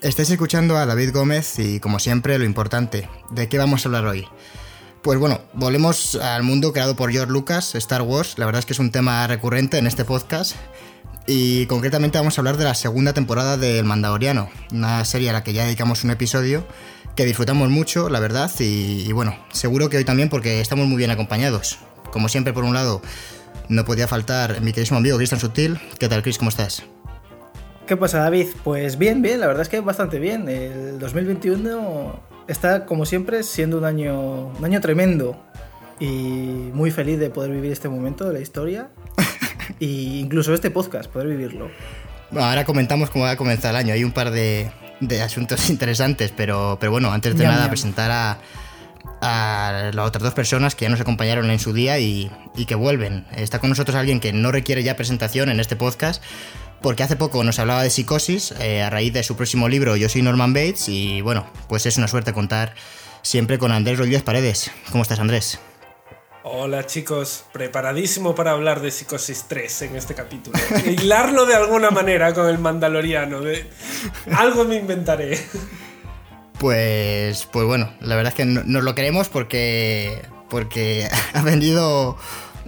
Estáis escuchando a David Gómez y como siempre lo importante, ¿de qué vamos a hablar hoy? Pues bueno, volvemos al mundo creado por George Lucas, Star Wars, la verdad es que es un tema recurrente en este podcast y concretamente vamos a hablar de la segunda temporada de El Mandaloriano, una serie a la que ya dedicamos un episodio que disfrutamos mucho, la verdad, y, bueno, seguro que hoy también porque estamos muy bien acompañados. Como siempre, por un lado, no podía faltar mi queridísimo amigo Cristian Sutil. ¿Qué tal, Chris? ¿Cómo estás? ¿Qué pasa, David? Pues bien, bien, la verdad es que bastante bien. El 2021 está, como siempre, siendo un año, un año tremendo y muy feliz de poder vivir este momento de la historia e incluso este podcast, poder vivirlo. Bueno, ahora comentamos cómo va a comenzar el año. Hay un par de, de asuntos interesantes, pero, pero bueno, antes de nada presentar a, a las otras dos personas que ya nos acompañaron en su día y, y, que vuelven. Está con nosotros alguien que no requiere ya presentación en este podcast, porque hace poco nos hablaba de psicosis eh, a raíz de su próximo libro Yo soy Norman Bates y bueno, pues es una suerte contar siempre con Andrés Rodríguez Paredes. ¿Cómo estás Andrés? Hola chicos, preparadísimo para hablar de Psicosis 3 en este capítulo. Hilarlo de alguna manera con el Mandaloriano. De... Algo me inventaré. Pues, pues bueno, la verdad es que nos lo queremos porque, porque ha vendido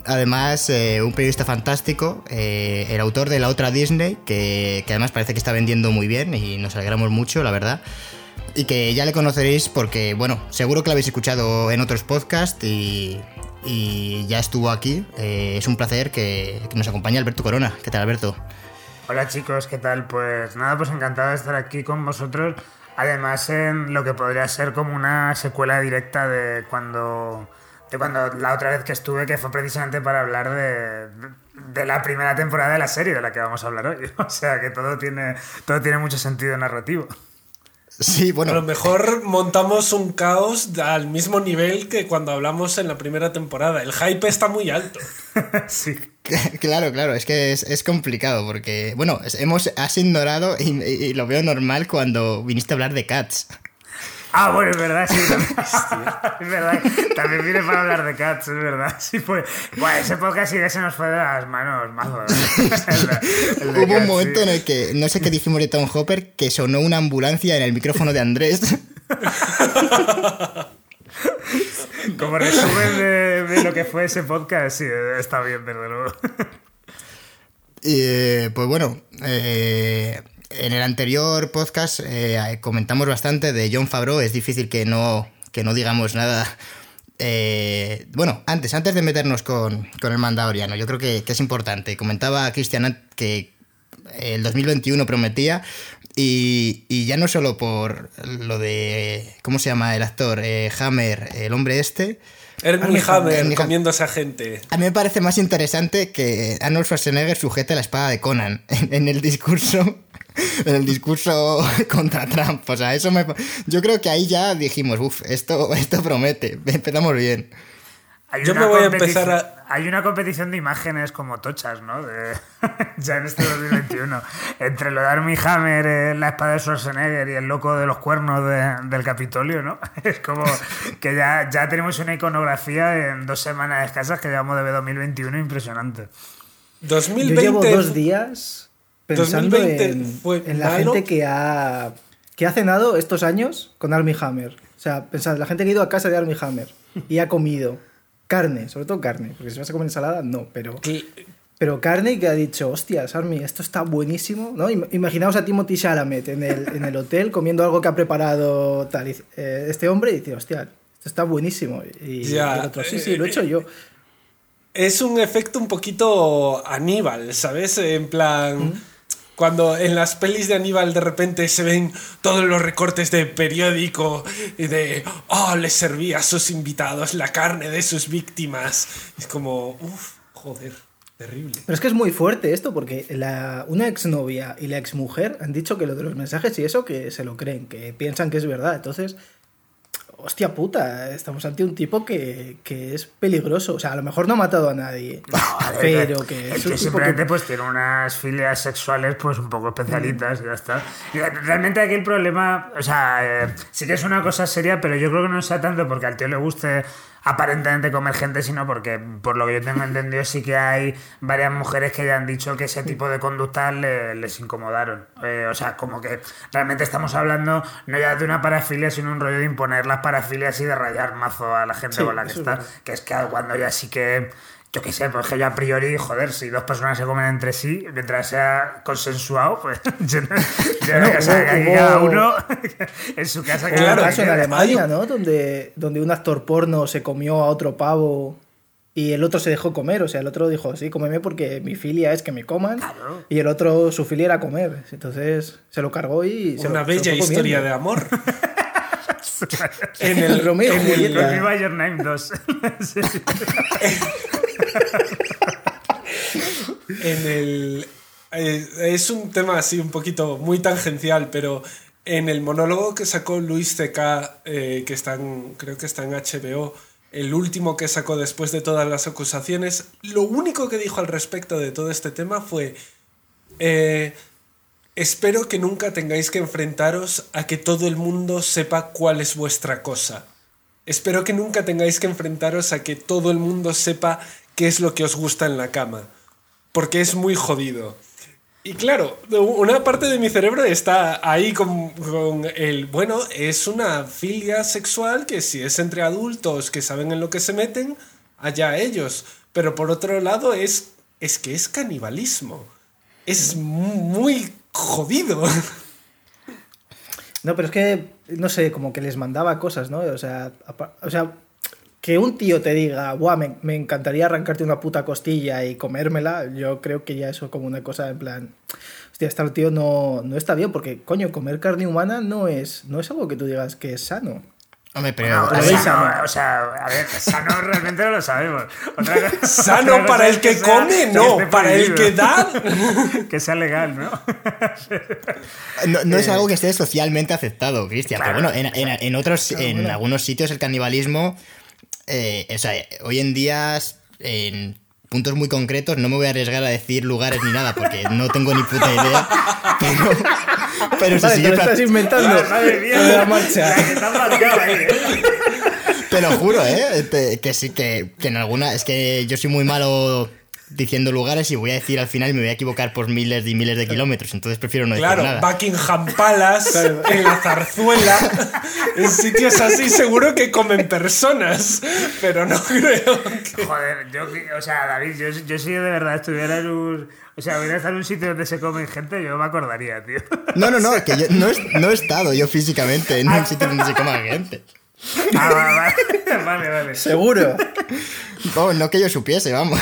además eh, un periodista fantástico, eh, el autor de la otra Disney, que, que además parece que está vendiendo muy bien y nos alegramos mucho, la verdad y que ya le conoceréis porque, bueno, seguro que lo habéis escuchado en otros podcasts y, y ya estuvo aquí. Eh, es un placer que, nos acompañe Alberto Corona. ¿Qué tal, Alberto? Hola chicos, ¿qué tal? Pues nada, pues encantado de estar aquí con vosotros. Además, en lo que podría ser como una secuela directa de cuando, de cuando la otra vez que estuve, que fue precisamente para hablar de, de la primera temporada de la serie de la que vamos a hablar hoy. O sea que todo tiene, todo tiene mucho sentido narrativo. Sí, bueno. A lo mejor montamos un caos al mismo nivel que cuando hablamos en la primera temporada. El hype está muy alto. sí. Claro, claro, es que es, complicado porque, bueno, hemos, has ignorado y, lo veo normal cuando viniste a hablar de Cats. Ah, bueno, es verdad, sí. También, es verdad. También viene para hablar de Cats, es verdad. Sí, pues. Bueno, ese podcast sí que se nos fue de las manos mazo. Hubo un momento en el que, no sé qué dijimos de Tom Hopper, que sonó una ambulancia en el micrófono de Andrés. Como resumen de, lo que fue ese podcast, sí, está bien, desde luego. Y, pues bueno, eh, en el anterior podcast eh, comentamos bastante de John Favreau. Es difícil que no, que no digamos nada. Eh, bueno, antes, antes de meternos con, el Mandaloriano, yo creo que, es importante. Comentaba Cristian que el 2021 prometía. Y, ya no solo por lo de. ¿Cómo se llama el actor? Eh, Hammer, el hombre este. Ernie Hammer comiendo a esa gente. A mí me parece más interesante que Arnold Schwarzenegger sujete la espada de Conan en el discurso en el discurso contra Trump. O sea, eso me. Yo creo que ahí ya dijimos, uff, esto, esto promete, empezamos bien. Yo me voy a empezar a... Hay una competición de imágenes como tochas, ¿no? ya en este 2021. Entre lo de Armie Hammer, eh, la espada de Schwarzenegger y el loco de los cuernos del Capitolio, ¿no? Es como que ya, ya tenemos una iconografía en dos semanas escasas que llevamos de 2021 impresionante. 2020... Yo llevo dos días pensando en, la gente que ha, que ha cenado estos años con Armie Hammer. O sea, pensad, la gente que ha ido a casa de Armie Hammer y ha comido carne, sobre todo carne, porque si vas a comer ensalada, no, pero... Pero carne que ha dicho, hostias, Armie, esto está buenísimo, ¿no? Imaginaos a Timothy Chalamet en el, en el hotel comiendo algo que ha preparado tal, eh, este hombre y dice, hostia, esto está buenísimo. Y, el otro, sí, sí, lo he hecho yo es un efecto un poquito Aníbal, ¿sabes? En plan, cuando en las pelis de Aníbal de repente se ven todos los recortes de periódico y de, oh, les servía a sus invitados la carne de sus víctimas. Es como, uff, joder. Terrible. Pero es que es muy fuerte esto, porque la, una exnovia y la exmujer han dicho que lo de los mensajes y eso que se lo creen, que piensan que es verdad. Entonces, hostia puta, estamos ante un tipo que, es peligroso. O sea, a lo mejor no ha matado a nadie, pero que es, que simplemente pues tiene unas filias sexuales pues un poco especialitas y ya está. realmente aquí el problema, o sea, eh, sí que es una cosa seria, pero yo creo que no sea tanto porque al tío le guste aparentemente comer gente, sino porque, por lo que yo tengo entendido, sí que hay varias mujeres que ya han dicho que ese tipo de conductas les incomodaron. Eh, o sea, como que realmente estamos hablando no ya de una parafilia, sino un rollo de imponer las parafilias y de rayar mazo a la gente con la que está. Que es que cuando ya sí que yo qué sé, pues que yo a priori, joder, si dos personas se comen entre sí, mientras sea consensuado, pues ya, cada uno en su casa. Claro, caso en Alemania, ¿no? Donde, donde un actor porno se comió a otro pavo y el otro se dejó comer, o sea, el otro dijo, sí, cómeme porque mi filia es que me coman, y el otro, su filia era comer. Entonces se lo cargó y... Se Una bella historia de amor. en el Romeo en el, Your Name 2. en el. Eh, es un tema así un poquito muy tangencial, pero en el monólogo que sacó Luis C.K., eh, que está creo que está en HBO, el último que sacó después de todas las acusaciones, lo único que dijo al respecto de todo este tema fue. Eh, espero que nunca tengáis que enfrentaros a que todo el mundo sepa cuál es vuestra cosa. Espero que nunca tengáis que enfrentaros a que todo el mundo sepa qué es lo que os gusta en la cama. Porque es muy jodido. Y claro, una parte de mi cerebro está ahí con, el, bueno, es una filia sexual que si es entre adultos que saben en lo que se meten, allá ellos. Pero por otro lado es, es que es canibalismo. Es muy jodido. No, pero es que, no sé, como que les mandaba cosas, ¿no? O sea, o sea que un tío te diga, Buah, me, encantaría arrancarte una puta costilla y comérmela, yo creo que ya eso como una cosa en plan, hostia, este tío no, no está bien, porque coño, comer carne humana no es, no es algo que tú digas que es sano. Hombre, pero. o sea, a ver, sano realmente no lo sabemos. sano para el que, come, no, para el que da. que sea legal, ¿no? no, es algo que esté socialmente aceptado, Cristian. Pero bueno, en, otros, en algunos sitios el canibalismo eh, o sea, hoy en día, en puntos muy concretos, no me voy a arriesgar a decir lugares ni nada, porque no tengo ni puta idea. Pero, pero se sigue. Te lo estás inventando. Madre mía, la marcha. ¿eh? Te lo juro, ¿eh? que sí, que, que en alguna. Es que yo soy muy malo diciendo lugares y voy a decir al final y me voy a equivocar por miles y miles de kilómetros, entonces prefiero no decir nada. Claro, Buckingham Palace, en la zarzuela, en sitios así seguro que comen personas, pero no creo que... Joder, yo, o sea, David, yo, yo si de verdad estuviera en un... O sea, hubiera estado en un sitio donde se comen gente, yo me acordaría, tío. No, no, no, que yo no, he, estado yo físicamente en un sitio donde se coma gente. Ah, vale, vale, vale. Seguro. No, no que yo supiese, vamos.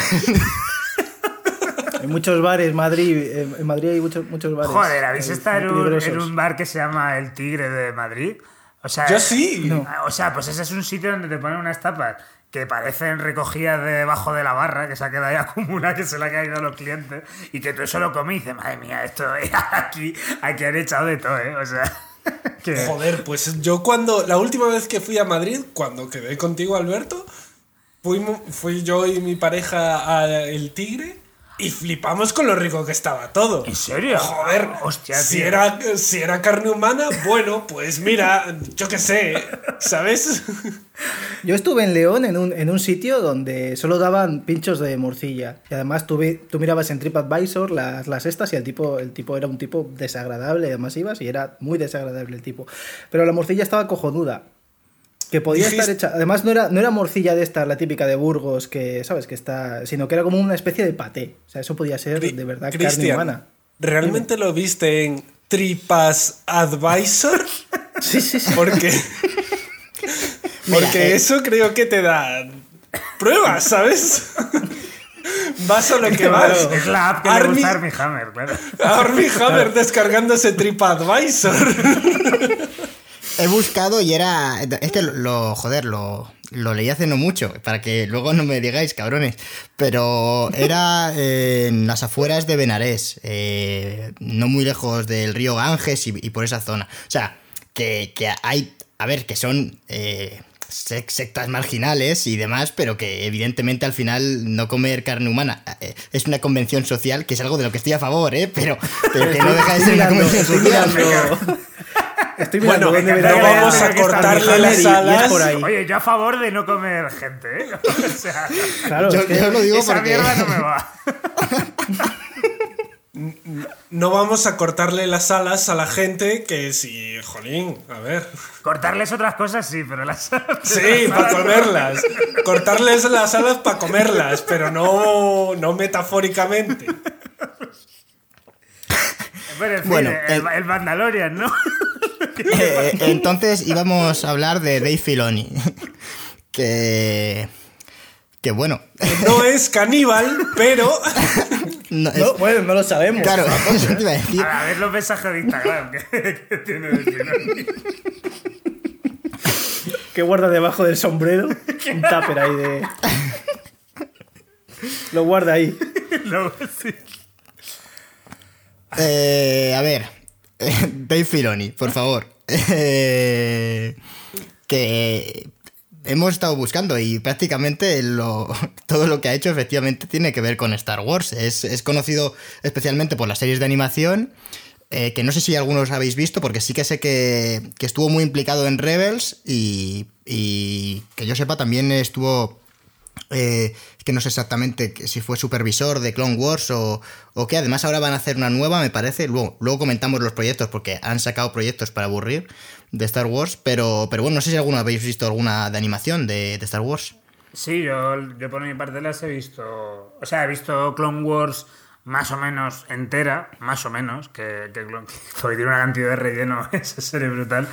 En muchos bares, Madrid, en Madrid hay muchos, muchos bares. Joder, ¿habéis estado en un, bar que se llama El Tigre de Madrid? O sea, Yo sí. O sea, pues ese es un sitio donde te ponen unas tapas que parecen recogidas debajo de la barra, que se ha quedado ahí acumulada, que se le ha caído a los clientes, y que tú eso lo comí y dices, madre mía, esto aquí, aquí han echado de todo, ¿eh? O sea. Joder, pues yo cuando. La última vez que fui a Madrid, cuando quedé contigo, Alberto, fui, fui yo y mi pareja a El Tigre y flipamos con lo rico que estaba todo. ¿En serio? Joder, hostia, si era, si era carne humana, bueno, pues mira, yo qué sé, ¿sabes? Yo estuve en León en un, en un sitio donde solo daban pinchos de morcilla. Y además tú, tú mirabas en TripAdvisor las, las estas y el tipo, el tipo era un tipo desagradable, además ibas y era muy desagradable el tipo. Pero la morcilla estaba cojonuda. Que podía estar hecha. Además, no era, no era morcilla de esta, la típica de Burgos, que, ¿sabes? Que está. Sino que era como una especie de paté. O sea, eso podía ser de verdad carne humana. ¿Realmente lo viste en Tripas Advisor? sí, sí, sí. Porque. Porque eh. eso creo que te da pruebas, ¿sabes? vas a lo que vas. Es la app que Army, le gusta Army Hammer, claro. Army Hammer descargándose TripAdvisor. He buscado y era. Es que lo, joder, lo, lo leí hace no mucho, para que luego no me digáis, cabrones. Pero era en las afueras de Benarés, eh, no muy lejos del río Ganges y, por esa zona. O sea, que, hay a ver, que son eh, sectas marginales y demás, pero que evidentemente al final no comer carne humana eh, es una convención social, que es algo de lo que estoy a favor, ¿eh? Pero, pero que no deja de ser una convención social. Estoy bueno, no vamos a cortarle las alas. Oye, yo a favor de no comer gente, ¿eh? O sea, claro, yo, yo lo digo esa porque... mierda no me va. no vamos a cortarle las alas a la gente que si, jolín, a ver. Cortarles otras cosas sí, pero las alas. Sí, para comerlas. Cortarles las alas para comerlas, pero no, no metafóricamente. bueno, el, el, Mandalorian, ¿no? Eh, entonces íbamos a hablar de Dave Filoni. que. Que bueno. No es caníbal, pero. No, bueno, no lo sabemos. Claro, a, ver los mensajes de Instagram que, tiene Filoni. que guarda debajo del sombrero un tupper ahí de. Lo guarda ahí. Lo, sí. Eh, a ver, Dave Filoni, por favor. Que hemos estado buscando y prácticamente todo lo que ha hecho efectivamente tiene que ver con Star Wars. Es, conocido especialmente por las series de animación, eh, que no sé si algunos habéis visto, porque sí que sé que, estuvo muy implicado en Rebels y, y, que yo sepa también estuvo eh, que no sé exactamente si fue supervisor de Clone Wars o, o que además ahora van a hacer una nueva, me parece. Luego, luego comentamos los proyectos porque han sacado proyectos para aburrir de Star Wars, pero, pero bueno, no sé si alguno habéis visto alguna de animación de, Star Wars. Sí, yo, yo por mi parte las he visto. O sea, he visto Clone Wars más o menos entera, más o menos, que, que, tiene una cantidad de relleno, esa serie brutal.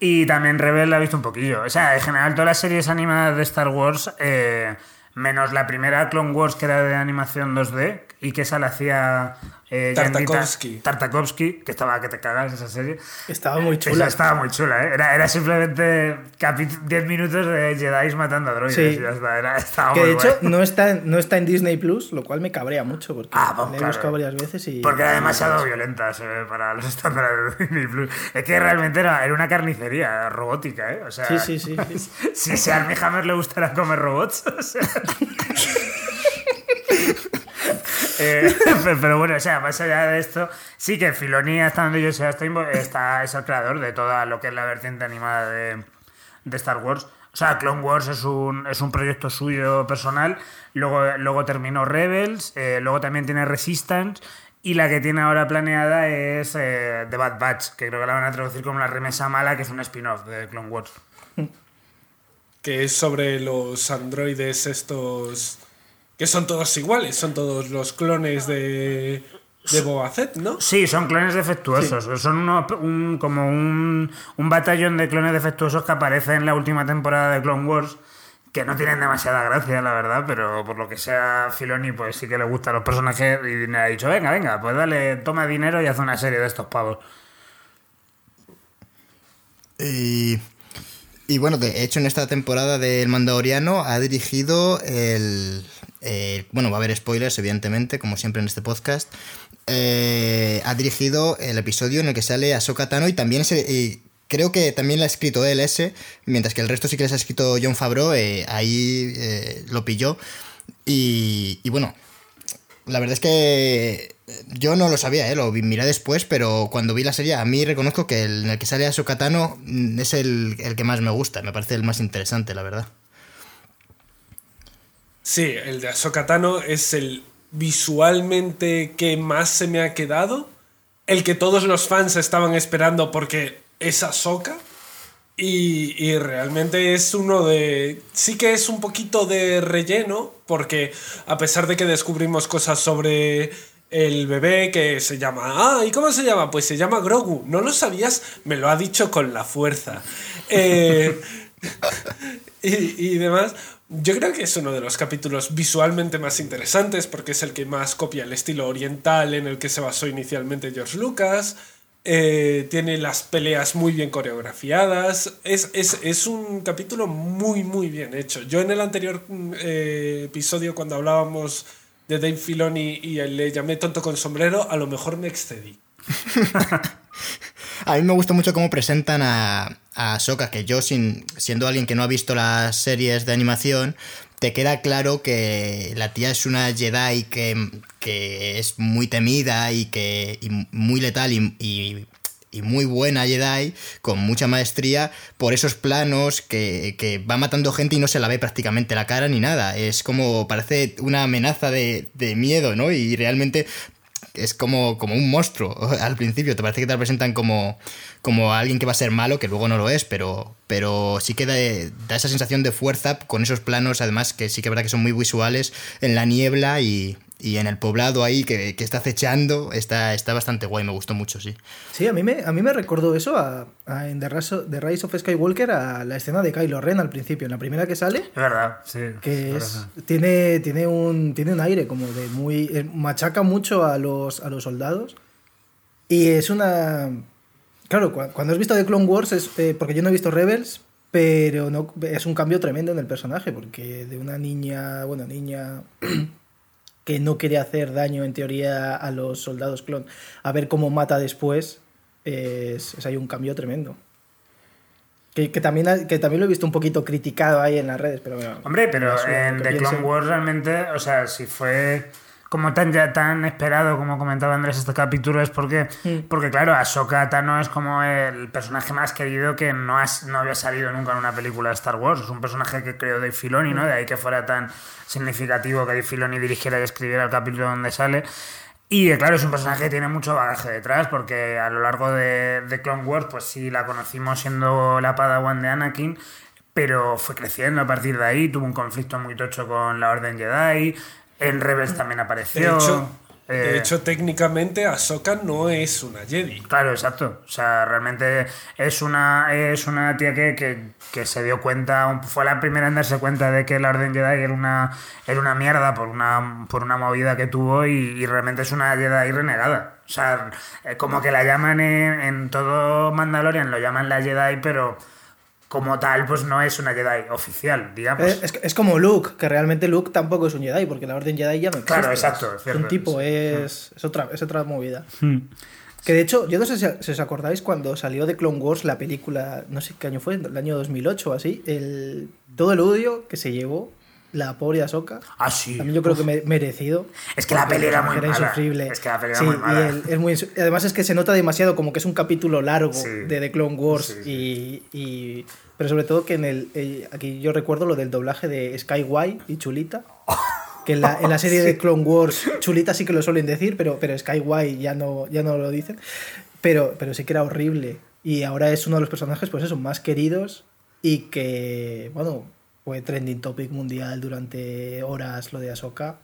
Y también Rebel la he visto un poquillo. O sea, en general todas las series animadas de Star Wars, eh, menos la primera Clone Wars que era de animación 2D y que esa la hacía eh, Tartakovsky. Tartakovsky, que estaba que te cagas esa serie. Estaba muy chula. estaba muy chula, ¿eh? Era, era simplemente 10 minutos de Jedi matando a droides y ya está. Era, estaba que de hecho no está, no está en Disney Plus, lo cual me cabrea mucho porque ah, pues, he buscado varias veces y. Porque era demasiado violenta se ve, para los estándares de Disney Plus. Es que realmente era, era una carnicería robótica, ¿eh? O sea, sí, sí, sí. si, si a Armie Hammer le gustara comer robots, o sea. Eh, pero bueno, o sea, más allá de esto, sí que Filoni, hasta donde yo sé, está, es el creador de toda lo que es la vertiente animada de, Star Wars. O sea, Clone Wars es un, es un proyecto suyo personal. Luego, luego terminó Rebels, eh, luego también tiene Resistance. Y la que tiene ahora planeada es eh, The Bad Batch, que creo que la van a traducir como La Remesa Mala, que es un spin-off de Clone Wars. Que es sobre los androides estos que son todos iguales, son todos los clones de, de Boba Fett, ¿no? Sí, son clones defectuosos. Son un, como un, un batallón de clones defectuosos que aparece en la última temporada de Clone Wars que no tienen demasiada gracia, la verdad, pero por lo que sea Filoni, pues sí que le gustan los personajes y le ha dicho, venga, venga, pues dale, toma dinero y haz una serie de estos pavos. Y, y bueno, de hecho en esta temporada del Mandaloriano ha dirigido el, eh, bueno, va a haber spoilers, evidentemente, como siempre en este podcast. Eh, ha dirigido el episodio en el que sale Ahsoka Tano y también creo que también lo ha escrito él ese, mientras que el resto sí que les ha escrito John Favreau, eh, ahí lo pilló. Y, bueno, la verdad es que yo no lo sabía, lo miré después, pero cuando vi la serie, a mí reconozco que el, en el que sale Ahsoka Tano mm, es el, el que más me gusta, me parece el más interesante, la verdad. Sí, el de Ahsoka Tano es el visualmente que más se me ha quedado. El que todos los fans estaban esperando porque es Ahsoka. Y, y, realmente es uno de... Sí que es un poquito de relleno, porque a pesar de que descubrimos cosas sobre el bebé que se llama... Ah, ¿y cómo se llama? Pues se llama Grogu. ¿No lo sabías? Me lo ha dicho con la fuerza. Eh, y, y demás. Yo creo que es uno de los capítulos visualmente más interesantes porque es el que más copia el estilo oriental en el que se basó inicialmente George Lucas. Eh, tiene las peleas muy bien coreografiadas. Es, es, un capítulo muy, muy bien hecho. Yo en el anterior eh, episodio, cuando hablábamos de Dave Filoni y le llamé tonto con sombrero, a lo mejor me excedí. A mí me gusta mucho cómo presentan a, a que yo, sin, siendo alguien que no ha visto las series de animación, te queda claro que la tía es una Jedi que, que es muy temida y que y muy letal y, y, muy buena Jedi, con mucha maestría, por esos planos que, que, va matando gente y no se la ve prácticamente la cara ni nada. Es como, parece una amenaza de, de miedo, ¿no? Y realmente es como, como un monstruo al principio. Te parece que te lo presentan como, como alguien que va a ser malo, que luego no lo es, pero, pero sí que da, esa sensación de fuerza con esos planos, además que sí que es verdad que son muy visuales en la niebla y, y en el poblado ahí que, que, está acechando, está, está bastante guay, me gustó mucho, sí. Sí, a mí me, a mí me recordó eso a, en The Rise, of Skywalker a la escena de Kylo Ren al principio, en la primera que sale. Es verdad, sí. Que es, tiene, tiene, un, tiene un aire como de muy... Eh, machaca mucho a los, a los soldados y es una... Claro, cuando has visto The Clone Wars es... Eh, porque yo no he visto Rebels, pero no, es un cambio tremendo en el personaje, porque de una niña, bueno, niña que no quiere hacer daño en teoría a los soldados clon, a ver cómo mata después, es, es hay un cambio tremendo. Que, que, también, que también lo he visto un poquito criticado ahí en las redes, pero Hombre, pero en The Clone Wars realmente, o sea, si fue como tan ya tan esperado como comentaba Andrés este capítulo es porque porque claro Ahsoka Tano es como el personaje más querido que no has, no había salido nunca en una película de Star Wars. Es un personaje que creó Dave Filoni no de ahí que fuera tan significativo que Dave Filoni dirigiera y escribiera el capítulo donde sale. Y claro, es un personaje que tiene mucho bagaje detrás, porque a lo largo de, de Clone Wars, pues sí, la conocimos siendo la Padawan de Anakin, pero fue creciendo a partir de ahí, tuvo un conflicto muy tocho con la Orden Jedi, en Rebels también apareció. De hecho, eh, técnicamente Ahsoka no es una Jedi. Claro, exacto. O sea, realmente es una, es una tía que, que, se dio cuenta, fue la primera en darse cuenta de que la Orden Jedi era una, era una mierda por una, por una movida que tuvo y, realmente es una Jedi renegada. O sea, eh, como que la llaman en, en todo Mandalorian, lo llaman la Jedi, pero como tal, pues no es una Jedi oficial, digamos. Es, es, como Luke, que realmente Luke tampoco es un Jedi, porque la Orden Jedi ya no existe. Claro, exacto. Es un tipo, es, es, otra, es otra movida. Hmm. Que de hecho, yo no sé si, os acordáis cuando salió de Clone Wars la película, no sé qué año fue, el año 2008 o así, el, todo el odio que se llevó la pobre Ahsoka. Ah, sí. También yo creo que me, merecido. Es que la peli era muy mala. insufrible. Es que la peli era muy mala. Y es muy, además es que se nota demasiado como que es un capítulo largo de The Clone Wars y, y, Pero sobre todo que en el... Aquí yo recuerdo lo del doblaje de Sky White y Chulita. Que en la, en la serie de Clone Wars, Chulita sí que lo suelen decir, pero, pero Sky White ya no, ya no lo dicen. Pero, pero sí que era horrible. Y ahora es uno de los personajes, pues eso, más queridos y que, bueno, fue trending topic mundial durante horas lo de Ahsoka.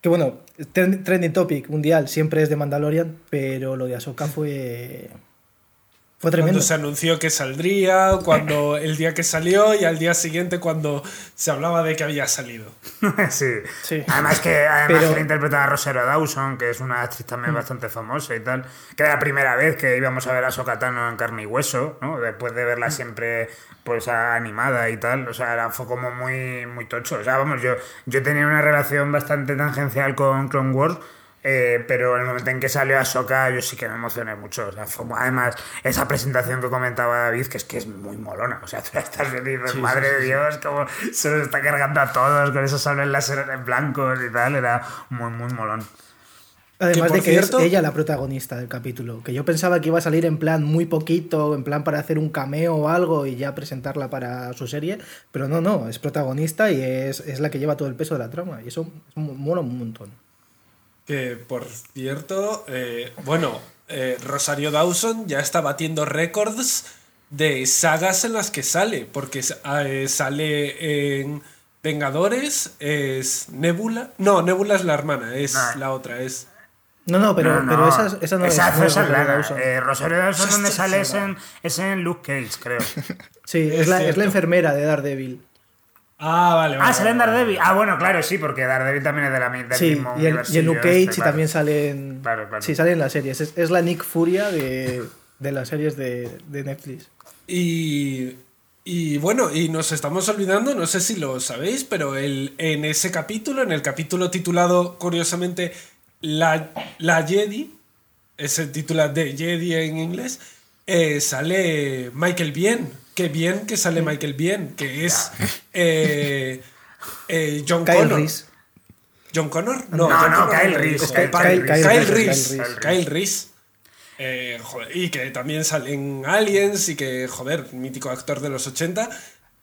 Que bueno, trending topic mundial siempre es de Mandalorian, pero lo de Ahsoka fue fue tremendo. Cuando se anunció que saldría, cuando el día que salió y al día siguiente cuando se hablaba de que había salido. sí. sí. Además que además que interpretaba a Rosario Dawson, que es una actriz también mm. bastante famosa y tal. Que era la primera vez que íbamos a ver a Sokatano en carne y hueso, ¿no? Después de verla mm. siempre pues animada y tal. O sea, era, fue como muy, muy tocho. O sea, vamos, yo, yo tenía una relación bastante tangencial con Clone Wars eh, pero en el momento en que salió Ahsoka yo sí que me emocioné mucho. O sea, además, esa presentación que comentaba David, que es que es muy molona. O sea, tú estás feliz, madre de Dios, como se nos está cargando a todos con esos sables láser en blancos y tal. Era muy, muy molón. Además de que es ella la protagonista del capítulo. Que yo pensaba que iba a salir en plan muy poquito, en plan para hacer un cameo o algo y ya presentarla para su serie. Pero no, no, es protagonista y es, es la que lleva todo el peso de la trama. Y eso mola un montón. Que por cierto, eh, bueno, eh, Rosario Dawson ya está batiendo récords de sagas en las que sale, porque eh, sale en Vengadores, es Nebula. No, Nebula es la hermana, es la otra, es. No, no, pero, pero esa, esa, no esa, es, Rosario Dawson. Rosario Dawson donde sale es en, es en Luke Cage, creo. sí, es, la, es la enfermera de Daredevil. Ah, vale. ah, sale en Daredevil. Ah, bueno, claro, sí, porque Daredevil también es de la, del sí, mismo y, el, y en Luke Cage y también salen. Claro, claro. Sí, salen en las series. Es, la Nick Furia de, de las series de, de Netflix. Y, y, bueno, y nos estamos olvidando, no sé si lo sabéis, pero el, en ese capítulo, en el capítulo titulado, curiosamente, La, la Jedi, ese título de Jedi en inglés, eh, sale Michael Bien. Qué bien que sale Michael Bien, que es eh, eh, John Connor. ¿John Connor? No, no, Kyle Reese. Kyle Reese. Kyle Reese. y que también sale en Aliens y que, joder, mítico actor de los 80,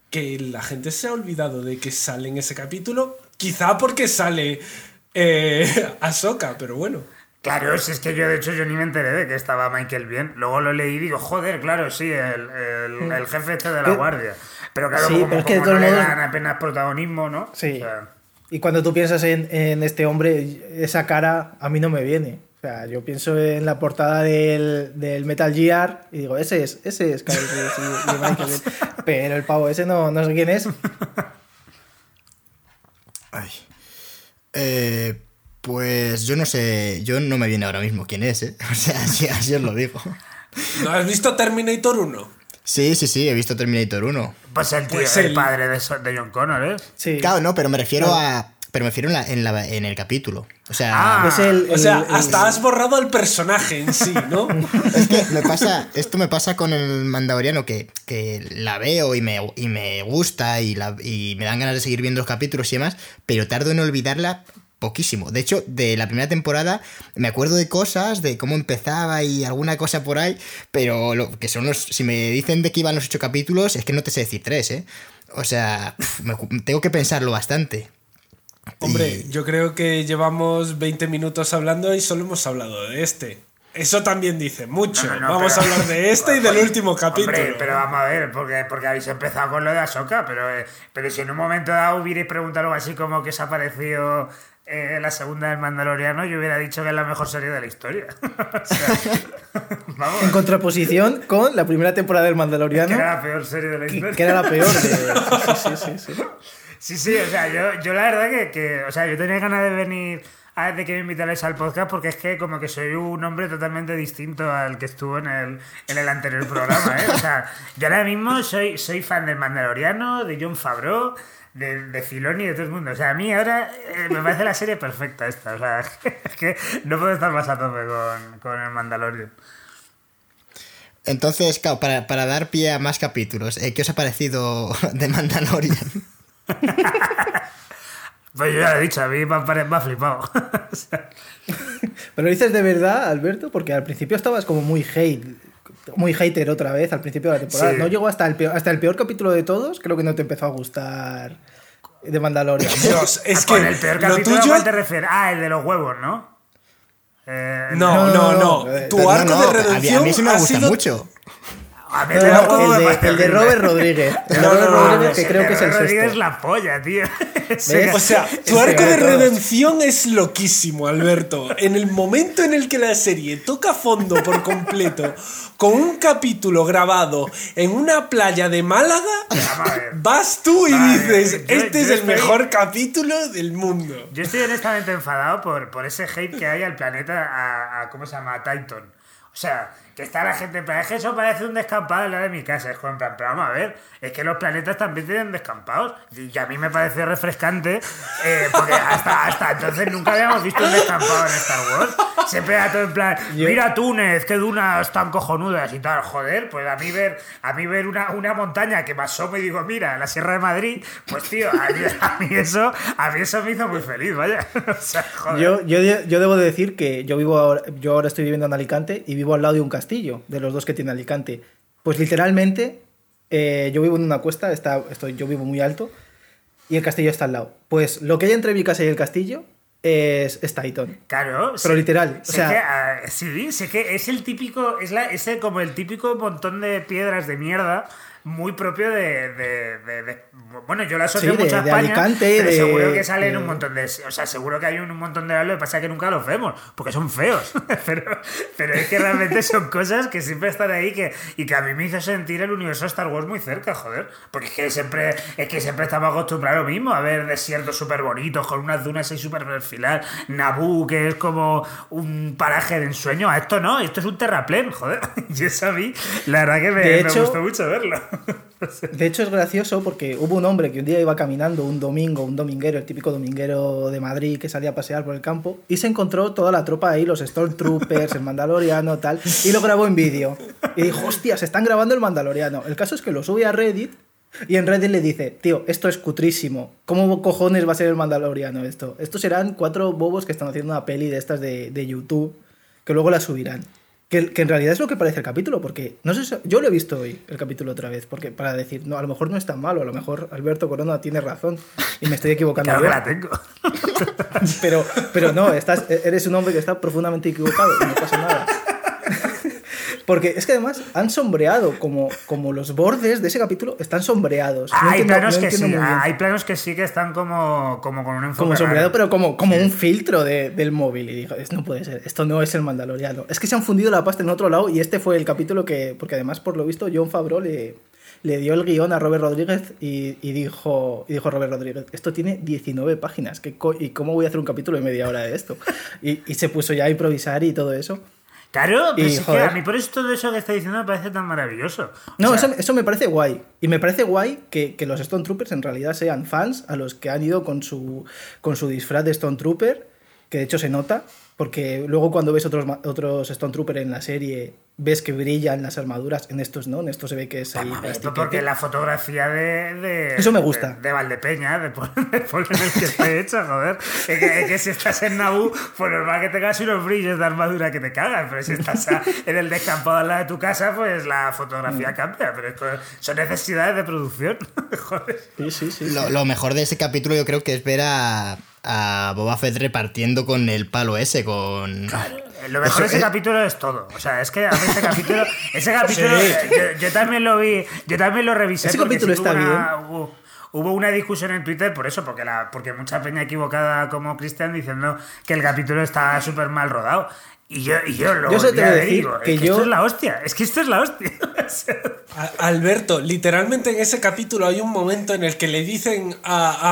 que la gente se ha olvidado de que sale en ese capítulo, quizá porque sale eh, Ahsoka, pero bueno. Claro, si es que yo de hecho yo ni me enteré de que estaba Michael bien. Luego lo leí y digo, joder, claro, sí, el, el, jefe este de la guardia. Pero claro, como, es que no le dan apenas protagonismo, ¿no? Sí. Y cuando tú piensas en, en, este hombre, esa cara a mí no me viene. O sea, yo pienso en la portada del, del Metal Gear y digo, ese es, ese es Kyle Pero el pavo ese no, no sé quién es. Ay. Eh, pues yo no sé, yo no me viene ahora mismo quién es, ¿eh? O sea, así, os lo digo. ¿No has visto Terminator 1? Sí, sí, sí, he visto Terminator 1. Pues el, tío, pues el... padre de, John Connor, ¿eh? Sí. Claro, no, pero me refiero a. Pero me refiero en, la, en, el capítulo. O sea, ah, es el, o sea hasta has borrado al personaje en sí, ¿no? es que me pasa, esto me pasa con el mandaloriano que, que la veo y me, y me gusta y, la, y me dan ganas de seguir viendo los capítulos y demás, pero tardo en olvidarla poquísimo. De hecho, de la primera temporada me acuerdo de cosas, de cómo empezaba y alguna cosa por ahí, pero lo que son los. Si me dicen de que iban los ocho capítulos, es que no te sé decir tres, ¿eh? O sea, tengo que pensarlo bastante. Hombre, yo creo que llevamos 20 minutos hablando y solo hemos hablado de este. Eso también dice mucho. vamos a hablar de este y del último capítulo. Hombre, pero vamos a ver, porque, porque habéis empezado con lo de Ahsoka, pero, eh, pero si en un momento dado hubierais preguntado algo así como que os ha parecido eh, la segunda del Mandaloriano, yo hubiera dicho que es la mejor serie de la historia. En contraposición con la primera temporada del Mandaloriano. Que era la peor serie de la historia. Que, era la peor. Sí, sí, sí, sí, sí. Sí, o sea, yo, yo la verdad que, que, o sea, yo tenía ganas de venir a de que me invitarais al podcast porque es que como que soy un hombre totalmente distinto al que estuvo en el, en el anterior programa, ¿eh? O sea, yo ahora mismo soy, soy fan del Mandaloriano, de John Favreau, de, de Filoni y de todo el mundo. O sea, a mí ahora eh, me parece la serie perfecta esta. O sea, es que no puedo estar más a tope con, con el Mandalorian. Entonces, claro, para, para, dar pie a más capítulos, eh, ¿qué os ha parecido de Mandalorian? pues yo ya lo he dicho, a mí me ha, flipado. Pero lo dices de verdad, Alberto, porque al principio estabas como muy hate muy hater otra vez al principio de la temporada. No llegó hasta el, peor, hasta el peor capítulo de todos, creo que no te empezó a gustar de Mandalorian. Dios, es que el peor capítulo tuyo... te refieres? Ah, el de los huevos, ¿no? Eh, no, no, no, Tu arco de redención a mí, me gusta mucho. A el, de, Robert Rodríguez. El de Robert Rodríguez, que creo que es el Rodríguez es la polla, tío. O sea, tu arco de redención es loquísimo, Alberto. En el momento en el que la serie toca fondo por completo, con un capítulo grabado en una playa de Málaga, vas tú y dices, este es el mejor capítulo del mundo. Yo estoy honestamente enfadado por, por ese hate que hay al planeta, a, a ¿cómo se llama? A Titan. O sea, que está la gente, pero es que eso parece un descampado en la de mi casa. Es como, pero vamos a ver, es que los planetas también tienen descampados. Y a mí me parece refrescante, eh, porque hasta, hasta entonces nunca habíamos visto un descampado en Star Wars. Siempre era todo en plan, mira Túnez, qué dunas tan cojonudas y tal. Joder, pues a mí ver, a mí ver una, una montaña que pasó me digo, mira, la Sierra de Madrid, pues tío, a mí, eso, a mí eso me hizo muy feliz, vaya. O sea, joder. Yo, yo, yo debo decir que yo vivo ahora, yo ahora estoy viviendo en Alicante y vivo al lado de un castillo de los dos que tiene Alicante. Pues literalmente, eh, yo vivo en una cuesta, está, estoy, yo vivo muy alto, y el castillo está al lado. Pues lo que hay entre mi casa y el castillo es, es Titan. Claro. Pero literal. O sea, ah, sí, sé que es el típico, es, la, es como el típico montón de piedras de mierda muy propio de, de, bueno yo la asocio mucho a España Alicante, pero seguro que salen un montón de o sea seguro que hay un, montón de lo que pasa es que nunca los vemos porque son feos. Pero, pero es que realmente son cosas que siempre están ahí que, y que a mí me hizo sentir el universo Star Wars muy cerca joder. Porque es que siempre es que siempre estamos acostumbrados a lo mismo a ver desiertos súper bonitos con unas dunas ahí súper perfiladas Naboo que es como un paraje de ensueño a esto no esto es un terraplén joder. Y eso a mí la verdad que me, me gustó mucho verlo De hecho es gracioso porque hubo un hombre que un día iba caminando un domingo, un dominguero, el típico dominguero de Madrid que salía a pasear por el campo y se encontró toda la tropa ahí, los Stormtroopers, el Mandaloriano, tal, y lo grabó en vídeo. Y dijo, hostia, se están grabando el Mandaloriano. El caso es que lo sube a Reddit y en Reddit le dice, tío, esto es cutrísimo. ¿Cómo cojones va a ser el Mandaloriano esto? Estos serán cuatro bobos que están haciendo una peli de estas de, de YouTube que luego la subirán. Que, en realidad es lo que parece el capítulo, porque no sé, yo lo he visto hoy, el capítulo otra vez, porque para decir, no, a lo mejor no es tan malo, a lo mejor Alberto Corona tiene razón y me estoy equivocando. claro la tengo. pero, pero no, estás, eres un hombre que está profundamente equivocado y no pasa nada. Porque es que además han sombreado, como, como los bordes de ese capítulo están sombreados. hay, planos que sí, hay planos que sí que están como, como con un enfoque. Como sombreado, pero como, como un filtro de, del móvil. Y dijo, no puede ser, esto no es el Mandaloriano. Es que se han fundido la pasta en otro lado y este fue el capítulo que. Porque además, por lo visto, John Favreau le, le dio el guion a Robert Rodríguez y, y, dijo, y dijo Robert Rodríguez, esto tiene 19 páginas, ¿qué ¿y cómo voy a hacer un capítulo de media hora de esto? Y, y se puso ya a improvisar y todo eso. Claro, pero es que a mí por eso todo eso que está diciendo me parece tan maravilloso. no, eso, eso, me parece guay. Y me parece guay que, que, los Stone Troopers en realidad sean fans a los que han ido con su, con su disfraz de Stone Trooper, que de hecho se nota, porque luego cuando ves otros, otros Stone Trooper en la serie ves que brillan las armaduras. En estos no, en estos se ve que es ahí. porque la fotografía de, Eso me gusta. De, Valdepeña, de por, el que está hecha, joder. Es que, si estás en Naboo, pues normal que tengas unos brillos de armadura que te cagan. Pero si estás en el descampado al lado de tu casa, pues la fotografía mm. cambia. Pero son necesidades de producción. joder. Sí, sí, sí. Lo, mejor de ese capítulo yo creo que es ver a, a Boba Fett repartiendo con el palo ese, con. Lo mejor de ese capítulo es todo. O sea, es que a mí ese capítulo. Ese capítulo. Yo, también lo vi. Yo también lo revisé. Ese capítulo está bien. Hubo, una discusión en Twitter por eso, porque, la, porque mucha peña equivocada como Cristian diciendo que el capítulo está súper mal rodado. Y yo, y yo lo yo te decir que, yo... esto es la hostia, es que esto es la hostia. Alberto, literalmente en ese capítulo hay un momento en el que le dicen a,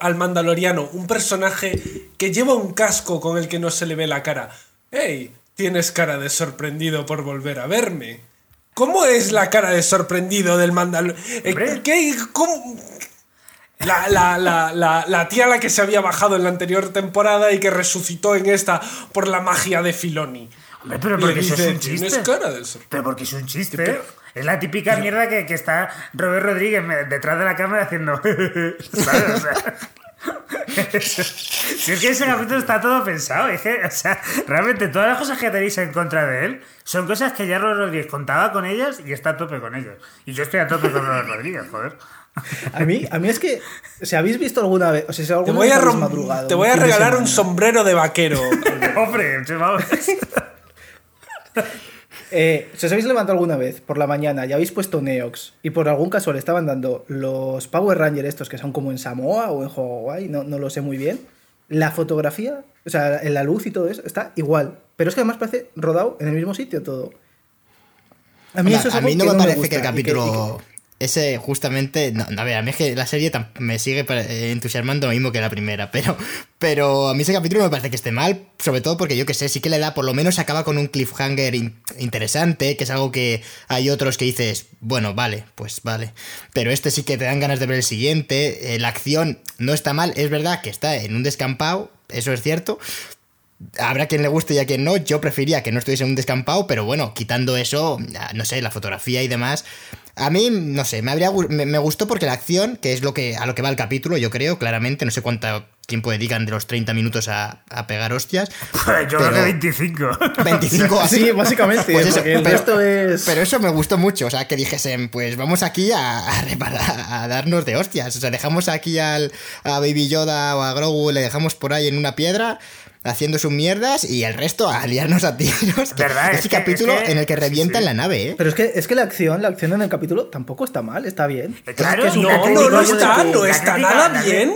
al Mandaloriano, un personaje que lleva un casco con el que no se le ve la cara. ¡Hey! Tienes cara de sorprendido por volver a verme. ¿Cómo es la cara de sorprendido del Mandaloriano? Eh, ¿Qué? ¿Cómo? La, la, la, la, tía a la que se había bajado en la anterior temporada y que resucitó en esta por la magia de Filoni. Hombre, pero porque eso es un chiste. Cara de pero porque es un chiste. Es la típica mierda que, que, está Robert Rodríguez detrás de la cámara haciendo. ¿Sabes? O sea, si es que ese capítulo está todo pensado, es que, o sea, realmente todas las cosas que tenéis en contra de él son cosas que ya Robert Rodríguez contaba con ellas y está a tope con ellos. Y yo estoy a tope con Robert Rodríguez, joder. A mí, a mí es que, si habéis visto alguna vez, o sea, si alguna te voy a, te voy a regalar un sombrero de vaquero. Hombre, vamos. Eh, si os habéis levantado alguna vez por la mañana y habéis puesto Neox y por algún caso le estaban dando los Power Rangers estos que son como en Samoa o en Hawaii, no, no lo sé muy bien, la fotografía, o sea, en la luz y todo eso, está igual. Pero es que además parece rodado en el mismo sitio todo. A mí, eso es a mí no me parece que el capítulo ese justamente, no, a ver, a mí es que la serie me sigue entusiasmando lo mismo que la primera, pero, pero a mí ese capítulo me parece que esté mal, sobre todo porque yo que sé, sí que le da, por lo menos acaba con un cliffhanger interesante, que es algo que hay otros que dices, bueno, vale, pues vale, pero este sí que te dan ganas de ver el siguiente, eh, la acción no está mal, es verdad que está en un descampado, eso es cierto, Habrá quien le guste y a quien no. Yo preferiría que no estuviese en un descampado, pero bueno, quitando eso, no sé, la fotografía y demás, a mí, no sé, me, habría, me, gustó porque la acción, que es lo que, a lo que va el capítulo, yo creo, claramente, no sé cuánto tiempo dedican de los 30 minutos a, pegar hostias. yo creo que 25. 25 así. Sí, básicamente. Pues el pero, es... pero eso me gustó mucho, o sea, que dijesen, pues vamos aquí a, a, a darnos de hostias. O sea, dejamos aquí al, a Baby Yoda o a Grogu, le dejamos por ahí en una piedra haciendo sus mierdas y el resto a liarnos a tiros. ¿Verdad? Ese capítulo en el que revientan la nave, ¿eh? Pero es que, es que la acción, la acción en el capítulo tampoco está mal, está bien. Claro, no, no, no está, no está nada bien.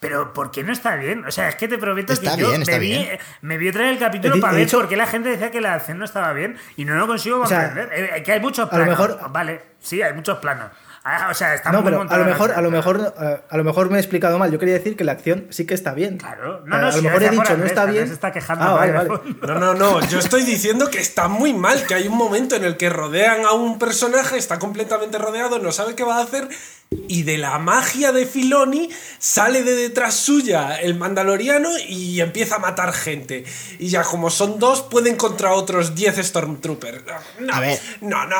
Pero ¿por qué no está bien? O sea, es que te prometo que yo me, vi, me vi otra vez el capítulo para ver por qué la gente decía que la acción no estaba bien y no lo consigo comprender. O eh, que hay muchos planos. A lo mejor... Vale, sí, hay muchos planos. Ah, o sea, está no, pero a lo mejor, a lo mejor, a lo mejor me he explicado mal. Yo quería decir que la acción sí que está bien. Claro. No, no, a lo mejor he dicho no está bien. Se está quejando ah, vale, vale. No, no, no. Yo estoy diciendo que está muy mal, que hay un momento en el que rodean a un personaje, está completamente rodeado, no sabe qué va a hacer y de la magia de Filoni sale de detrás suya el mandaloriano y empieza a matar gente. Y ya como son dos, pueden contra otros 10 Stormtroopers. No, a ver. No, no,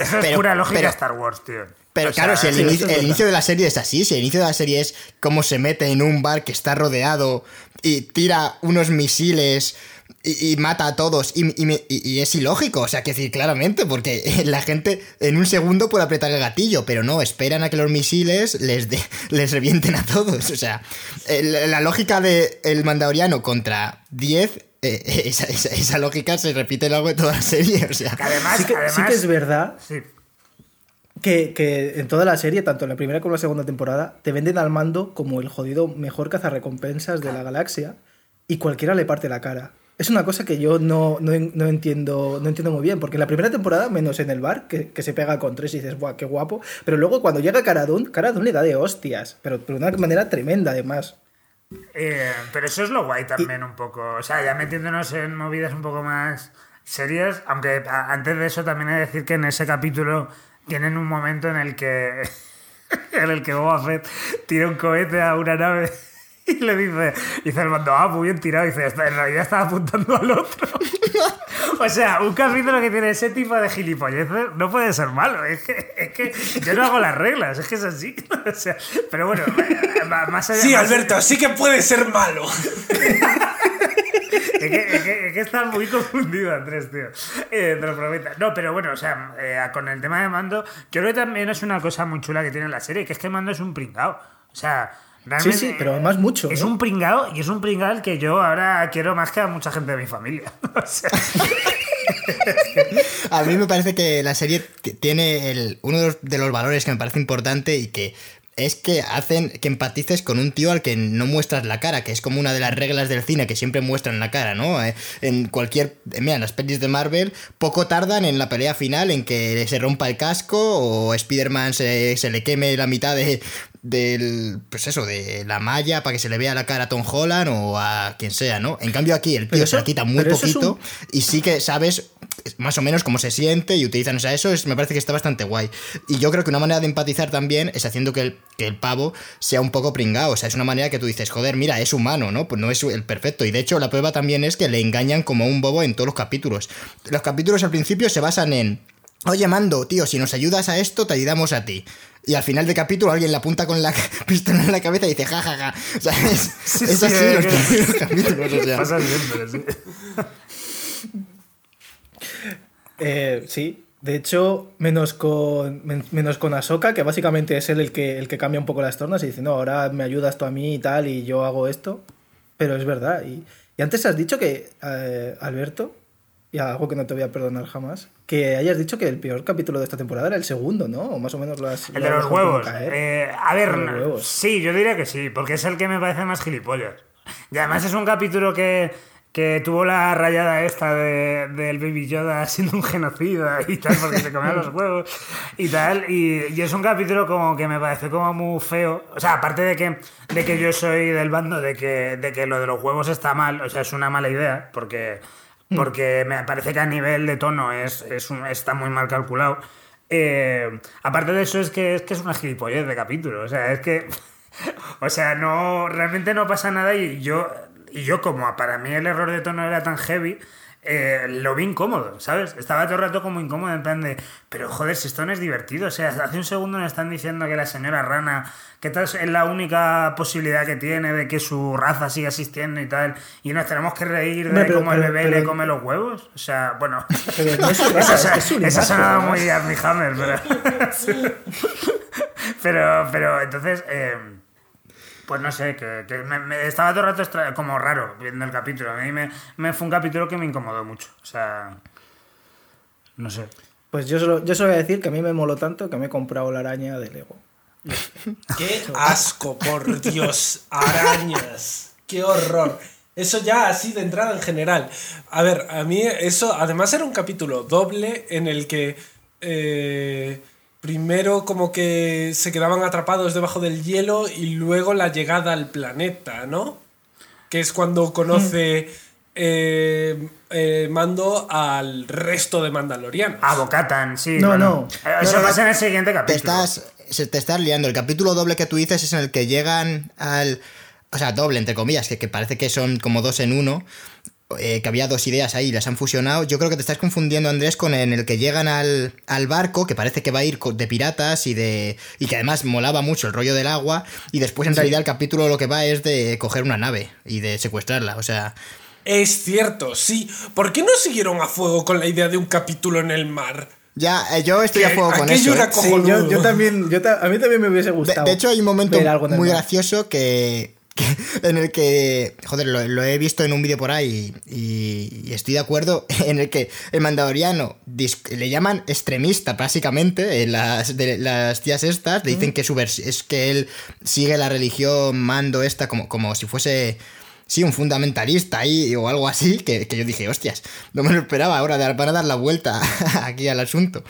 Eso es pura lógica Star Wars, tío. Pero claro, si el, inicio, de la serie es así, si el inicio de la serie es cómo se mete en un bar que está rodeado y tira unos misiles y, mata a todos y, es ilógico, o sea, que decir claramente, porque la gente en un segundo puede apretar el gatillo, pero no, esperan a que los misiles les, les revienten a todos, o sea, la lógica del el mandaloriano contra 10 eh, esa, lógica se repite a lo largo de toda la serie. O sea. además, sí, que, es verdad que, en toda la serie, tanto en la primera como en la segunda temporada, te venden al mando como el jodido mejor cazarrecompensas de la galaxia y cualquiera le parte la cara. Es una cosa que yo no, entiendo, no entiendo muy bien, porque en la primera temporada, menos en el bar, que, se pega con tres y dices, ¡guau, qué guapo! Pero luego cuando llega Caradun, Caradun le da de hostias, pero de una manera tremenda además. Eh, pero eso es lo guay también un poco. O sea, ya metiéndonos en movidas un poco más serias, aunque antes de eso también he de decir que en ese capítulo tienen un momento en el que en el que Boba Fett tira un cohete a una nave y le dice, dice el mando, ah, muy bien tirado, y dice, en realidad estaba apuntando al otro. o sea, un capítulo que tiene ese tipo de gilipolleces no puede ser malo, es que, es que yo no hago las reglas, es que es así. o sea, pero bueno, más allá... Sí, Alberto, sí que puede ser malo. es, que, es, que, estás muy confundido, Andrés, tío. Eh, te lo prometo. No, pero bueno, o sea, eh, con el tema de Mando, yo creo que también es una cosa muy chula que tiene la serie, que es que Mando es un pringao. O sea, Realmente, sí, sí, pero además mucho. Es un pringao y es un pringao que yo ahora quiero más que a mucha gente de mi familia. O sea, a mí me parece que la serie tiene el, uno de los valores que me parece importante y que es que hacen que empatices con un tío al que no muestras la cara, que es como una de las reglas del cine que siempre muestran la cara, ¿no? Eh, en cualquier. Mira, en las pelis de Marvel, poco tardan en la pelea final en que se rompa el casco o Spider-Man se, se, le queme la mitad de, del, pues eso, de la malla para que se le vea la cara a Tom Holland o a quien sea, ¿no? En cambio aquí el tío se la quita muy poquito y sí que sabes más o menos cómo se siente y utilizan, o sea, eso es, me parece que está bastante guay. Y yo creo que una manera de empatizar también es haciendo que el, que el pavo sea un poco pringado, o sea, es una manera que tú dices, joder, mira, es humano, ¿no? Pues no es el perfecto. Y de hecho la prueba también es que le engañan como un bobo en todos los capítulos. Los capítulos al principio se basan en Oye, Mando, tío, si nos ayudas a esto, te ayudamos a ti. Y al final del capítulo alguien le apunta con la pistola en la cabeza y dice jajaja. Ja, ja. O sea, es, es así los primeros capítulos. O sea. Pasa siempre, sí. eh, sí. De hecho, menos con, menos con Ahsoka, que básicamente es él el que, el que cambia un poco las tornas y dice, no, ahora me ayudas tú a mí y tal, y yo hago esto. Pero es verdad. Y, y antes has dicho que, eh, Alberto, y algo que no te voy a perdonar jamás, que hayas dicho que el peor capítulo de esta temporada era el segundo, ¿no? O más o menos lo has... El de los huevos. Eh, a ver, sí, yo diría que sí, porque es el que me parece más gilipollas. Y además es un capítulo que, que tuvo la rayada esta del de, Baby Yoda siendo un genocida y tal, porque se comía los huevos y tal. Y, y, es un capítulo como que me parece como muy feo. O sea, aparte de que, de que yo soy del bando de que, de que lo de los huevos está mal, o sea, es una mala idea, porque. Porque me parece que a nivel de tono es, es está muy mal calculado. Eh, aparte de eso, es que, es que es una gilipollez de capítulo. O sea, es que. O sea, no. Realmente no pasa nada y yo. Y yo, como para mí el error de tono era tan heavy, eh, lo vi incómodo, ¿sabes? Estaba todo el rato como incómodo, en plan de, pero joder, si esto no es divertido, o sea, hace un segundo nos están diciendo que la señora rana, que tal es la única posibilidad que tiene de que su raza siga existiendo y tal, y nos tenemos que reír de cómo el bebé le come los huevos, o sea, bueno, pero eso, sonaba muy Armie Hammer, pero, pero, pero entonces... Eh, pues no sé, que, me, estaba todo el rato como raro viendo el capítulo. A mí me, fue un capítulo que me incomodó mucho. O sea, no sé. Pues yo solo, yo solo voy a decir que a mí me moló tanto que me he comprado la araña de Lego. ¡Qué asco, por Dios! ¡Arañas! ¡Qué horror! Eso ya así de entrada en general. A ver, a mí eso, además era un capítulo doble en el que... Eh, primero como que se quedaban atrapados debajo del hielo y luego la llegada al planeta, ¿no? Que es cuando conoce eh, eh, Mando al resto de Mandalorianos. A Bocatan, sí. No, no. Eso pasa en el siguiente capítulo. Te estás, te estás liando. El capítulo doble que tú dices es en el que llegan al. O sea, doble, entre comillas, que, que parece que son como dos en uno. Eh, que había dos ideas ahí y las han fusionado. Yo creo que te estás confundiendo, Andrés, con en el que llegan al, barco, que parece que va a ir de piratas y de. y que además molaba mucho el rollo del agua. Y después, en realidad, el capítulo lo que va es de coger una nave y de secuestrarla. O sea. Es cierto, sí. ¿Por qué no siguieron a fuego con la idea de un capítulo en el mar? Ya, eh, yo estoy a fuego con eso. ¿eh? yo, también, a mí también me hubiese gustado. De, hecho, hay un momento muy gracioso que, en el que, joder, lo, he visto en un vídeo por ahí y, estoy de acuerdo en el que el mandaloriano le llaman extremista básicamente en las, de, las tías estas, le dicen que su es que él sigue la religión mando esta como, como si fuese sí, un fundamentalista ahí o algo así, que, yo dije, hostias, no me lo esperaba ahora, van a dar la vuelta aquí al asunto.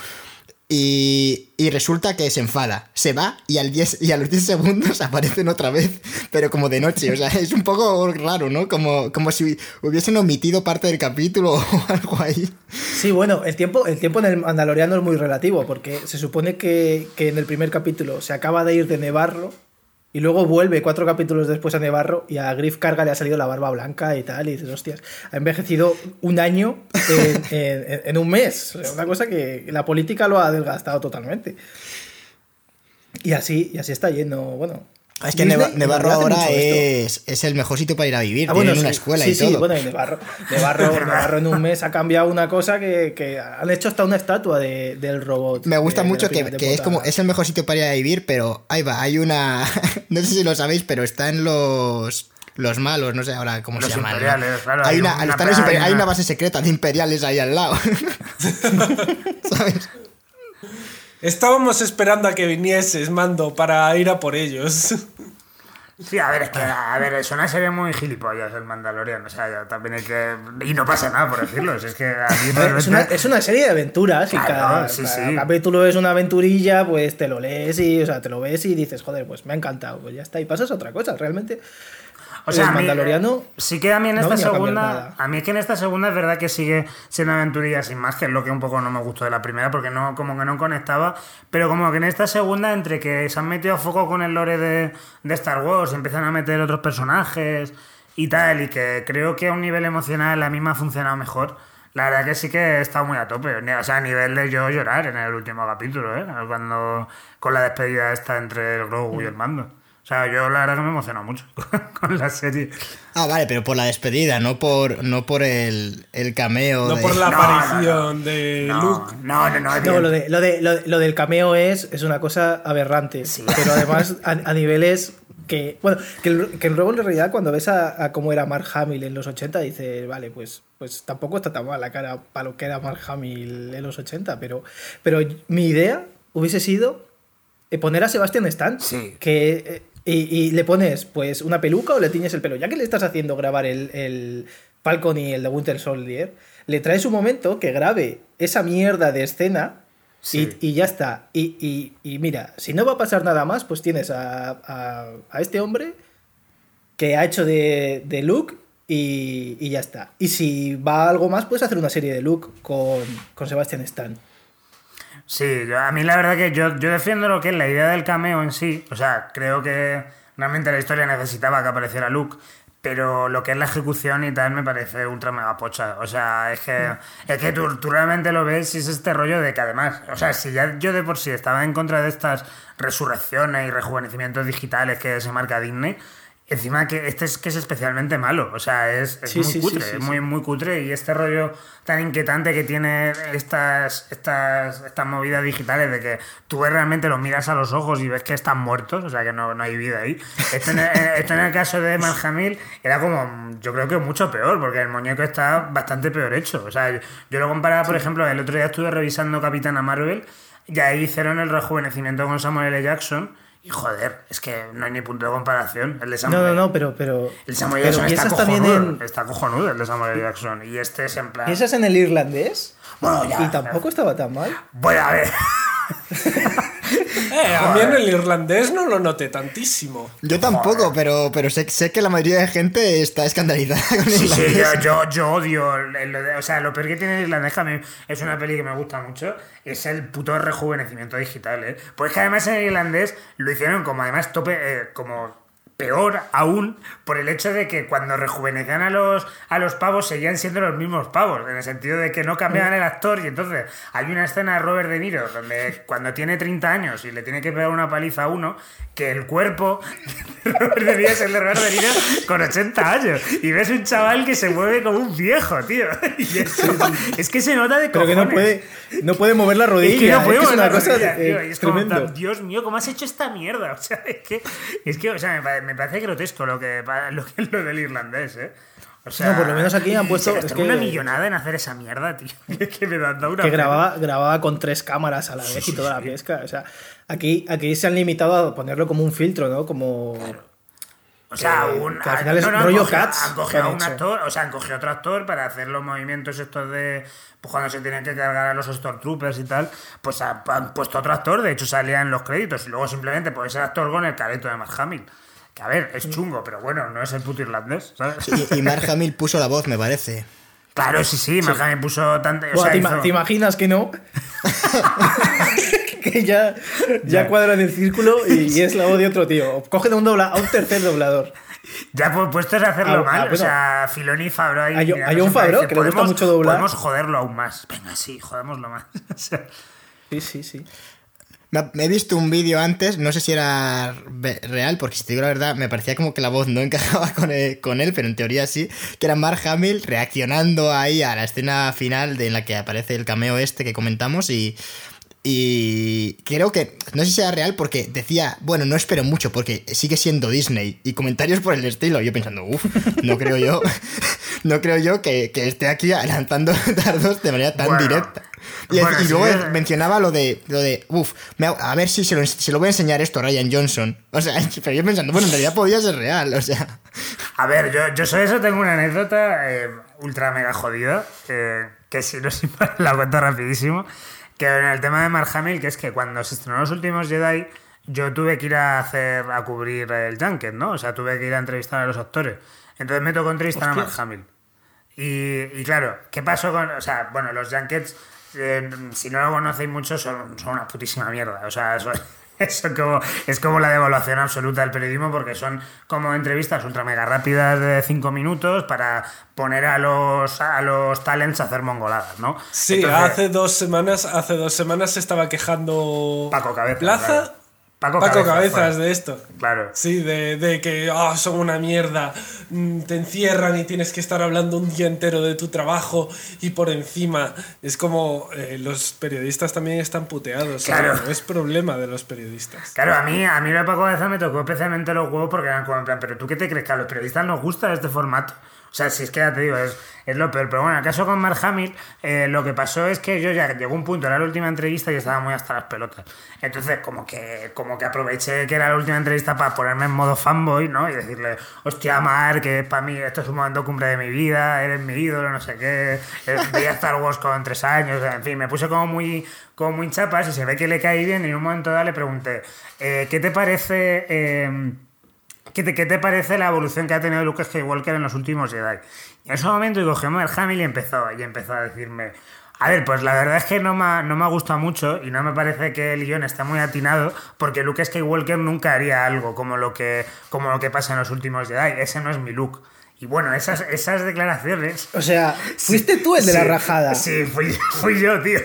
Y, resulta que se enfada, se va y, al 10, y a los 10 segundos aparecen otra vez, pero como de noche. O sea, es un poco raro, ¿no? Como, como si hubiesen omitido parte del capítulo o algo ahí. Sí, bueno, el tiempo, el tiempo en el Mandaloriano es muy relativo, porque se supone que, que en el primer capítulo se acaba de ir de Nevarro y luego vuelve cuatro capítulos después a Nevarro y a Griff Carga le ha salido la barba blanca y tal. Y dices, hostias, ha envejecido un año en, un mes. Una cosa que la política lo ha desgastado totalmente. Y así, y así está yendo, bueno, es que Nevarro ahora es, es, el mejor sitio para ir a vivir. Ah, una escuela y todo. Sí, bueno, y Nevarro, en un mes ha cambiado una cosa que, que han hecho hasta una estatua de, del robot. Me gusta mucho que, que es como es el mejor sitio para ir a vivir, pero ahí va, hay una. no sé si lo sabéis, pero está en los los malos, no sé ahora cómo se llaman. hay, una, hay una base secreta de imperiales ahí al lado. ¿Sabes? Estábamos esperando a que vinieses, mando, para ir a por ellos. Sí, a ver, es que, a ver, es una serie muy gilipollas el Mandalorian, o sea, también hay que... Y no pasa nada por decirlo, es que a mí es, una, es, una, serie de aventuras y cada, capítulo es una aventurilla, pues te lo lees y, o sea, te lo ves y dices, joder, pues me ha encantado, pues ya está, y pasas otra cosa, realmente o sea, Mandaloriano. sí que a mí en esta segunda. A, mí es que en esta segunda es verdad que sigue siendo aventurilla sin más, que es lo que un poco no me gustó de la primera, porque no, como que no conectaba. Pero como que en esta segunda, entre que se han metido a foco con el lore de, de Star Wars, empiezan a meter otros personajes y tal, y que creo que a un nivel emocional la misma ha funcionado mejor. La verdad que sí que he estado muy a tope. O sea, a nivel de yo llorar en el último capítulo, ¿eh? Cuando. con la despedida esta entre el Grogu y el mando. O sea, yo la verdad que me emociona mucho con la serie. Ah, vale, pero por la despedida, no por, no por el, el cameo. No por la aparición de Luke. No, no, no. no lo, de, lo, de, lo, del cameo es, es una cosa aberrante. Sí. Pero además, a, niveles que. Bueno, que, el, que luego en realidad, cuando ves a, cómo era Mark Hamill en los 80, dices, vale, pues, pues tampoco está tan mal la cara para lo que era Mark Hamill en los 80. Pero, pero mi idea hubiese sido poner a Sebastian Stan. Sí. Que y, le pones pues una peluca o le tiñes el pelo. Ya que le estás haciendo grabar el, el Falcon y el de Winter Soldier, le traes un momento que grabe esa mierda de escena y, ya está. Y, mira, si no va a pasar nada más, pues tienes a, este hombre que ha hecho de, de Luke y, ya está. Y si va algo más, puedes hacer una serie de Luke con, con Sebastian Stan. Sí, a mí la verdad que yo, yo defiendo lo que es la idea del cameo en sí. O sea, creo que realmente la historia necesitaba que apareciera Luke. Pero lo que es la ejecución y tal me parece ultra mega pocha. O sea, es que, es que tú, tú realmente lo ves y es este rollo de que además, o sea, si ya yo de por sí estaba en contra de estas resurrecciones y rejuvenecimientos digitales que se marca Disney, Encima que este es que es especialmente malo, o sea, es, muy cutre, muy, muy cutre y este rollo tan inquietante que tiene estas, estas, estas movidas digitales de que tú realmente los miras a los ojos y ves que están muertos, o sea que no, hay vida ahí. Esto en, el, caso de Malhamil era como, yo creo que mucho peor, porque el muñeco está bastante peor hecho. O sea, yo lo comparaba, por ejemplo, el otro día estuve revisando Capitana Marvel y ahí hicieron el rejuvenecimiento con Samuel L. Jackson y joder, es que no hay ni punto de comparación. El de Samuel, no, no, no, pero. pero el Samuel Jackson está cojonudo, está cojonudo, el de Samuel Jackson. Y este es en plan. ¿Piensas en el irlandés? Bueno, ya. Y tampoco estaba tan mal. Voy a ver. Eh, a mí en el irlandés no lo noté tantísimo. Yo tampoco, pero, pero sé, sé, que la mayoría de gente está escandalizada con sí, sí, yo, yo, odio. o sea, lo peor que tiene el irlandés, que a mí es una peli que me gusta mucho, es el puto rejuvenecimiento digital, ¿eh? Pues que además en el irlandés lo hicieron como además tope, eh, como peor aún por el hecho de que cuando rejuvenecían a los, a los pavos seguían siendo los mismos pavos, en el sentido de que no cambiaban el actor y entonces hay una escena de Robert De Niro donde cuando tiene 30 años y le tiene que pegar una paliza a uno, que el cuerpo de Robert De Niro es el de Robert De Niro con 80 años y ves un chaval que se mueve como un viejo, tío. es, que se nota de Pero que no puede, no puede mover la rodilla. Es que no puede mover la rodilla, tío. Dios mío, ¿cómo has hecho esta mierda? O sea, es que, es que o sea, me, me parece grotesco lo que, lo que lo del irlandés, ¿eh? O sea, no, por lo menos aquí han puesto. Es que, una millonada en hacer esa mierda, tío. que me da una que grababa, grababa con tres cámaras a la vez y toda la pesca. O sea, aquí, aquí se han limitado a ponerlo como un filtro, ¿no? Como. O sea, un, al final es rollo cats. Han cogido a un actor, o sea, han cogido otro actor para hacer los movimientos estos de. Pues cuando se tienen que cargar a los Stormtroopers y tal, pues han, puesto otro actor, de hecho salía en los créditos, y luego simplemente puede ser actor con el careto de Mark Hamill. Que a ver, es chungo, pero bueno, no es el puto irlandés, ¿sabes? y, Mark Hamill puso la voz, me parece. Claro, sí, sí, Mark Hamill puso tanto. O sea, ¿te, imaginas que no? que ya, ya cuadra en el círculo y, es la voz de otro tío. Cogen a un, dobla, a un tercer doblador. Ya pues, puestos a hacerlo ah, mal, ah, o sea, Filoni y Fabro ahí. Hay, hay un Fabro que le gusta mucho doblar. Podemos joderlo aún más. Venga, sí, jodémoslo más. sí, sí, sí. Me he visto un vídeo antes, no sé si era real, porque si te digo la verdad, me parecía como que la voz no encajaba con él, con él pero en teoría sí, que era Mark Hamill reaccionando ahí a la escena final de en la que aparece el cameo este que comentamos y, y creo que, no sé si sea real porque decía, bueno, no espero mucho porque sigue siendo Disney y comentarios por el estilo. Yo pensando, uff, no creo yo, no creo yo que, esté aquí lanzando dardos de manera tan directa. Y, luego mencionaba lo de, lo de uff, a ver si se lo, voy a enseñar esto a Ryan Johnson. O sea, pero yo pensando, bueno, en realidad podía ser real, o sea. A ver, yo, yo sobre eso tengo una anécdota eh, ultra mega jodida, que si no, la cuento rapidísimo. Que en el tema de Mark Hamill, que es que cuando se estrenó Los Últimos Jedi, yo tuve que ir a hacer a cubrir el Junket, ¿no? O sea, tuve que ir a entrevistar a los actores. Entonces me tocó entrevistar a Mark Hamill. Y, claro, ¿qué pasó con...? O sea, bueno, los Junkets, eh, si no lo conocéis mucho, son, son una putísima mierda. O sea, eso, eso como, es como la devaluación absoluta del periodismo porque son como entrevistas ultra mega rápidas de cinco minutos para poner a los, a los talents a hacer mongoladas, ¿no? Sí, hace dos semanas, hace dos semanas se estaba quejando Paco Cabeza. Plaza. Paco, Cabezas, de esto. Claro. Sí, de, que oh, son una mierda, mm, te encierran y tienes que estar hablando un día entero de tu trabajo y por encima. Es como eh, los periodistas también están puteados. Claro. No es problema de los periodistas. Claro, a mí, a mí de Paco Cabezas me tocó especialmente los huevos porque eran como en plan, pero tú qué te crees que a los periodistas nos gusta este formato. O sea, si es que ya te digo, es, es lo peor. Pero bueno, en el caso con Mark Hamill, eh, lo que pasó es que yo ya llegó un punto, era la última entrevista y estaba muy hasta las pelotas. Entonces, como que, como que aproveché que era la última entrevista para ponerme en modo fanboy, ¿no? Y decirle, hostia, Mark, que para mí esto es un momento cumbre de mi vida, eres mi ídolo, no sé qué. Eh, veía Star Wars con tres años, en fin, me puse como muy, como muy chapas y se ve que le caí bien y en un momento dado le pregunté, eh, ¿qué te parece... ¿Qué te, parece la evolución que ha tenido Luke Skywalker en los últimos Jedi? Y en ese momento digo, el Hamill y empezó, y empezó a decirme, a ver, pues la verdad es que no me, no me ha gustado mucho y no me parece que el guion esté muy atinado porque Luke Skywalker nunca haría algo como lo que, como lo que pasa en los últimos Jedi. Ese no es mi look. Y bueno, esas, esas declaraciones... O sea, fuiste tú el de la rajada. Sí, fui, fui yo, tío.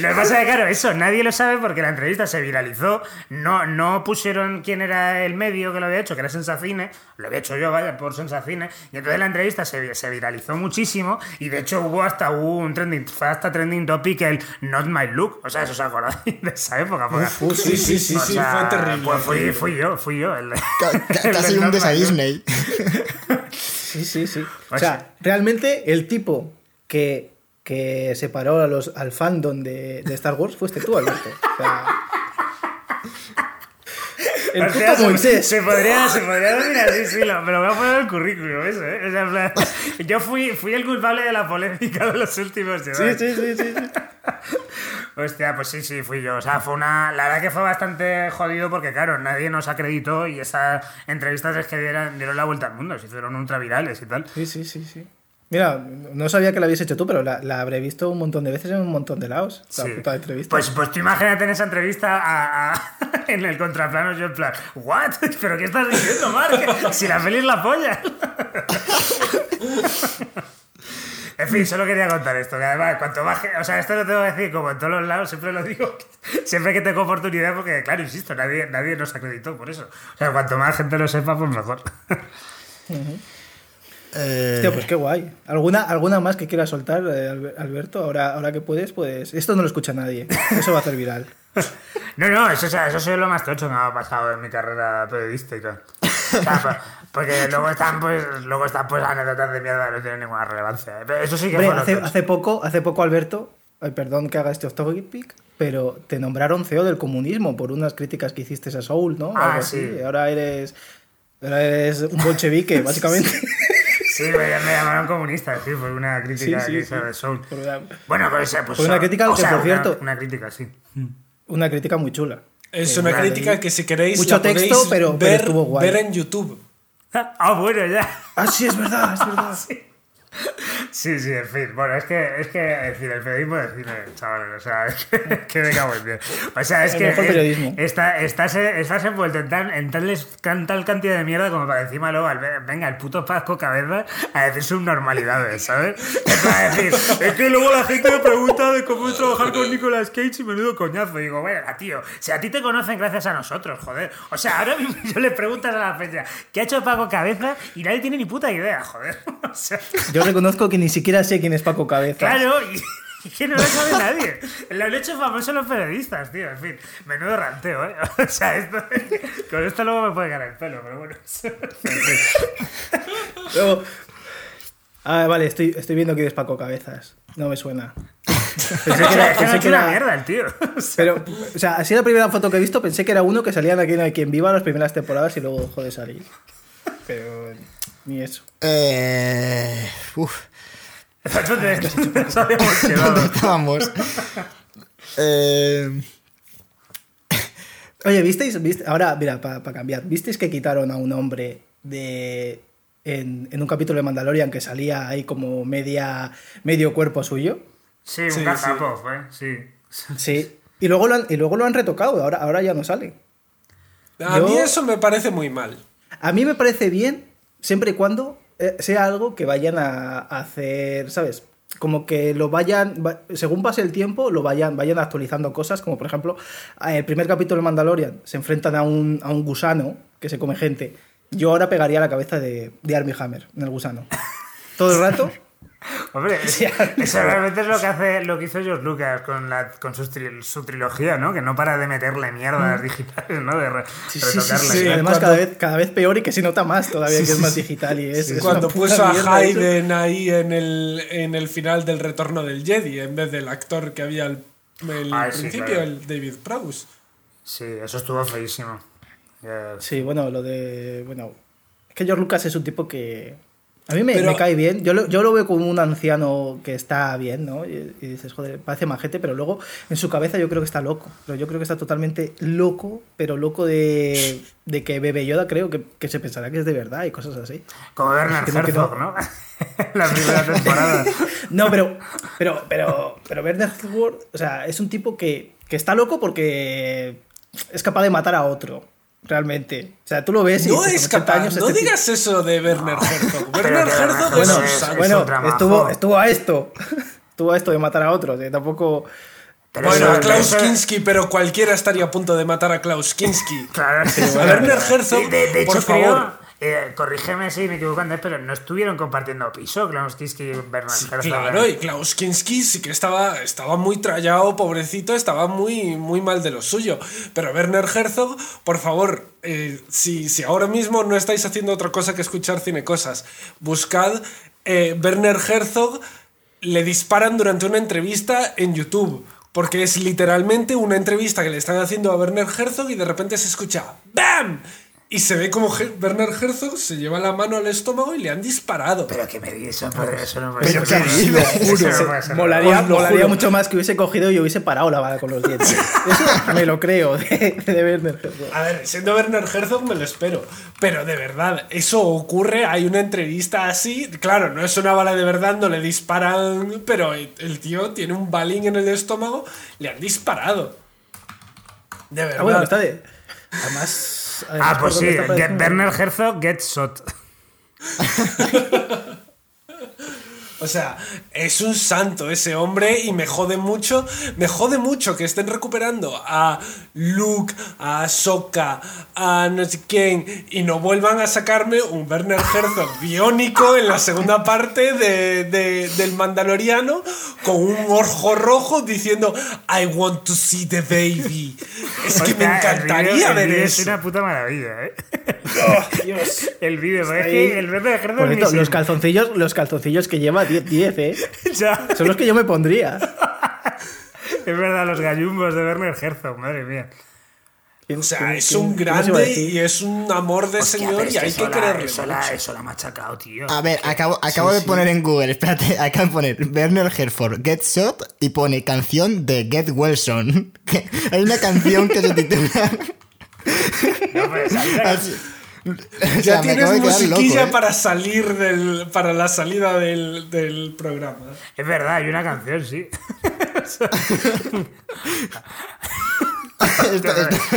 Lo que pasa es que, claro, eso nadie lo sabe porque la entrevista se viralizó. No, no pusieron quién era el medio que lo había hecho, que era Sensacine. Lo había hecho yo, vaya, por Sensacine. Y entonces la entrevista se, se viralizó muchísimo. Y de hecho hubo hasta un trending, fue hasta trending topic el Not My Look. O sea, eso os acordáis de esa época. sí, sí, sí, sí, fue terrible. Pues fui, fui yo, fui yo. El, Casi un a Disney. Sí, sí, sí. O sea, realmente el tipo que que separó a los, al fandom de, de Star Wars fuiste tú, Alberto. O sea, el puto Moisés. Se, podría, se podría decir así, sí, lo, pero voy a poner el currículum, eso, ¿eh? O sea, yo fui, fui el culpable de la polémica de los últimos Sí, sí, sí, sí. Hostia, pues sí, sí, fui yo. O sea, fue una. La verdad que fue bastante jodido porque, claro, nadie nos acreditó y esas entrevistas es que dieron, dieron la vuelta al mundo, se hicieron ultravirales y tal. Sí, sí, sí, sí. Mira, no sabía que la habías hecho tú, pero la, la, habré visto un montón de veces en un montón de lados. La puta entrevista. Pues, pues tú imagínate en esa entrevista a, en el contraplano, yo en plan, ¿what? ¿Pero qué estás diciendo, Mark? Si la feliz la polla. En fin, solo quería contar esto, que además, cuanto más... O sea, esto lo tengo que decir como en todos los lados, siempre lo digo, siempre que tengo oportunidad, porque, claro, insisto, nadie, nadie nos acreditó por eso. O sea, cuanto más gente lo sepa, pues mejor. Eh... Hostia, pues qué guay. ¿Alguna, ¿Alguna más que quieras soltar, eh, Alberto? Ahora, ahora que puedes, pues... Esto no lo escucha nadie. Eso va a hacer viral. No, no, eso, eso es lo más tocho que me ha pasado en mi carrera periodística. Pues, porque luego están, pues, luego están pues anécdotas de mierda, no tienen ninguna relevancia. eso sí que hace, hace, poco, hace poco, Alberto, ay, perdón que haga este off topic, pero te nombraron CEO del comunismo por unas críticas que hiciste a Soul, ¿no? Ah, sí. Ahora eres, ahora eres un bolchevique, básicamente. Sí, me, me, llamaron comunista, sí, por una crítica que hice de Soul. Bueno, pues, pues por una crítica, que, por cierto... Una, crítica, sí. Una crítica muy chula. Es una crítica que si queréis Mucho texto, pero, ver, estuvo guay. ver en YouTube. Ah, bueno, ya. Ah, sí, es verdad, es verdad. Sí, sí, en fin. Bueno, es que, es que decir, el periodismo de cine, chavales, o sea, es que, que me cago en Dios. O sea, es que está, estás, estás envuelto en tal, en tal cantidad de mierda como para encima luego, venga, el puto Pasco Cabeza a decir subnormalidades, ¿sabes? Es para decir, es que luego la gente me pregunta de cómo es trabajar con Nicolas Cage y menudo coñazo. Y digo, bueno, tío, si a ti te conocen gracias a nosotros, joder. O sea, ahora mismo yo le preguntas a la fecha, ¿qué ha hecho Paco Cabeza? Y nadie tiene ni puta idea, joder. O sea, yo reconozco que ni siquiera sé quién es Paco Cabeza. Claro, y, que no lo sabe nadie. Lo han hecho famoso los periodistas, tío. En fin, menudo ranteo, ¿eh? O sea, esto, con esto luego me puede caer el pelo, pero bueno. luego, ah, vale, estoy, estoy viendo quién es Paco Cabezas. No me suena. Pensé que era, pensé que era mierda el tío. Pero, o sea, así la primera foto que he visto, pensé que era uno que salía aquí en Quien Viva las primeras temporadas y luego dejó de salir. Pero ni eso. Eh. Uf. Estábamos. eh... Oye, ¿visteis? Ahora, mira, para cambiar, ¿visteis que quitaron a un hombre de. En, en, un capítulo de Mandalorian que salía ahí como media medio cuerpo suyo? Sí, un sí, sí. sí. Sí. Y luego lo han, y luego lo han retocado, ahora, ahora ya no sale. A mí eso me parece muy mal. A mí me parece bien siempre y cuando eh, sea algo que vayan a, hacer, ¿sabes? Como que lo vayan, según pase el tiempo, lo vayan, vayan actualizando cosas, como por ejemplo, el primer capítulo de Mandalorian se enfrentan a un, a un gusano que se come gente. Yo ahora pegaría la cabeza de, de Hammer en el gusano. Todo el rato. Hombre, eso realmente es lo que hace lo que hizo George Lucas con, la, con su, su trilogía, ¿no? Que no para de meterle mierdas mm. digitales, ¿no? De sí, sí, Además, cada, vez, cada vez peor y que se nota más todavía que es más digital. y es, Cuando puso a Hayden ahí en el, en el final del retorno del Jedi, en vez del actor que había al, el principio, el David Prowse. Sí, eso estuvo feísimo. Sí, bueno, lo de. Bueno, es que George Lucas es un tipo que a mí me, cae bien. Yo lo, yo lo, veo como un anciano que está bien, ¿no? Y, dices, joder, parece majete, pero luego en su cabeza yo creo que está loco. Pero yo creo que está totalmente loco, pero loco de, de que Bebe Yoda creo que, que, se pensará que es de verdad y cosas así. Como Werner Herzog, ¿no? La primera temporada. no, pero, pero, pero, pero Werner Herzog, o sea, es un tipo que, que está loco porque es capaz de matar a otro realmente. O sea, tú lo ves y no es capaz, no este digas eso de Werner Herzog. Werner Herzog bueno, bueno estuvo, estuvo a esto. estuvo a esto de matar a otros. Eh, tampoco. Bueno, a Klaus Kinski, pero cualquiera estaría a punto de matar a Klaus Kinski. Claro, sí, a Werner Herzog, de, hecho, por favor. Eh, corrígeme si me equivoco antes, pero no estuvieron compartiendo piso Klaus Kinski y Bernard sí, Claro, y Klaus Kinski sí que estaba, estaba muy trallado, pobrecito, estaba muy, muy mal de lo suyo. Pero Werner Herzog, por favor, eh, si, si ahora mismo no estáis haciendo otra cosa que escuchar cine cosas, buscad eh, Werner Herzog, le disparan durante una entrevista en YouTube. Porque es literalmente una entrevista que le están haciendo a Werner Herzog y de repente se escucha ¡BAM! Y se ve como Werner Herzog se lleva la mano al estómago y le han disparado. Pero que me eso, eso no Pero que Molaría, molaría mucho más que hubiese cogido y hubiese parado la bala con los dientes. Eso me lo creo de, Werner Herzog. A ver, siendo Werner Herzog me lo espero. Pero de verdad, eso ocurre, hay una entrevista así. Claro, no es una bala de verdad, no le disparan, pero el tío tiene un balín en el estómago, le han disparado. De verdad. Ah, bueno, está de. Además ah, pues sí, Werner Herzog Get Shot. O sea, es un santo ese hombre y me jode mucho, me jode mucho que estén recuperando a Luke, a Sokka, a no sé quién y no vuelvan a sacarme un Werner Herzog biónico en la segunda parte de, del Mandaloriano con un ojo rojo diciendo I want to see the baby. Es que me encantaría ver eso. Es una puta maravilla, ¿eh? Oh, Dios. El vídeo, es que el Werner Herzog... los, calzoncillos, los calzoncillos que lleva 10, ¿eh? Son los que yo me pondría. es verdad, los gallumbos de Werner Herzog, madre mía. O sea, es un grande y es un amor de señor y hay que creerle. Eso, la, eso la ha machacado, tío. A ver, acabo, acabo de poner en Google, espérate, acabo de poner Werner Herford Get Shot y pone canción de Get Wilson. Hay una canción que se titula. No, pues, ya tienes musiquilla ¿eh? para salir del. para la salida del, del, programa. Es verdad, hay una canción, sí.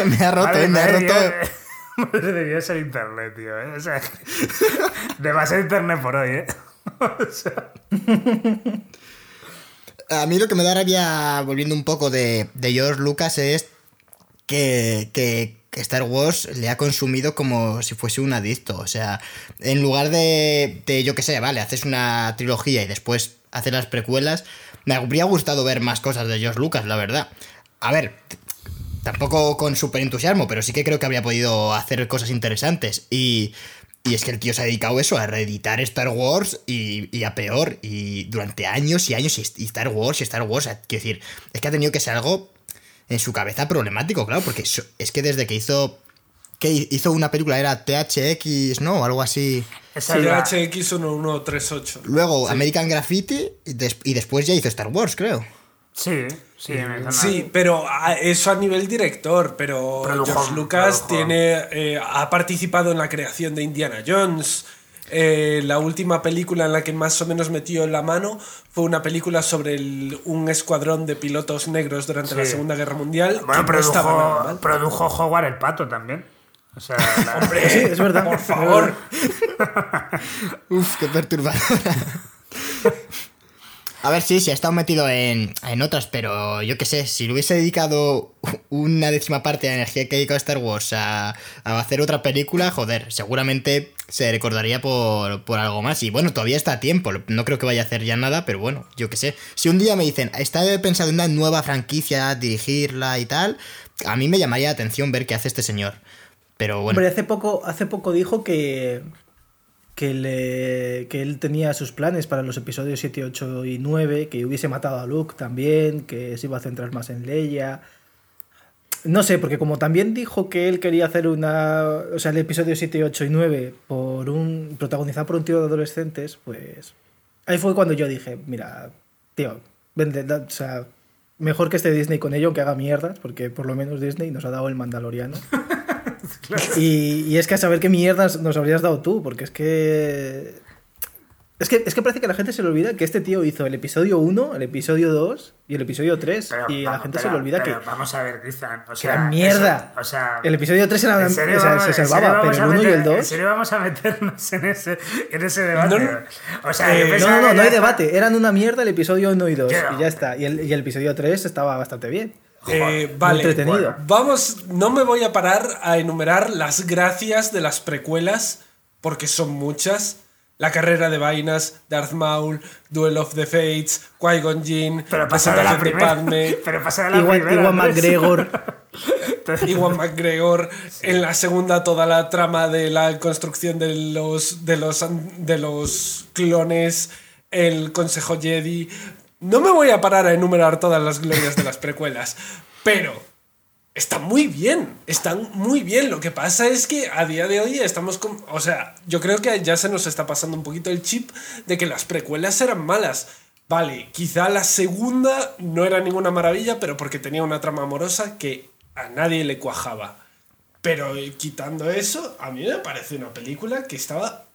me ha roto, me ha roto. Debería ser internet, tío. ¿eh? O sea, demasiado internet por hoy, ¿eh? A mí lo que me da rabia, volviendo un poco de, de George Lucas, es que que Star Wars le ha consumido como si fuese un adicto. O sea, en lugar de, de yo qué sé, vale, haces una trilogía y después haces las precuelas, me habría gustado ver más cosas de George Lucas, la verdad. A ver, tampoco con súper entusiasmo, pero sí que creo que habría podido hacer cosas interesantes. Y, y es que el tío se ha dedicado eso, a reeditar Star Wars y, y a peor. Y durante años y años, y Star Wars y Star Wars. Quiero decir, es que ha tenido que ser algo en su cabeza problemático, claro, porque es que desde que hizo que hizo una película era THX, ¿no? O algo así. Sí, THX 1138. Luego American Graffiti y, después ya hizo Star Wars, creo. Sí, sí, sí, pero eso a nivel director, pero George Lucas tiene eh, ha participado en la creación de Indiana Jones. Eh, la última película en la que más o menos metió la mano fue una película sobre un escuadrón de pilotos negros durante la Segunda Guerra Mundial. Bueno, produjo, produjo Howard el Pato también. O sea, Hombre, sí, es verdad. Por favor. Uf, qué perturbadora. A ver, sí, sí, ha estado metido en, otras, pero yo qué sé, si le hubiese dedicado una décima parte de la energía que ha dedicado a Star Wars a, hacer otra película, joder, seguramente se recordaría por, por, algo más. Y bueno, todavía está a tiempo, no creo que vaya a hacer ya nada, pero bueno, yo qué sé. Si un día me dicen, está pensado en una nueva franquicia, dirigirla y tal, a mí me llamaría la atención ver qué hace este señor. Pero bueno. Hace poco, hace poco dijo que, que, le, que él tenía sus planes para los episodios 7, 8 y 9, que hubiese matado a Luke también, que se iba a centrar más en Leia. No sé, porque como también dijo que él quería hacer una. O sea, el episodio 7, 8 y 9 por un, protagonizado por un tío de adolescentes, pues. Ahí fue cuando yo dije: Mira, tío, vende, o sea, mejor que esté Disney con ello, que haga mierdas, porque por lo menos Disney nos ha dado el Mandaloriano. Y, es que a saber qué mierdas nos habrías dado tú, porque es que. Es que, es que parece que la gente se le olvida que este tío hizo el episodio 1, el episodio 2 y el episodio 3. y a la gente se le olvida que. Vamos a ver, Cristian. O sea, mierda. o sea, el episodio 3 era, se salvaba, pero el 1 y el 2. ¿En serio vamos a meternos en ese, en ese debate? No, o sea, eh, no, no, no, hay debate. Eran una mierda el episodio 1 y 2. Y ya está. Y el, y el episodio 3 estaba bastante bien. Eh, vale, vamos, no me voy a parar a enumerar las gracias de las precuelas, porque son muchas. La carrera de vainas, Darth Maul, Duel of the Fates, Qui-Gon Jinn, pero pasa de la primera. Pero pasa de la Iwan, primera. Iwan McGregor. Iwan McGregor. En la segunda, toda la trama de la construcción de los, de los, de los clones, el Consejo Jedi. No me voy a parar a enumerar todas las glorias de las precuelas, pero están muy bien, están muy bien. Lo que pasa es que a día de hoy estamos con... O sea, yo creo que ya se nos está pasando un poquito el chip de que las precuelas eran malas. Vale, quizá la segunda no era ninguna maravilla, pero porque tenía una trama amorosa que a nadie le cuajaba. Pero eh, quitando eso, a mí me parece una película que estaba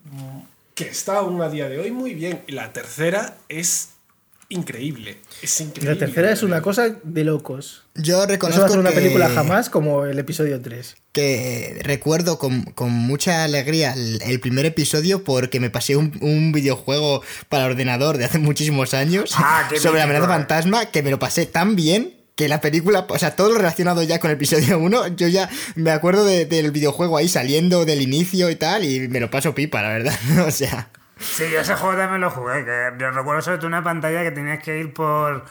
que está aún a día de hoy muy bien. Y la tercera es increíble. Es increíble. La tercera es una cosa de locos. Yo reconozco. No va a ser una película jamás como el episodio 3. Que recuerdo con, mucha alegría el, primer episodio porque me pasé un, videojuego para ordenador de hace muchísimos años ah, sobre la amenaza fantasma que me lo pasé tan bien que la película, o sea, todo lo relacionado ya con el episodio 1, yo ya me acuerdo del videojuego ahí saliendo del inicio y tal, y me lo paso pipa, la verdad. o sea. Sí, yo ese juego también lo jugué, que yo recuerdo sobre todo una pantalla que tenías que ir por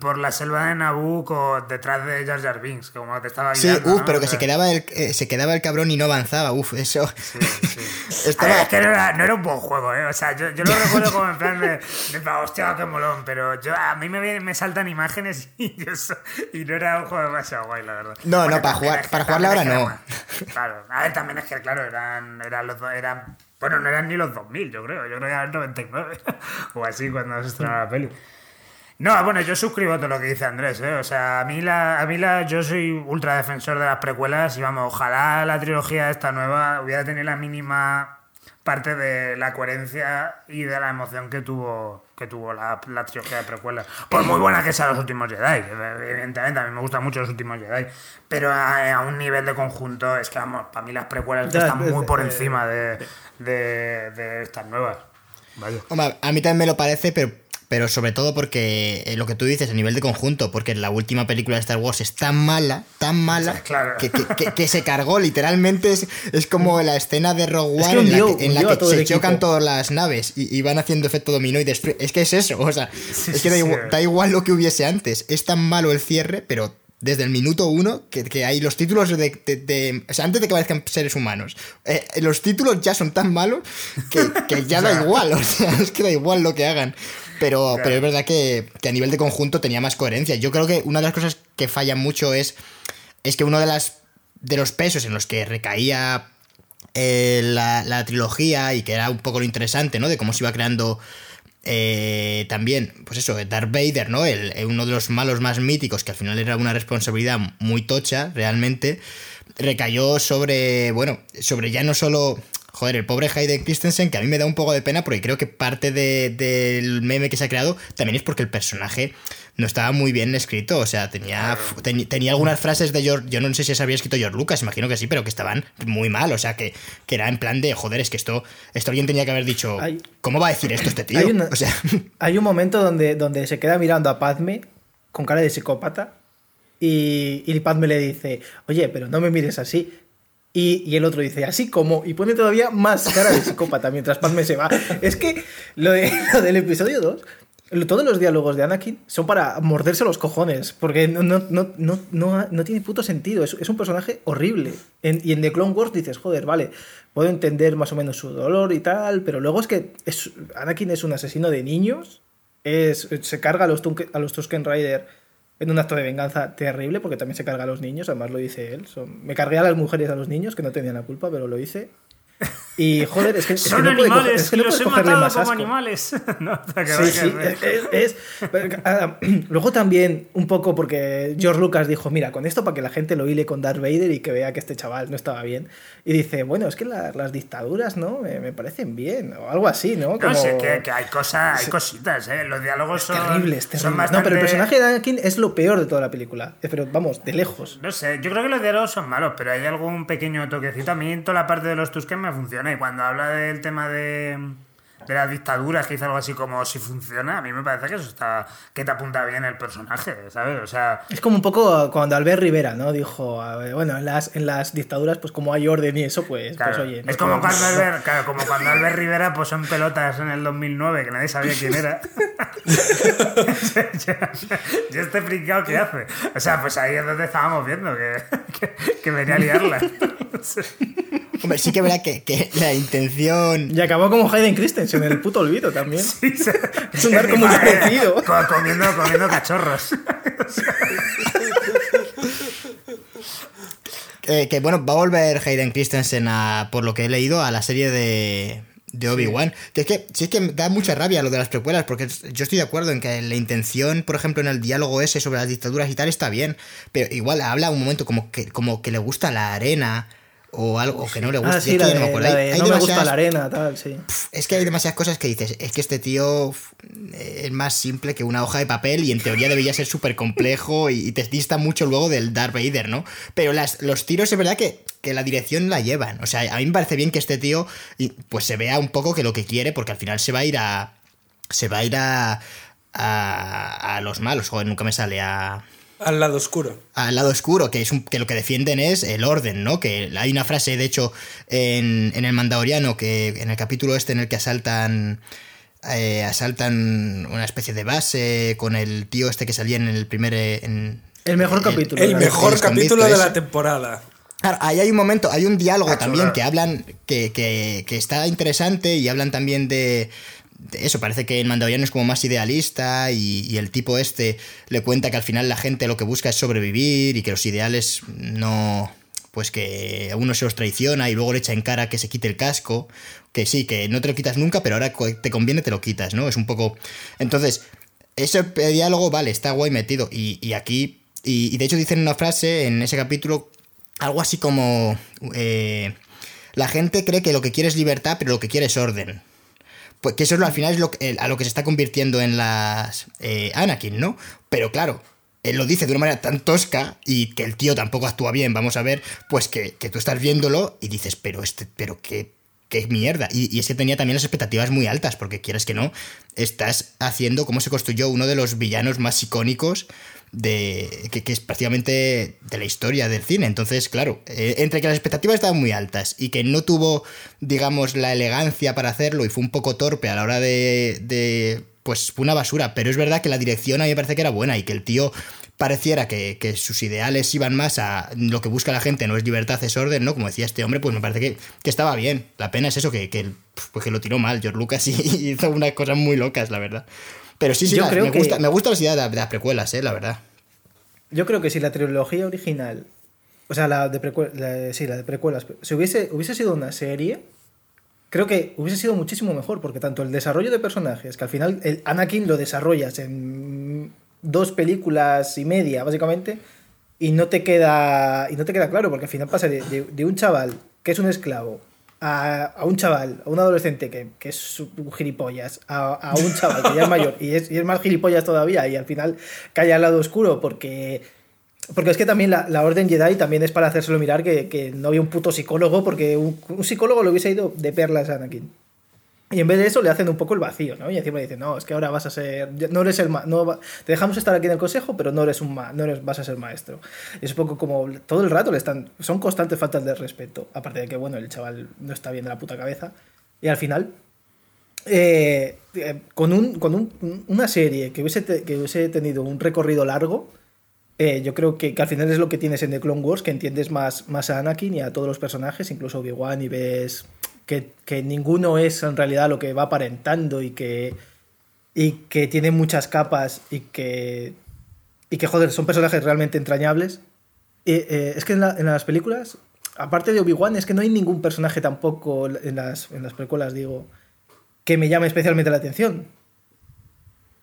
por la selva de Nabucco detrás de Jar Jar Binks, como te estaba guiando. Sí, uff, pero que se quedaba, el, eh, se quedaba el cabrón y no avanzaba, uff, eso. Sí, sí. Estaba... es que no era, no era, un buen juego, ¿eh? O sea, yo, yo lo recuerdo como en plan de, de hostia, qué molón, pero yo, a mí me, me saltan imágenes y, yo, y no era un juego demasiado guay, la verdad. No, no, para, jugar, para jugarla ahora no. Claro, a ver, también es que, claro, eran, eran los eran bueno, no eran ni los 2000, yo creo. Yo creo que eran 99 o así cuando se estrenó la peli. No, bueno, yo suscribo todo lo que dice Andrés, ¿eh? O sea, a mí, la, a mí la, yo soy ultra defensor de las precuelas y vamos, ojalá la trilogía esta nueva hubiera tenido la mínima parte de la coherencia y de la emoción que tuvo que tuvo la, la trilogía de precuelas. Por muy buena que sea los últimos Jedi, evidentemente, a mí me gustan mucho los últimos Jedi, pero a, un nivel de conjunto es que, vamos, para mí las precuelas están muy por encima de, de, de estas nuevas. Vaya. Hombre, a mí también me lo parece, pero pero sobre todo porque eh, lo que tú dices a nivel de conjunto, porque la última película de Star Wars es tan mala, tan mala, que, se cargó, literalmente es, como la escena de Rogue One en la que, se chocan todas las naves y, van haciendo efecto dominó y destruyen. Es que es eso, o sea, es que da, igual, lo que hubiese antes. Es tan malo el cierre, pero desde el minuto uno, que, hay los títulos de, O sea, antes de que aparezcan seres humanos, eh, los títulos ya son tan malos que, que ya da igual, o sea, es que da igual lo que hagan. Pero, pero es verdad que, a nivel de conjunto tenía más coherencia. Yo creo que una de las cosas que falla mucho es, es que uno de, las, de los pesos en los que recaía eh, la, trilogía y que era un poco lo interesante, ¿no? De cómo se iba creando eh, también, pues eso, Darth Vader, ¿no? El, uno de los malos más míticos, que al final era una responsabilidad muy tocha, realmente, recayó sobre, bueno, sobre ya no solo joder, el pobre Hayden Christensen, que a mí me da un poco de pena porque creo que parte del meme que se ha creado también es porque el personaje no estaba muy bien escrito. O sea, tenía, tenía algunas frases de George. Yo no sé si se había escrito George Lucas, imagino que sí, pero que estaban muy mal. O sea, que, que era en plan de, joder, es que esto, esto alguien tenía que haber dicho. ¿Cómo va a decir esto este tío? Hay, o sea, hay un momento donde, donde se queda mirando a Padme con cara de psicópata. Y, y Padme le dice, oye, pero no me mires así. Y, el otro dice, así como, y pone todavía más cara de psicópata mientras Padme se va. Es que lo, de, del episodio 2, todos los diálogos de Anakin son para morderse los cojones, porque no, no, no, no, no tiene puto sentido, es, un personaje horrible. y en The Clone Wars dices, joder, vale, puedo entender más o menos su dolor y tal, pero luego es que Anakin es un asesino de niños, es, se carga a los, a los Tusken Rider en un acto de venganza terrible, porque también se carga a los niños, además lo dice él. me cargué a las mujeres a los niños, que no tenían la culpa, pero lo hice. Y joder, es que, Son no animales, puede, es que no cogerle más como animales. no, sí, sí, es, ah, luego también, un poco porque George Lucas dijo: Mira, con esto para que la gente lo hile con Darth Vader y que vea que este chaval no estaba bien. Y dice: Bueno, es que las dictaduras, ¿no? Me, parecen bien, o algo así, ¿no? Como... No sé, que, hay, cosas, hay cositas, ¿eh? Los diálogos son. Terribles, terribles. No, pero el personaje de Anakin es lo peor de toda la película. Eh, pero vamos, de lejos. No sé, yo creo que los diálogos son malos, pero hay algún pequeño toquecito. A mí en toda la parte de los Tusken me funciona. Y cuando habla del tema de de las dictaduras, que hizo algo así como si funciona, a mí me parece que eso está, que te apunta bien el personaje, ¿sabes? O sea... Es como un poco cuando Albert Rivera, ¿no? Dijo, bueno, en las, en las dictaduras, pues como hay orden y eso, pues, pues oye... Es como cuando, Albert, como cuando Albert Rivera pues en pelotas en el 2009, que nadie sabía quién era. yo, este fricado que hace. O sea, pues ahí es donde estábamos viendo que, que, venía a liarla. Hombre, sí que verá que, que la intención... Y acabó como Hayden Christensen en el puto olvido también. Sí, se, es un arco muy parecido. Comiendo, comiendo cachorros. que bueno, va a volver Hayden Christensen a, por lo que he leído, a la serie de, de Obi-Wan. Que es que sí es que da mucha rabia lo de las precuelas, porque yo estoy de acuerdo en que la intención, por ejemplo, en el diálogo ese sobre las dictaduras y tal está bien, pero igual habla un momento como que, como que le gusta la arena o algo que no le gusta. Ah, sí, la de, no, me gusta la arena, tal, sí. Es que hay demasiadas cosas que dices, es que este tío es más simple que una hoja de papel y en teoría debería ser súper complejo y, te dista mucho luego del Darth Vader, ¿no? Pero las, los tiros es verdad que, que, la dirección la llevan. O sea, a mí me parece bien que este tío pues se vea un poco que lo que quiere, porque al final se va a ir a... Se va a ir a... A, a los malos, joder, nunca me sale a... Al lado oscuro. Al lado oscuro, que es que lo que defienden es el orden, ¿no? Que hay una frase, de hecho, en, en el Mandaloriano, que en el capítulo este en el que asaltan. Eh, asaltan una especie de base con el tío este que salía en el primer. En, el mejor capítulo. El, mejor capítulo de la temporada. Claro, ahí hay un momento, hay un diálogo también que hablan, que, que, que, está interesante y hablan también de, eso, parece que el Mandaloriano es como más idealista y, el tipo este le cuenta que al final la gente lo que busca es sobrevivir y que los ideales no... Pues que a uno se los traiciona y luego le echa en cara que se quite el casco, que sí, que no te lo quitas nunca, pero ahora te conviene te lo quitas, ¿no? Es un poco... Entonces, ese diálogo, vale, está guay metido y, aquí... Y, de hecho dicen una frase en ese capítulo, algo así como... Eh, la gente cree que lo que quiere es libertad, pero lo que quiere es orden. Pues que eso al final es lo, a lo que se está convirtiendo en las eh, Anakin, ¿no? Pero claro, él lo dice de una manera tan tosca y que el tío tampoco actúa bien, vamos a ver, pues que, tú estás viéndolo y dices, pero este, pero qué, qué mierda. Y, y, ese tenía también las expectativas muy altas, porque quieres que no, estás haciendo cómo se construyó uno de los villanos más icónicos de que, es prácticamente de la historia del cine. Entonces, claro, eh, entre que las expectativas estaban muy altas y que no tuvo, digamos, la elegancia para hacerlo y fue un poco torpe a la hora de, de pues fue una basura. Pero es verdad que la dirección a mí me parece que era buena y que el tío pareciera que, sus ideales iban más a lo que busca la gente, no es libertad, es orden, ¿no? Como decía este hombre, pues me parece que, estaba bien. La pena es eso, que, que, pues que lo tiró mal George Lucas y hizo unas cosas muy locas, la verdad. Pero sí, sí, Yo creo me, gusta, me gusta la idea de, las precuelas, eh, la verdad. Yo creo que si la trilogía original, o sea, la de, precuelas, sí, la de precuelas, si hubiese, hubiese sido una serie, creo que hubiese sido muchísimo mejor, porque tanto el desarrollo de personajes, que al final el Anakin lo desarrollas en dos películas y media, básicamente, y no te queda, y no te queda claro, porque al final pasa de un chaval que es un esclavo a, un chaval, a un adolescente que, que es gilipollas, a, un chaval que ya es mayor y es, y es, más gilipollas todavía y al final cae al lado oscuro porque... Porque es que también la, la Orden Jedi también es para hacérselo mirar que, que no había un puto psicólogo porque un, un psicólogo lo hubiese ido de perlas a Anakin. Y en vez de eso le hacen un poco el vacío, ¿no? Y encima dicen, no, es que ahora vas a ser, no eres el, no, te dejamos estar aquí en el consejo, pero no eres un, no eres, vas a ser maestro. Y es un poco como, todo el rato le están, son constantes faltas de respeto, aparte de que, bueno, el chaval no está bien de la puta cabeza. Y al final, eh, eh, con, un, con un, una serie que hubiese, que hubiese tenido un recorrido largo, eh, yo creo que, que, al final es lo que tienes en The Clone Wars, que entiendes más, más a Anakin y a todos los personajes, incluso Obi-Wan, y ves que, ninguno es en realidad lo que va aparentando y que, y que tiene muchas capas y que, y que, joder, son personajes realmente entrañables. Eh, es que en, las películas, aparte de Obi-Wan, es que no hay ningún personaje tampoco en las, en las precuelas, digo, que me llame especialmente la atención.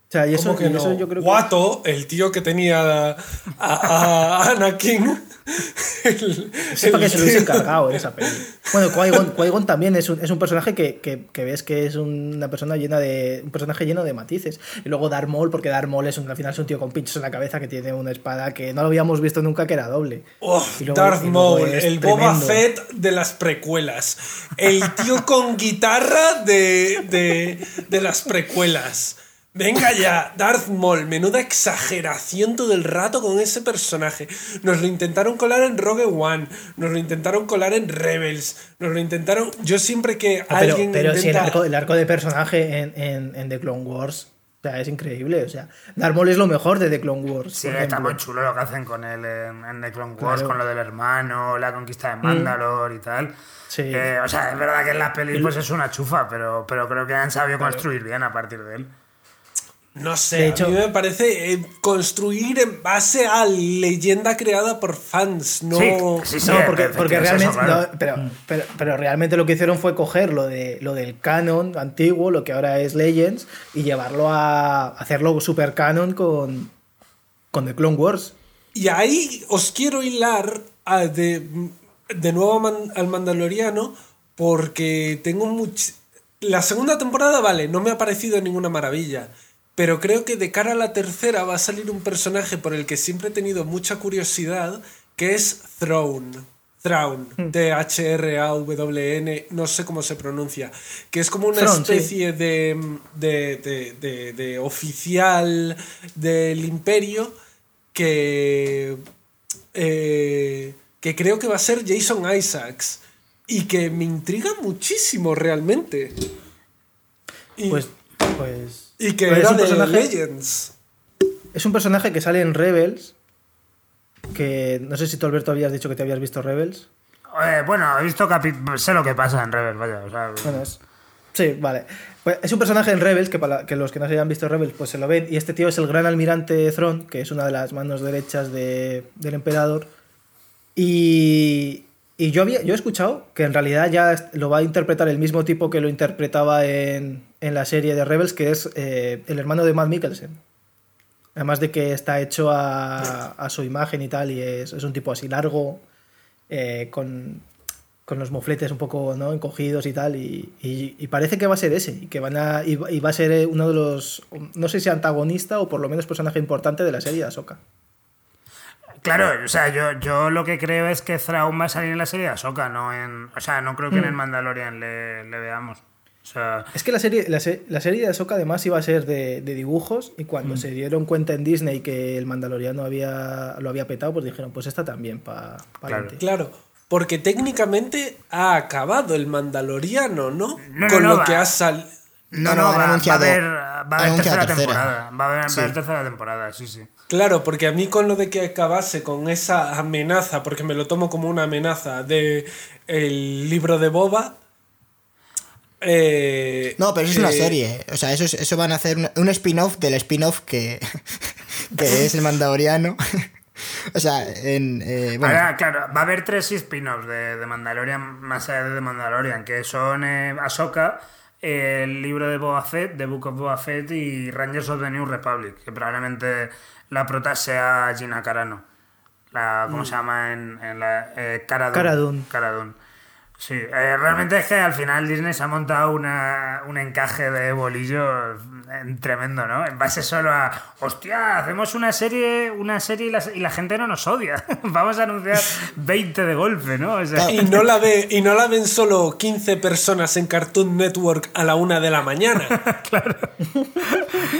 O sea, y eso, que yo creo Guato, el tío que tenía a, Anakin. Sepa que se lo hubiese encargado en esa peli. Bueno, Qui-Gon también es un, es un personaje que, que, que, ves que es una persona llena de. un personaje lleno de matices. Y luego Darth Maul, porque Darth Maul es un, al final es un tío con pinchos en la cabeza que tiene una espada que no lo habíamos visto nunca que era doble. Darth Maul, el Boba Fett de las precuelas. El tío con guitarra de, de, de las precuelas. Venga ya, Darth Maul, menuda exageración todo el rato con ese personaje. Nos lo intentaron colar en Rogue One, nos lo intentaron colar en Rebels, nos lo intentaron... Yo siempre que ah, alguien Pero, si el arco, el arco de personaje en, en, The Clone Wars... O sea, es increíble. O sea, Darth Maul es lo mejor de The Clone Wars. Sí, está muy chulo lo que hacen con él en, The Clone Wars, con lo del hermano, la conquista de Mandalore y tal. Sí. Eh, o sea, es verdad que en las pelis pues es una chufa, pero, pero creo que han sabido construir bien a partir de él. No sé, hecho, a mí me parece eh, construir en base a leyenda creada por fans, no... Sí, no, porque, realmente... pero, realmente lo que hicieron fue coger lo, de, lo del canon antiguo, lo que ahora es Legends, y llevarlo a hacerlo super canon con, con The Clone Wars. Y ahí os quiero hilar de, de nuevo al Mandaloriano, porque tengo mucho... La segunda temporada, vale, no me ha parecido ninguna maravilla pero creo que de cara a la tercera va a salir un personaje por el que siempre he tenido mucha curiosidad, que es Throne. Thrawn, hmm. T-H-R-A-W-N, no sé cómo se pronuncia, que es como una especie de, de, de, oficial del imperio que, eh, que creo que va a ser Jason Isaacs y que me intriga muchísimo realmente. pues, pues y que era es un personaje, Legends. Es un personaje que sale en Rebels. Que no sé si tú, Alberto, habías dicho que te habías visto Rebels. Eh, bueno, he visto sé lo que pasa en Rebels, vaya. Bueno, es... Sí, vale. Pues es un personaje en Rebels que para que los que no se hayan visto Rebels pues se lo ven. Y este tío es el gran almirante Thrawn, que es una de las manos derechas del emperador. Y, y yo, había, yo he escuchado que en realidad ya lo va a interpretar el mismo tipo que lo interpretaba en, en la serie de Rebels, que es eh, el hermano de Matt Mikkelsen. Además de que está hecho a, a su imagen y tal, y es, es un tipo así largo, eh, con, con, los mofletes un poco ¿no? encogidos y tal, y, y, parece que va a ser ese, y que van a, y, va a ser uno de los, no sé si antagonista o por lo menos personaje importante de la serie de Ahsoka. Claro, o sea, yo, yo lo que creo es que Thrawn va a salir en la serie de Ahsoka, no en. O sea, no creo que en el mm. Mandalorian le, veamos. O sea... Es que la serie, la, serie de Ahsoka además iba a ser de, dibujos y cuando mm. se dieron cuenta en Disney que el Mandaloriano había, lo había petado, pues dijeron, pues esta también para pa claro. claro, porque técnicamente ha acabado el Mandaloriano, ¿no? Con lo que ha salido no, no, va, a haber, va a haber tercera, temporada. Va a haber, tercera temporada, sí, sí. Claro, porque a mí con lo de que acabase con esa amenaza, porque me lo tomo como una amenaza de el libro de Boba. Eh, no, pero eso es una serie. O sea, eso, eso van a hacer un, spin-off del spin-off que, que es el Mandaloriano. o sea, en. Eh, bueno. claro, va a haber tres spin-offs de, de, Mandalorian más allá de Mandalorian, que son eh, Ahsoka el libro de Boba Fett, The Book of Boba Fett y Rangers of the New Republic, que probablemente la prota sea Gina Carano. La, ¿Cómo mm. se llama en, en la. Eh, Caradun. Caradun. Sí, eh, realmente es que al final Disney se ha montado una, un encaje de bolillos tremendo, ¿no? En base solo a, hostia, hacemos una serie, una serie y la, gente no nos odia. Vamos a anunciar 20 de golpe, ¿no? y, no la ve, y no la ven solo 15 personas en Cartoon Network a la una de la mañana. claro.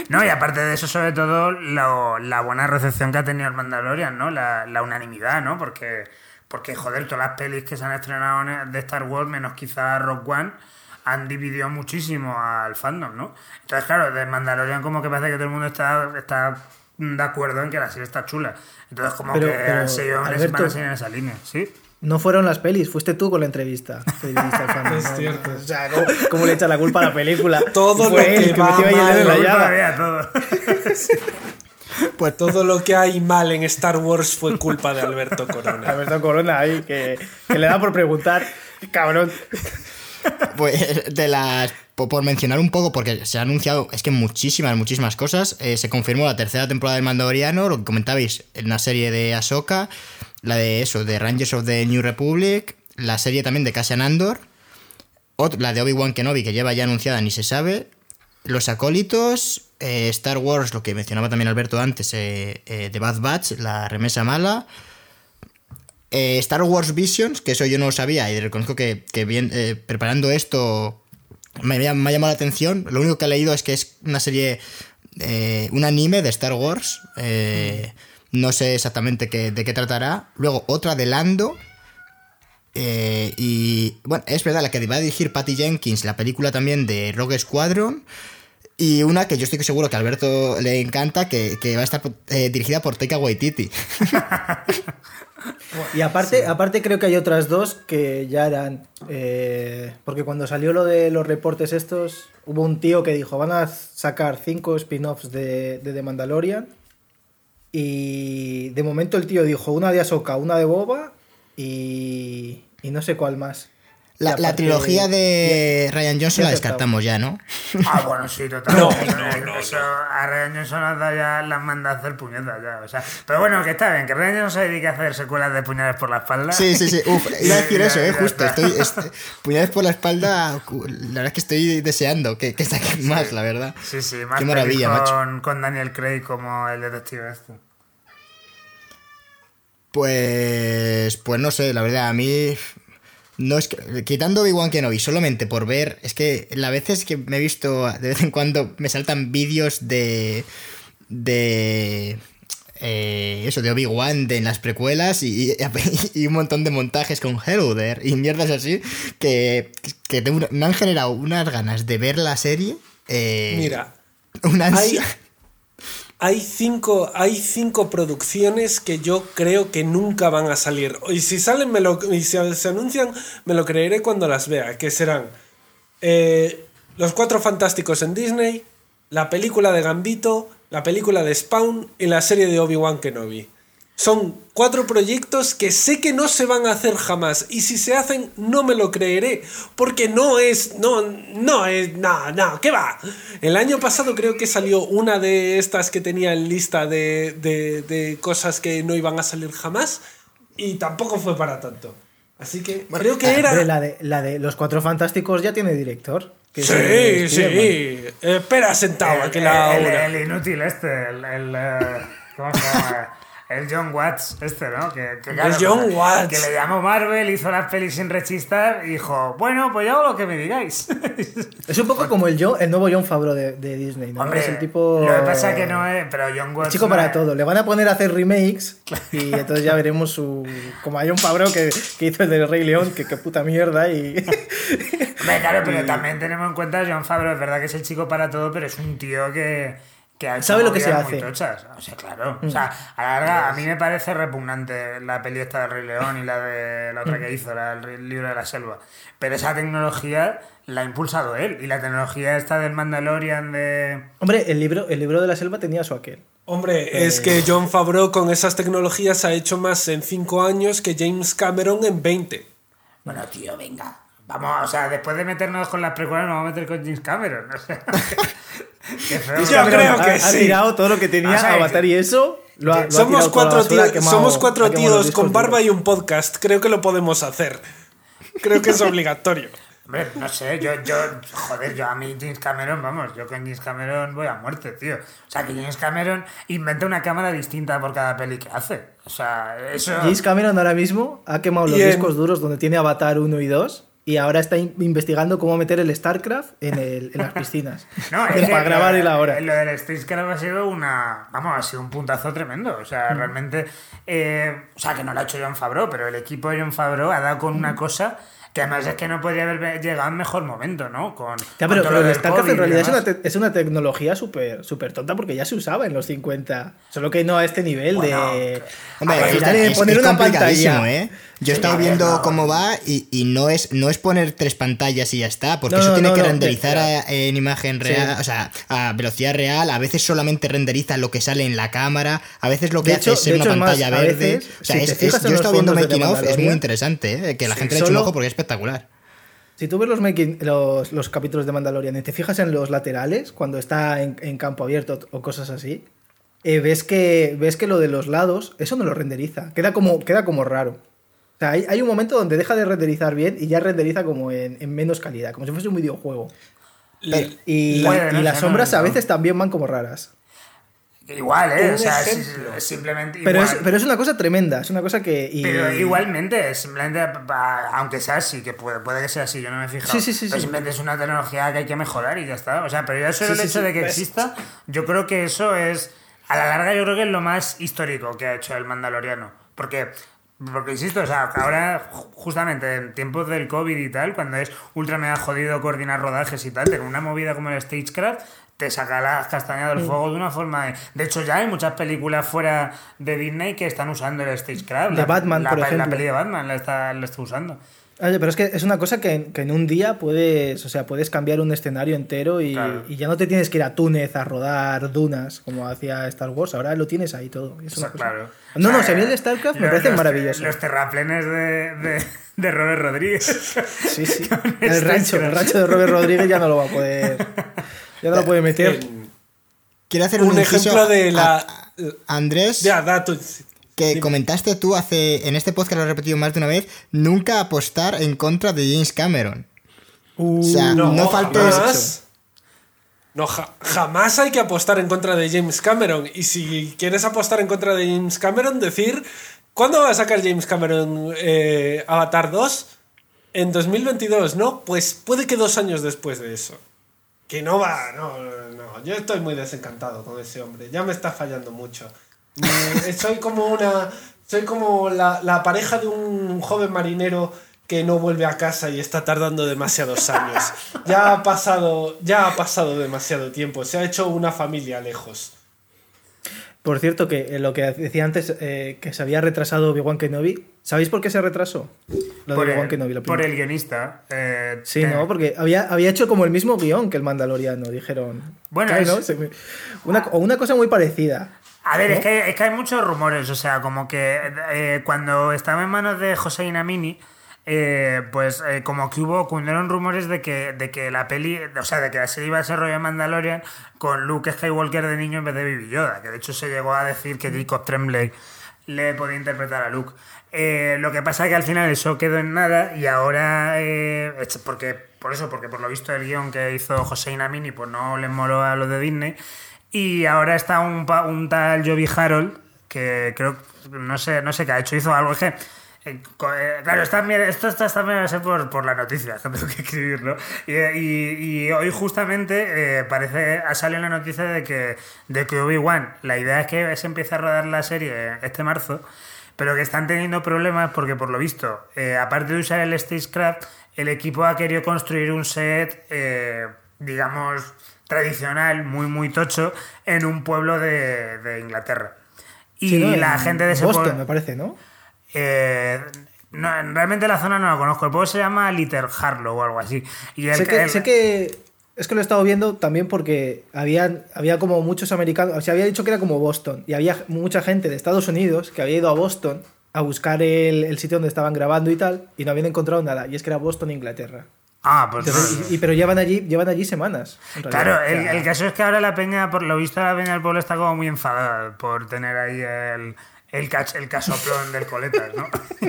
No, y aparte de eso, sobre todo, la buena recepción que ha tenido el Mandalorian, ¿no? La, la unanimidad, ¿no? Porque porque, joder, todas las pelis que se han estrenado de Star Wars, menos quizá Rock One, han dividido muchísimo al fandom, ¿no? Entonces, claro, de Mandalorian como que parece que todo el mundo está, está de acuerdo en que la serie está chula. Entonces, como que han seguido van a seguir en esa línea, ¿sí? No fueron las pelis, fuiste tú con la entrevista. es cierto. O sea, ¿cómo, le echas la culpa a la película? Todo lo que, va mal, todo. Pues todo lo que hay mal en Star Wars fue culpa de Alberto Corona. Alberto Corona ahí, que, le da por preguntar, cabrón. Pues de las. Por mencionar un poco, porque se ha anunciado, es que muchísimas, muchísimas cosas. Eh, se confirmó la tercera temporada del Mandaloriano, lo que comentabais, en una serie de Ahsoka, la de eso, de Rangers of the New Republic, la serie también de Cassian Andor, la de Obi-Wan Kenobi, que lleva ya anunciada, ni se sabe, los acólitos, eh, Star Wars, lo que mencionaba también Alberto antes, eh, The Bad Batch, la remesa mala. Star Wars Visions, que eso yo no lo sabía y reconozco que, bien, preparando esto me, me, ha llamado la atención. Lo único que he leído es que es una serie, un anime de Star Wars. no sé exactamente de qué tratará. Luego otra de Lando. y bueno, es verdad, la que va a dirigir Patty Jenkins, la película también de Rogue Squadron. Y una que yo estoy seguro que a Alberto le encanta, que, va a estar eh, dirigida por Taika Waititi. y aparte, aparte creo que hay otras dos que ya eran... Eh, porque cuando salió lo de los reportes estos, hubo un tío que dijo, van a sacar cinco spin-offs de, de The Mandalorian. Y de momento el tío dijo una de Ahsoka, una de Boba y, y no sé cuál más. La, trilogía de Ryan Johnson la descartamos ya, ¿no? Ah, bueno, sí, totalmente. No, Eso, a Ryan Johnson ya las manda a hacer puñetas ya. O sea, pero bueno, que está bien, que Ryan Johnson se dedique a hacer secuelas de puñales por la espalda. Sí, sí, sí. Uf, iba a decir eso, eh, justo. Estoy, puñales por la espalda, la verdad es que estoy deseando que, que saquen más, la verdad. Sí, sí, más Qué maravilla, con, con Daniel Craig como el detective este. Pues, pues no sé, la verdad, a mí no es que, quitando Obi-Wan Kenobi solamente por ver, es que la veces que me he visto de vez en cuando me saltan vídeos de de eh, eso de Obi-Wan en las precuelas y, y, un montón de montajes con Hello There y mierdas así que, que me han generado unas ganas de ver la serie. Eh, Mira, una ansia hay cinco, hay cinco producciones que yo creo que nunca van a salir. Y si salen, me lo, y si se anuncian, me lo creeré cuando las vea. Que serán eh, Los Cuatro Fantásticos en Disney, la película de Gambito, la película de Spawn y la serie de Obi-Wan Kenobi. Son cuatro proyectos que sé que no se van a hacer jamás y si se hacen no me lo creeré porque no es, no, no es, no, no, ¿qué va? El año pasado creo que salió una de estas que tenía en lista de, de, cosas que no iban a salir jamás y tampoco fue para tanto. Así que creo que era... La de, la de Los Cuatro Fantásticos ya tiene director. sí, sí. espera sentado aquí la el, inútil este, el... el eh, ¿Cómo se llama? El John Watts, este, ¿no? Que, que el John Watts. Que le llamó Marvel, hizo las pelis sin rechistar y dijo, bueno, pues yo hago lo que me digáis. Es un poco como el, el nuevo John Favreau de, Disney, ¿no? Hombre, es el tipo... Lo que pasa es que no es... Pero John Watts... Chico para todo. Le van a poner a hacer remakes y entonces ya veremos su... Como a John Favreau que, que hizo el de Rey León, que qué puta mierda y... Hombre, claro, pero también tenemos en cuenta John Favreau, es verdad que es el chico para todo, pero es un tío que sabe lo que se hace. O sea, claro. O sea, a la larga, a mí me parece repugnante la peli esta de Rey León y la de la otra que mm. hizo, la, el libro de la selva. Pero esa tecnología la ha impulsado él. Y la tecnología esta del Mandalorian de. Hombre, el libro, el libro de la selva tenía su aquel. Hombre, es que John Favreau con esas tecnologías ha hecho más en 5 años que James Cameron en 20. Bueno, tío, venga. Vamos, o sea, después de meternos con las precuelas, nos vamos a meter con James Cameron. O sea, Yo creo que ha, tirado todo lo que tenía Avatar y eso. somos, cuatro somos cuatro tíos con barba y un podcast. Creo que lo podemos hacer. Creo que es obligatorio. Hombre, no sé, yo, yo, joder, yo a mí James Cameron, vamos, yo con James Cameron voy a muerte, tío. O sea, que James Cameron inventa una cámara distinta por cada peli que hace. O sea, eso... James Cameron ahora mismo ha quemado los discos duros donde tiene Avatar 1 y 2 y ahora está investigando cómo meter el StarCraft en, el, en las piscinas. no, es para grabar el ahora. Lo del StarCraft ha sido una. Vamos, ha sido un puntazo tremendo. O sea, mm. realmente. Eh, o sea, que no lo ha hecho John Favreau, pero el equipo de John Favreau ha dado con una mm. cosa que además es que no podría haber llegado en mejor momento, ¿no? Con, pero, el StarCraft en realidad es una, es una, tecnología súper super tonta porque ya se usaba en los 50. Solo que no a este nivel de. Hombre, poner una pantalla. ¿eh? Yo he estado viendo cómo va y, no, es, no es poner tres pantallas y ya está, porque eso tiene que renderizar en imagen real, o sea, a velocidad real, a veces solamente renderiza lo que sale en la cámara, a veces lo que hace es ser una pantalla verde. o sea, es, yo he estado viendo making of, es muy interesante, ¿eh? que la gente le eche un ojo porque es espectacular. Si tú ves los, making, los, los, capítulos de Mandalorian y te fijas en los laterales, cuando está en, en campo abierto o cosas así, eh, ves, que, ves que lo de los lados, eso no lo renderiza. Queda como, queda como raro sea, hay, un momento donde deja de renderizar bien y ya renderiza como en, menos calidad, como si fuese un videojuego. y, las sombras a veces también van como raras. Igual, ¿eh? O sea, es, simplemente. Pero, es, pero es una cosa tremenda, es una cosa que. Pero igualmente, simplemente, aunque sea así, que puede, puede que sea así, yo no me he fijado. Sí, sí, sí, pero simplemente es una tecnología que hay que mejorar y ya está. O sea, pero eso el hecho de que exista, yo creo que eso es. A la larga, yo creo que es lo más histórico que ha hecho el Mandaloriano. Porque Porque insisto, o sea, ahora, justamente en tiempos del COVID y tal, cuando es ultra mega jodido coordinar rodajes y tal, tener una movida como el Stagecraft te saca las castañas del fuego de una forma. De... hecho, ya hay muchas películas fuera de Disney que están usando el Stagecraft. De Batman, por ejemplo. La peli de Batman la está, la está usando. Oye, pero es que es una cosa que, que, en un día puedes, o sea, puedes cambiar un escenario entero y, y, ya no te tienes que ir a Túnez a rodar dunas como hacía Star Wars, ahora lo tienes ahí todo. Es una cosa... claro. No, no, si a mí el StarCraft me parece maravilloso. Los terraplenes de, de, de, Robert Rodríguez. Sí, sí. el rancho, el rancho de Robert Rodríguez ya no lo va a poder. Ya no lo puede meter. Quiero hacer un, un ejemplo de la. Andrés. Ya, datos que comentaste tú hace, en este podcast lo he repetido más de una vez, nunca apostar en contra de James Cameron. o sea, no, no faltes... No, jamás hay que apostar en contra de James Cameron. Y si quieres apostar en contra de James Cameron, decir, ¿cuándo va a sacar James Cameron eh, Avatar 2? En 2022, ¿no? Pues puede que dos años después de eso. Que no va, no, no. Yo estoy muy desencantado con ese hombre. Ya me está fallando mucho. Soy como una. Soy como la, la, pareja de un joven marinero que no vuelve a casa y está tardando demasiados años. Ya ha pasado, ya ha pasado demasiado tiempo. Se ha hecho una familia lejos. Por cierto, que lo que decía antes, eh, que se había retrasado Obi-Wan Kenobi, ¿sabéis por qué se retrasó? Lo por, de el, Kenobi, por el guionista. Eh, sí, no, porque había, había hecho como el mismo guion que el Mandaloriano, dijeron. Bueno, una, o una cosa muy parecida. A ver, es, que, es que hay muchos rumores, o sea, como que eh, cuando estaba en manos de José Inamini, eh, pues eh, como que hubo, cundieron rumores de que, de que la peli, o sea, de que la serie iba a ser rollo Mandalorian con Luke Skywalker de niño en vez de Baby Yoda, que de hecho se llegó a decir que Jacob Tremblay le podía interpretar a Luke. lo que pasa es que al final eso quedó en nada y ahora, porque, por eso, porque por lo visto el guion que hizo José Inamini pues no le moló a lo de Disney, y ahora está un, un tal Joby Harold, que creo, no sé, no sé qué ha hecho, hizo algo. Es que, eh, eh, claro, esto está también a ser por, por la noticia, que tengo que escribirlo. Y, y, hoy justamente eh, parece, ha salido la noticia de que, de que Obi-Wan, la idea es que se empiece a rodar la serie este marzo, pero que están teniendo problemas porque por lo visto, aparte de usar el Stagecraft, el equipo ha querido construir un set, digamos, tradicional, muy, muy tocho, en un pueblo de, Inglaterra. Y la gente de ese Boston, me parece, ¿no? Eh, ¿no? Realmente la zona no la conozco. El pueblo se llama Little Harlow o algo así. Y sé, que, sé que es que lo he estado viendo también porque había, había como muchos americanos, o sea, había dicho que era como Boston, y había mucha gente de Estados Unidos que había ido a Boston a buscar el, el, sitio donde estaban grabando y tal, y no habían encontrado nada, y es que era Boston, Inglaterra. Ah, pues y, pero llevan allí, llevan allí semanas. Claro, el, caso es que ahora la peña, por lo visto, la peña del pueblo está como muy enfadada por tener ahí el, el, el casoplón del coletas, ¿no?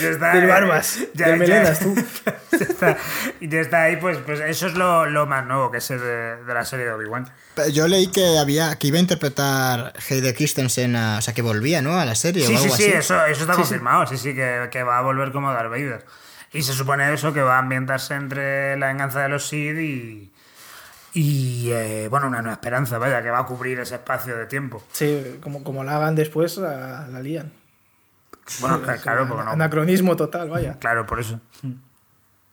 está, del barbas, ya, del melenas, tú. Ya está, y ya está ahí, pues, pues eso es lo, lo más nuevo que sé de, de la serie de Obi-Wan. Yo leí que había que iba a interpretar Heide Christensen, o sea, que volvía, ¿no? A la serie sí, o algo sí, sí, sí, eso, eso está confirmado, sí, sí, que, que va a volver como Darth Vader. Y se supone eso, que va a ambientarse entre la venganza de los Sid y. Y eh, bueno, una nueva esperanza, vaya, que va a cubrir ese espacio de tiempo. Sí, como, como la hagan después, la, la lían. Bueno, claro, porque no. Anacronismo total, vaya. Claro, por eso.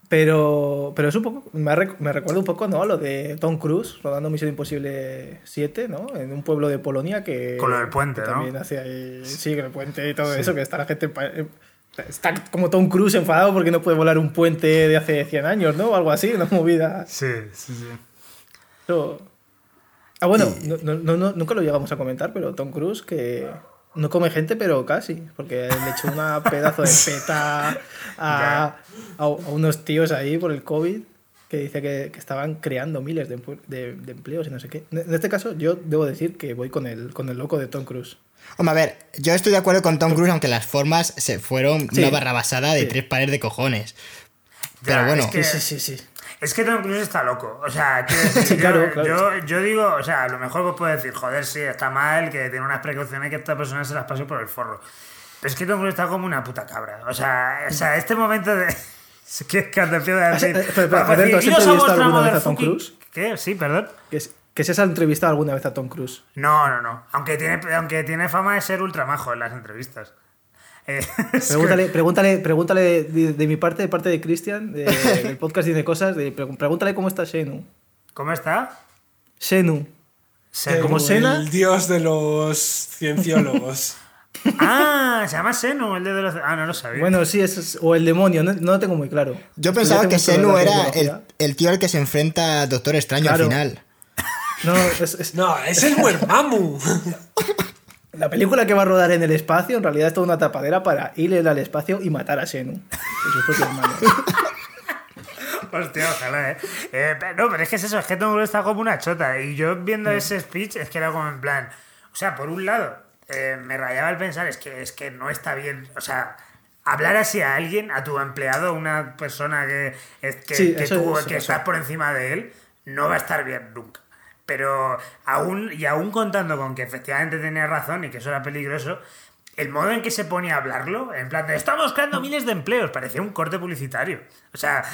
Pero, pero es un poco, me, me recuerda un poco, ¿no? Lo de Tom Cruise rodando Misión Imposible 7, ¿no? En un pueblo de Polonia que... Con lo del puente, ¿no? También hacia sí, con el puente y todo eso, que está la gente Está como Tom Cruise enfadado porque no puede volar un puente de hace 100 años, ¿no? O algo así, una movida. Sí, sí, sí. Ah, bueno, no, no, nunca lo llegamos a comentar, pero Tom Cruise que no come gente, pero casi, porque le echó una pedazo de peta a, a, unos tíos ahí por el COVID que dice que, que estaban creando miles de, de, de, empleos y no sé qué. En este caso, yo debo decir que voy con el, con el loco de Tom Cruise. Hombre, a ver, yo estoy de acuerdo con Tom Cruise, aunque las formas se fueron una barrabasada de tres pares de cojones. Pero bueno. Es que, sí, sí, sí. Es que Tom Cruise está loco. O sea, yo, Yo, digo, o sea, a lo mejor vos puedes decir, joder, sí, está mal, que tiene unas precauciones que esta persona se las pase por el forro. Pero es que Tom Cruise está como una puta cabra. O sea, o sea este momento de. Es que cuando empiezo a decir. ¿Has entrevistado alguna vez a Tom Cruise? ¿Qué? Sí, perdón. ¿Que se has entrevistado alguna vez a Tom Cruise? No, no, no. Aunque tiene, aunque tiene fama de ser ultramajo en las entrevistas. Eh, pregúntale, pregúntale, pregúntale de, mi parte, de parte de Cristian, del podcast Dice Cosas, de, pregúntale cómo está Senu. ¿Cómo está? Senu. ¿Como Sena? El dios de los cienciólogos. ah, se llama Senu, el de los... Ah, no lo sabía. Bueno, sí, es, o el demonio, no, lo tengo muy claro. Yo pensaba que Senu era el, tío al que se enfrenta Doctor Extraño al final. No, es, no, es el Muermamu. La película que va a rodar en el espacio en realidad es toda una tapadera para ir al espacio y matar a Senu. Hostia, ojalá, ¿eh? ¿eh? No, pero es que es eso, es que todo está como una chota. Y yo viendo ese speech es que era como en plan. O sea, por un lado, eh, me rayaba el pensar, es que, es que no está bien. O sea, hablar así a alguien, a tu empleado, una persona que, que, que, estás por encima de él, no va a estar bien nunca. Pero aún, y aún contando con que efectivamente tenía razón y que eso era peligroso, el modo en que se pone a hablarlo, en plan de estamos creando miles de empleos, parecía un corte publicitario. O sea,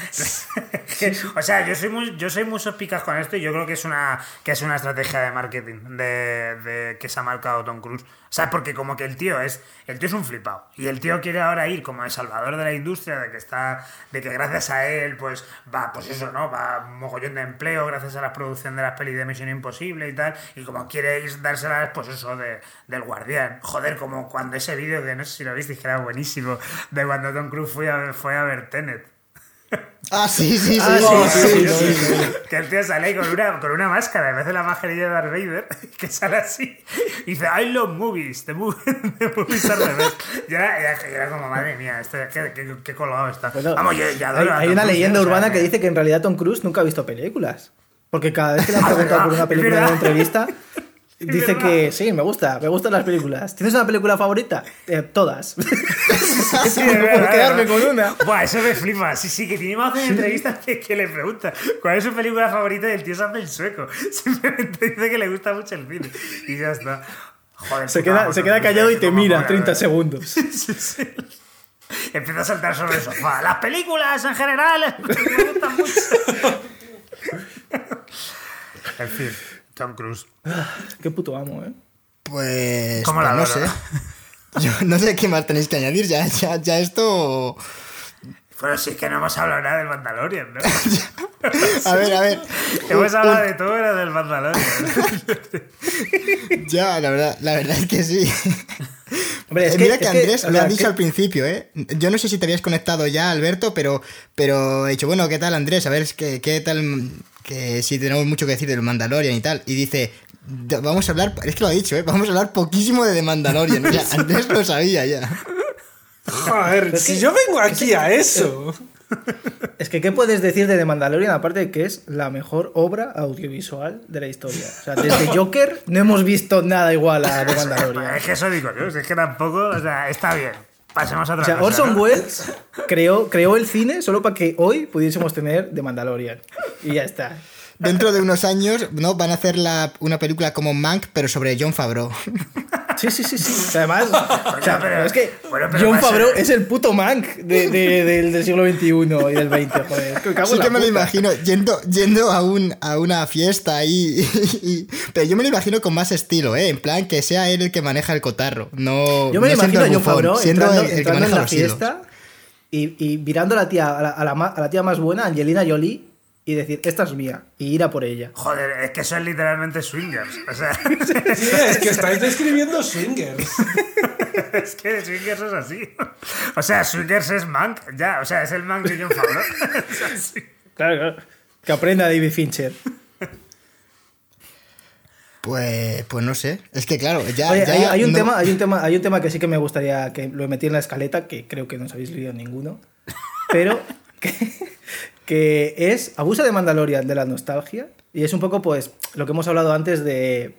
o sea, yo soy muy, yo soy muy sospicaz con esto y yo creo que es una, que es una estrategia de marketing de, de que se ha marcado Tom Cruise. Sea, porque como que el tío es, el tío es un flipado. Y el tío quiere ahora ir como el salvador de la industria, de que está, de que gracias a él, pues va, pues eso, ¿no? Va mogollón de empleo gracias a la producción de las pelis de Misión Imposible y tal. Y como quiere dárselas, pues eso, de, del guardián. Joder, como cuando ese vídeo que no sé si lo viste, que era buenísimo, de cuando Tom Cruise fue a, fue a ver Tenet. Ah, sí, sí, sí. Ah, sí, que el tío sale ahí con una, con una máscara, en vez de la mascarilla de Darth Vader, que sale así. Y dice, I love movies, the, movie, the movies the best. Ya, era como, madre mía, este, qué, qué, colgado está. Vamos, ya Hay, hay una leyenda urbana que dice que en realidad Tom Cruise nunca ha visto películas. Porque cada vez que le han preguntado por una película en una entrevista, Dice que sí, me gusta, me gustan las películas. ¿Tienes una película favorita? Eh, todas. sí, no puedo quedarme con una. Buah, eso me flipa. Sí, sí, que tiene más de entrevistas que, que, le pregunta cuál es su película favorita y el tío se hace el sueco. Simplemente dice que le gusta mucho el cine. Y ya está. Joder, se, queda, se queda callado y te mira 30 segundos. Sí, sí. Empieza a saltar sobre el sofá. Las películas en general me gustan mucho. en fin. Tom Cruise. Qué puto amo, ¿eh? Pues, pues no sé. Yo no sé qué más tenéis que añadir. Ya, ya, ya esto. Bueno, si es que no hemos hablado nada del Mandalorian, ¿no? a ver, a ver. hemos hablado de todo era del Mandalorian. ya, la verdad, la verdad es que sí. Hombre, es eh, Mira que, Andrés lo ha dicho al principio, ¿eh? Yo no sé si te habías conectado ya, Alberto, pero, pero he dicho, bueno, ¿qué tal, Andrés? A ver, ¿qué, qué tal que sí tenemos mucho que decir del Mandalorian y tal. Y dice, vamos a hablar, es que lo ha dicho, ¿eh? vamos a hablar poquísimo de The Mandalorian. antes lo sabía ya. Joder, si yo vengo aquí a eso. Es que, ¿qué puedes decir de The Mandalorian aparte de que es la mejor obra audiovisual de la historia? O sea, desde Joker no hemos visto nada igual a The Mandalorian. Es que eso digo yo, es que tampoco, o sea, está bien. Pasemos a otra o sea, Orson Welles creó, creó el cine solo para que hoy pudiésemos tener The Mandalorian. Y ya está dentro de unos años ¿no? van a hacer la, una película como Mank, pero sobre John Favreau. Sí, sí, sí, sí. Además, o sea, pero, es que John Favreau es el puto Mank de, del, siglo XXI y del XX, joder. sí que me lo imagino yendo, yendo a, un, a una fiesta ahí. pero yo me lo imagino con más estilo, ¿eh? En plan, que sea él el que maneja el cotarro. No, yo me lo imagino a John Favreau siendo el, que maneja en la fiesta y, y, mirando a la, tía, a la, a la tía más buena, Angelina Jolie y decir, esta es mía, y ir a por ella. Joder, es que eso es literalmente swingers. O sea... Sí, es que estáis describiendo swingers. es que swingers es así. O sea, swingers es Mank, ya, o sea, es el Mank de John Favreau. claro, claro. Que aprenda David Fincher. Pues, pues no sé. Es que claro, ya. hay, un tema, hay, un tema, hay un tema que sí que me gustaría que lo metí en la escaleta, que creo que no os habéis leído ninguno. Pero que, que es abuso de Mandalorian de la nostalgia y es un poco pues lo que hemos hablado antes de,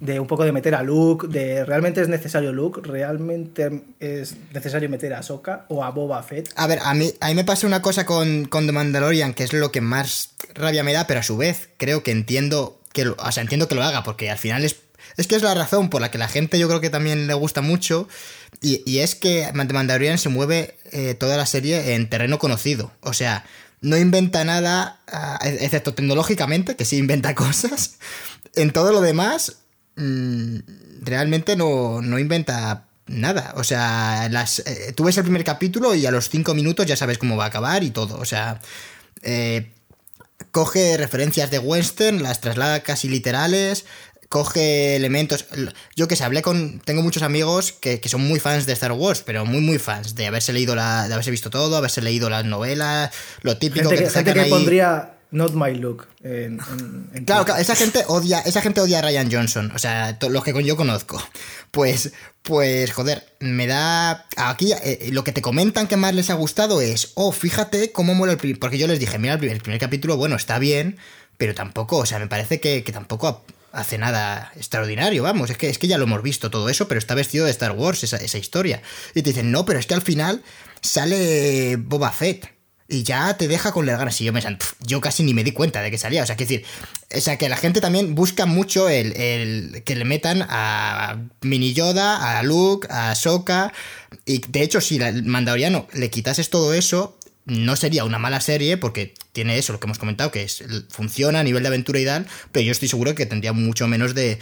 de un poco de meter a Luke, de realmente es necesario Luke, realmente es necesario meter a Soka o a Boba Fett. A ver, a mí, a mí me pasa una cosa con, con The Mandalorian que es lo que más rabia me da, pero a su vez creo que entiendo que lo, o sea, entiendo que lo haga porque al final es es que es la razón por la que la gente yo creo que también le gusta mucho. Y, y es que Mandalorian se mueve eh, toda la serie en terreno conocido. O sea, no inventa nada, ah, excepto tecnológicamente, que sí inventa cosas. En todo lo demás, mm, realmente no, inventa nada. O sea, las, eh, tú ves el primer capítulo y a los cinco minutos ya sabes cómo va a acabar y todo. O sea, eh, coge referencias de western, las traslada casi literales, coge elementos. Yo que sé, hablé con. Tengo muchos amigos que, son muy fans de Star Wars, pero muy, muy fans. De haberse leído la. de haberse visto todo, haberse leído las novelas, lo típico que, te que pondría Not My Look. claro, esa gente odia, esa gente odia a Ryan Johnson, o sea, los que yo conozco. Pues, pues, joder, me da. Aquí eh, lo que te comentan que más les ha gustado es, oh, fíjate cómo mola el primer. Porque yo les dije, mira, el primer, capítulo, bueno, está bien, pero tampoco, o sea, me parece que, tampoco hace nada extraordinario, vamos, es que, es que ya lo hemos visto todo eso, pero está vestido de Star Wars esa, esa historia. Y te dicen, no, pero es que al final sale Boba Fett y ya te deja con las ganas. Y yo me yo casi ni me di cuenta de que salía. O sea, que decir, o sea, que la gente también busca mucho el, el que le metan a Mini Yoda, a Luke, a Soka. Y de hecho, si el Mandaloriano le quitases todo eso, no sería una mala serie porque tiene eso, lo que hemos comentado, que es, funciona a nivel de aventura y tal, pero yo estoy seguro que tendría mucho menos de...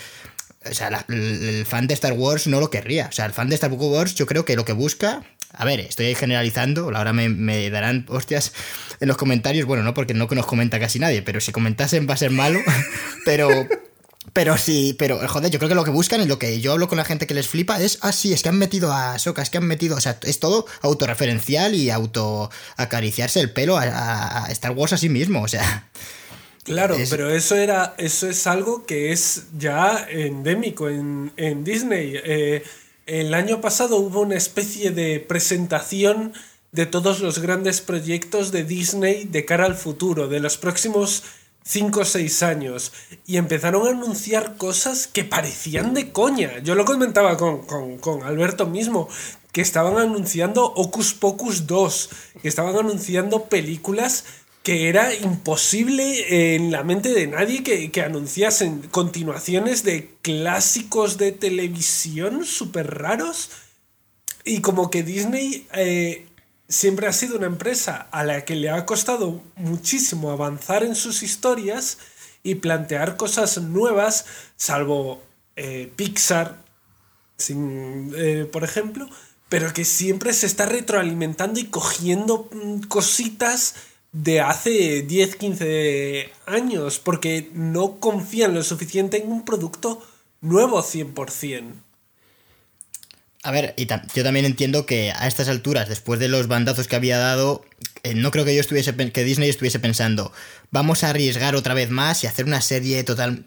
O sea, el fan de Star Wars no lo querría. O sea, el fan de Star Wars yo creo que lo que busca a ver, estoy generalizando, ahora me, me, darán hostias en los comentarios, bueno, no porque no nos comenta casi nadie, pero si comentasen va a ser malo, pero... Pero sí, pero joder, yo creo que lo que buscan y lo que yo hablo con la gente que les flipa es, ah, sí, es que han metido a Soka, es que han metido, o sea, es todo autorreferencial y auto acariciarse el pelo a, Star Wars a sí mismo, o sea. Claro, pero eso era, eso es algo que es ya endémico en, en Disney. Eh, el año pasado hubo una especie de presentación de todos los grandes proyectos de Disney de cara al futuro, de los próximos 5 o 6 años, y empezaron a anunciar cosas que parecían de coña. Yo lo comentaba con, con Alberto mismo, que estaban anunciando Ocus Pocus 2, que estaban anunciando películas que era imposible en la mente de nadie que, anunciasen continuaciones de clásicos de televisión súper raros. Y como que Disney eh, siempre ha sido una empresa a la que le ha costado muchísimo avanzar en sus historias y plantear cosas nuevas, salvo eh, Pixar, eh, por ejemplo, pero que siempre se está retroalimentando y cogiendo mm, cositas de hace 10, 15 años, porque no confían lo suficiente en un producto nuevo 100%. A ver, y yo también entiendo que a estas alturas, después de los bandazos que había dado, eh, no creo que yo estuviese que Disney estuviese pensando, vamos a arriesgar otra vez más y hacer una serie total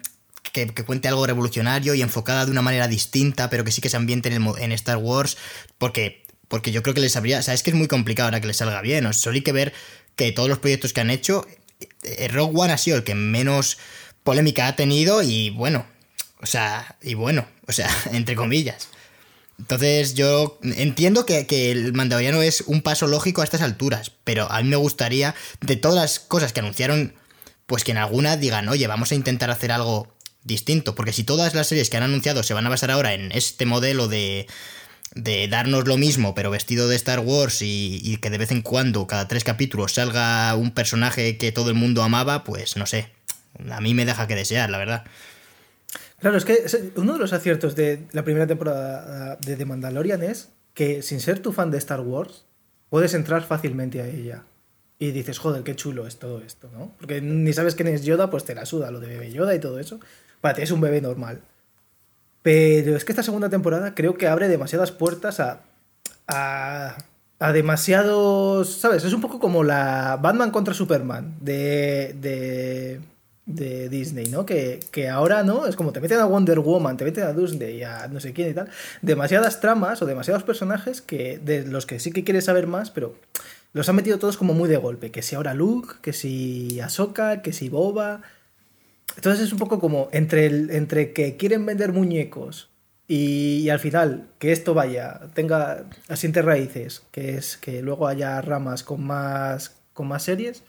que, cuente algo revolucionario y enfocada de una manera distinta, pero que sí que se ambiente en, en Star Wars, porque porque yo creo que les habría, o sea, es que es muy complicado ahora que les salga bien, o sea, solo hay que ver que todos los proyectos que han hecho, eh, Rogue One ha sido el que menos polémica ha tenido y bueno, o sea, y bueno, o sea, entre comillas. Entonces yo entiendo que, que, el Mandaloriano es un paso lógico a estas alturas, pero a mí me gustaría, de todas las cosas que anunciaron, pues que en alguna digan, oye, vamos a intentar hacer algo distinto, porque si todas las series que han anunciado se van a basar ahora en este modelo de, de darnos lo mismo, pero vestido de Star Wars y, que de vez en cuando, cada tres capítulos, salga un personaje que todo el mundo amaba, pues no sé. A mí me deja que desear, la verdad. Claro, es que uno de los aciertos de la primera temporada de The Mandalorian es que sin ser tu fan de Star Wars, puedes entrar fácilmente a ella. Y dices, joder, qué chulo es todo esto, ¿no? Porque ni sabes quién es Yoda, pues te la suda lo de bebé Yoda y todo eso. Para ti es un bebé normal. Pero es que esta segunda temporada creo que abre demasiadas puertas a, a, a demasiados... ¿Sabes? Es un poco como la Batman contra Superman de, de, de Disney, ¿no? Que, que, ahora, ¿no? Es como te meten a Wonder Woman, te meten a Doomsday, a no sé quién y tal. Demasiadas tramas o demasiados personajes que de los que sí que quieres saber más, pero los han metido todos como muy de golpe. Que si ahora Luke, que si Ahsoka, que si Boba... Entonces es un poco como entre, el, entre que quieren vender muñecos y, al final que esto vaya, tenga, asiente raíces, que es que luego haya ramas con más, con más series,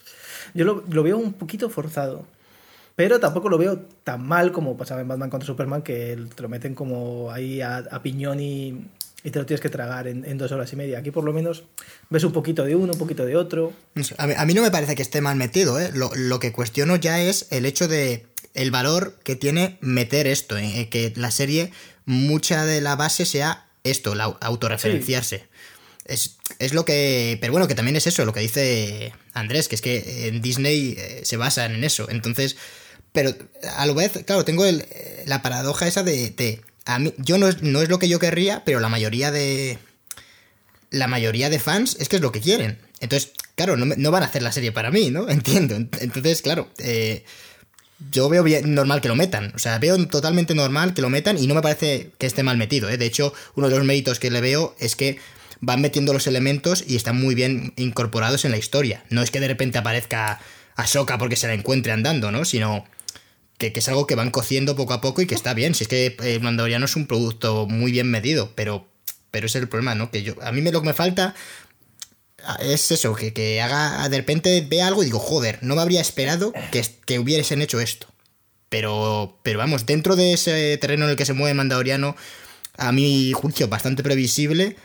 yo lo, veo un poquito forzado. Pero tampoco lo veo tan mal como pasaba en Batman contra Superman, que te lo meten como ahí a, piñón y, te lo tienes que tragar en, dos horas y media. Aquí por lo menos ves un poquito de uno, un poquito de otro. A mí, no me parece que esté mal metido, ¿eh? lo, lo, que cuestiono ya es el hecho de el valor que tiene meter esto, en ¿eh? que la serie, mucha de la base sea esto, la autorreferenciarse. Es, es, lo que. Pero bueno, que también es eso, lo que dice Andrés, que es que en Disney eh, se basan en eso. Entonces. Pero a la vez, claro, tengo la paradoja esa de. a mí, yo no es, no es lo que yo querría, pero la mayoría de. La mayoría de fans es que es lo que quieren. Entonces, claro, no, no van a hacer la serie para mí, ¿no? Entiendo. Entonces, claro. Eh, yo veo bien, normal que lo metan. O sea, veo totalmente normal que lo metan y no me parece que esté mal metido. ¿eh? De hecho, uno de los méritos que le veo es que van metiendo los elementos y están muy bien incorporados en la historia. No es que de repente aparezca Ahsoka porque se la encuentre andando, ¿no? Sino que, es algo que van cociendo poco a poco y que está bien. Si es que el eh, Mandaloriano es un producto muy bien medido, pero, pero ese es el problema, ¿no? Que yo, a mí me, lo que me falta es eso, que, que, haga, de repente ve algo y digo, joder, no me habría esperado que, que hubiesen hecho esto. Pero, pero vamos, dentro de ese terreno en el que se mueve Mandaloriano, a mi juicio bastante previsible,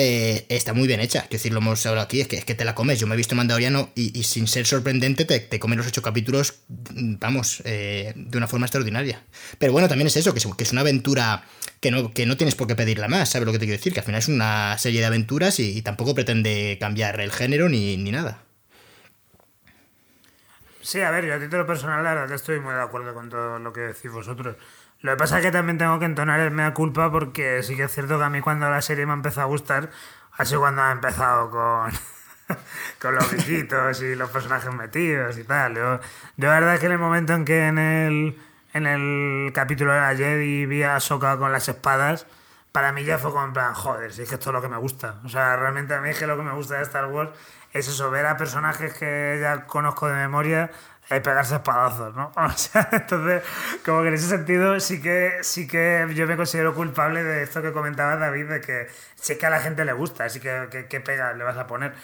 eh, está muy bien hecha. Quiero decir, lo hemos hablado aquí, es que, es que te la comes. Yo me he visto Mandaloriano y, y sin ser sorprendente te, te comes los ocho capítulos, mm, vamos, eh, de una forma extraordinaria. Pero bueno, también es eso, que es, es una aventura que no, que no tienes por qué pedirla más, ¿sabes lo que te quiero decir? Que al final es una serie de aventuras y, tampoco pretende cambiar el género ni, ni nada. Sí, a ver, yo a título personal, la verdad estoy muy de acuerdo con todo lo que decís vosotros. Lo que pasa es que también tengo que entonar el mea culpa porque sí que es cierto que a mí cuando la serie me ha empezado a gustar, sido cuando ha empezado con, con los bichitos y los personajes metidos y tal. Yo, yo la verdad es que en el momento en que en el, en el capítulo de ayer y vi a Soka con las espadas, para mí ya fue como en plan, joder, si es que esto es lo que me gusta. O sea, realmente a mí es que lo que me gusta de Star Wars es eso, ver a personajes que ya conozco de memoria y pegarse espadazos, ¿no? O sea, entonces, como que en ese sentido sí que, sí que yo me considero culpable de esto que comentaba David, de que sí que a la gente le gusta, así que qué pega le vas a poner.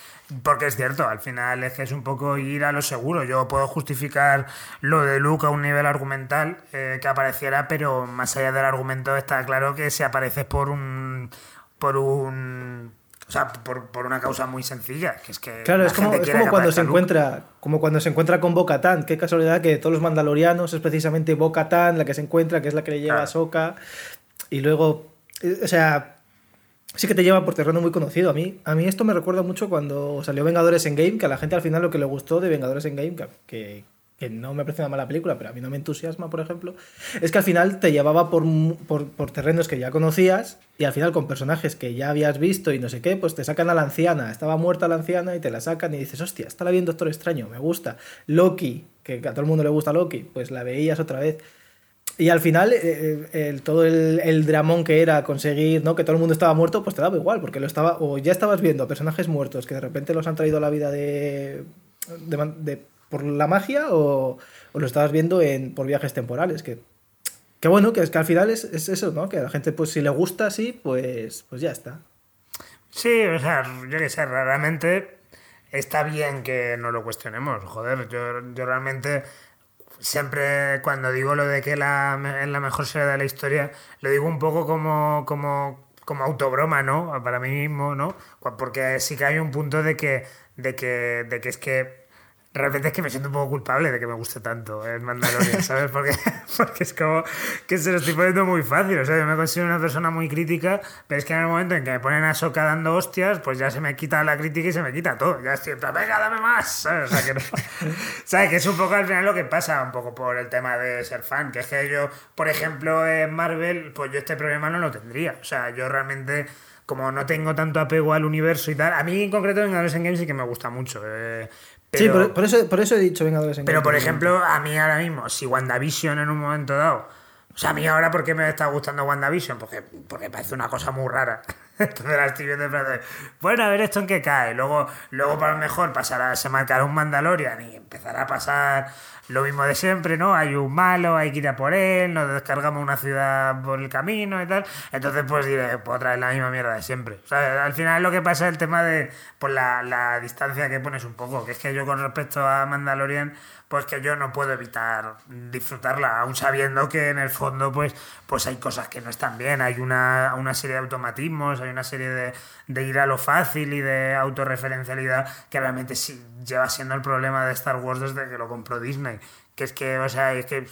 Porque es cierto, al final es que es un poco ir a lo seguro. Yo puedo justificar lo de Luke a un nivel argumental eh, que apareciera, pero más allá del argumento está claro que si apareces por un... por un o sea, por, por, una causa muy sencilla, que es que. Claro, es como, es como cuando se encuentra. Como cuando se encuentra con Boca Tan. Qué casualidad que todos los mandalorianos es precisamente Boca Tan la que se encuentra, que es la que le lleva a Soka. Y luego. Eh, o sea. Sí que te lleva por terreno muy conocido. A mí, a mí esto me recuerda mucho cuando salió Vengadores en Game, que a la gente al final lo que le gustó de Vengadores en Game, que, que no me parece una mala película, pero a mí no me entusiasma, por ejemplo, es que al final te llevaba por, por, terrenos que ya conocías y al final con personajes que ya habías visto y no sé qué, pues te sacan a la anciana, estaba muerta la anciana y te la sacan y dices, hostia, está la bien Doctor Extraño, me gusta. Loki, que a todo el mundo le gusta Loki, pues la veías otra vez. Y al final, eh, eh, todo el, dramón que era conseguir ¿no? que todo el mundo estaba muerto, pues te daba igual, porque lo estaba, o ya estabas viendo personajes muertos que de repente los han traído a la vida de por la magia o, lo estabas viendo en, por viajes temporales. Que, que bueno, que es que al final es, eso, ¿no? Que a la gente, pues si le gusta así, pues, pues ya está. Sí, o sea, yo qué sé, realmente está bien que no lo cuestionemos. Joder, yo, yo realmente siempre cuando digo lo de que la, es la mejor serie de la historia, lo digo un poco como, como, como autobroma, ¿no? Para mí mismo, ¿no? Porque sí que hay un punto de que, de que, de que es que realmente es que me siento un poco culpable de que me guste tanto el Mandalorian, ¿sabes? Porque, porque es como que se lo estoy poniendo muy fácil. O sea, yo me considero una persona muy crítica, pero es que en el momento en que me ponen a Soca dando hostias, pues ya se me quita la crítica y se me quita todo. Ya estoy venga, dame más, ¿sabes? O sea, que, no, ¿sabes? que es un poco al final lo que pasa, un poco por el tema de ser fan. Que es que yo, por ejemplo, en Marvel, pues yo este problema no lo tendría. O sea, yo realmente como no tengo tanto apego al universo y tal, a mí en concreto en Games sí que me gusta mucho. Eh, sí, por, eso, por eso he dicho Vengadores en Pero, por ejemplo, a mí ahora mismo, si WandaVision en un momento dado. O sea, a mí ahora, ¿por qué me está gustando WandaVision? Porque, porque parece una cosa muy rara. Entonces la estoy viendo de bueno, a ver esto en qué cae. Luego, luego para lo mejor pasará, se marcará un Mandalorian y empezará a pasar lo mismo de siempre, ¿no? Hay un malo, hay que ir a por él, nos descargamos una ciudad por el camino y tal. Entonces, pues diré, pues otra vez la misma mierda de siempre. O sea, al final lo que pasa es el tema de pues, la, la distancia que pones un poco. Que es que yo con respecto a Mandalorian pues que yo no puedo evitar disfrutarla, aún sabiendo que en el fondo pues, pues hay cosas que no están bien, hay una, una serie de automatismos, hay una serie de, de, ir a lo fácil y de autorreferencialidad que realmente sí lleva siendo el problema de Star Wars desde que lo compró Disney. Que es que, o sea, es que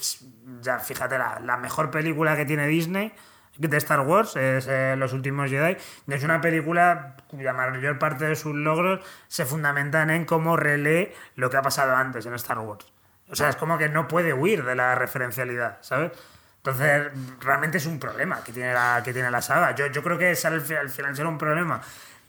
ya fíjate, la, la mejor película que tiene Disney de Star Wars, es eh, Los Últimos Jedi. Es una película cuya mayor parte de sus logros se fundamentan en cómo relee lo que ha pasado antes en Star Wars. O sea, es como que no puede huir de la referencialidad, ¿sabes? Entonces, realmente es un problema que tiene la, que tiene la saga. Yo, yo creo que al, al final será un problema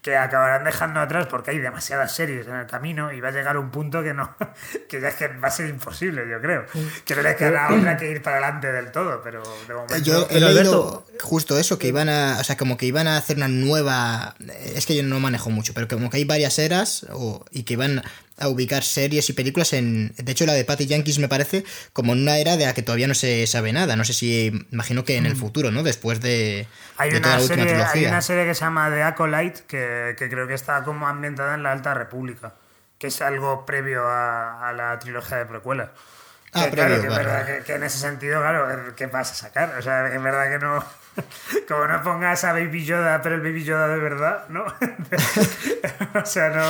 que acabarán dejando atrás porque hay demasiadas series en el camino y va a llegar un punto que no que ya es que va a ser imposible yo creo. Que no les queda otra que ir para adelante del todo pero de momento yo he leído justo eso que iban a o sea como que iban a hacer una nueva es que yo no manejo mucho pero como que hay varias eras y que iban a ubicar series y películas en. De hecho, la de Patty Yankees me parece como en una era de la que todavía no se sabe nada. No sé si. Imagino que en el mm. futuro, ¿no? Después de. Hay, una, serie, hay una serie que se llama The Acolyte, que, que, creo que está como ambientada en la Alta República. Que es algo previo a, a la trilogía de precuelas. Ah, que, claro, que, verdad, que, en ese sentido, claro, ¿qué vas a sacar? O sea, es verdad que no. Como no pongas a Baby Yoda, pero el Baby Yoda de verdad, ¿no? o sea, no,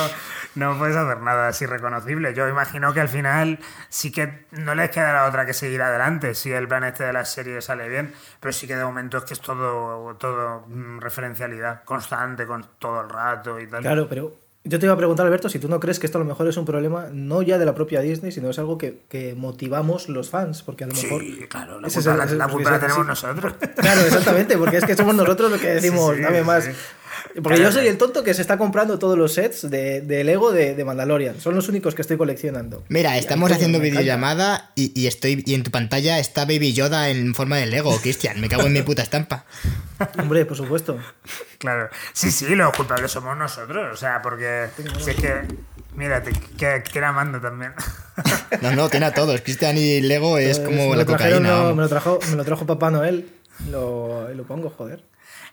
no puedes hacer nada así reconocible. Yo imagino que al final sí que no les quedará otra que seguir adelante si el plan este de la serie sale bien, pero sí que de momento es que es todo, todo mm, referencialidad constante, con todo el rato y tal. Claro, pero yo te iba a preguntar, Alberto, si tú no crees que esto a lo mejor es un problema no ya de la propia Disney, sino es algo que, que motivamos los fans, porque a lo mejor... Sí, claro, la culpa, la, tenemos nosotros. Claro, exactamente, porque es que somos nosotros los que decimos, dame más. Porque yo soy el tonto que se está comprando todos los sets de, de Lego de, de, Mandalorian. Son los únicos que estoy coleccionando. Mira, estamos haciendo videollamada y, y, estoy y en tu pantalla está Baby Yoda en forma de Lego, Cristian. Me cago en mi puta estampa. Hombre, por supuesto. Claro. Sí, sí, los culpables somos nosotros. O sea, porque si es que. Mírate, que, que era mando también. No, no, tiene a todos. Cristian y Lego es pues como la cocaína. me, lo trajo, me lo trajo Papá Noel. Lo, lo pongo, joder.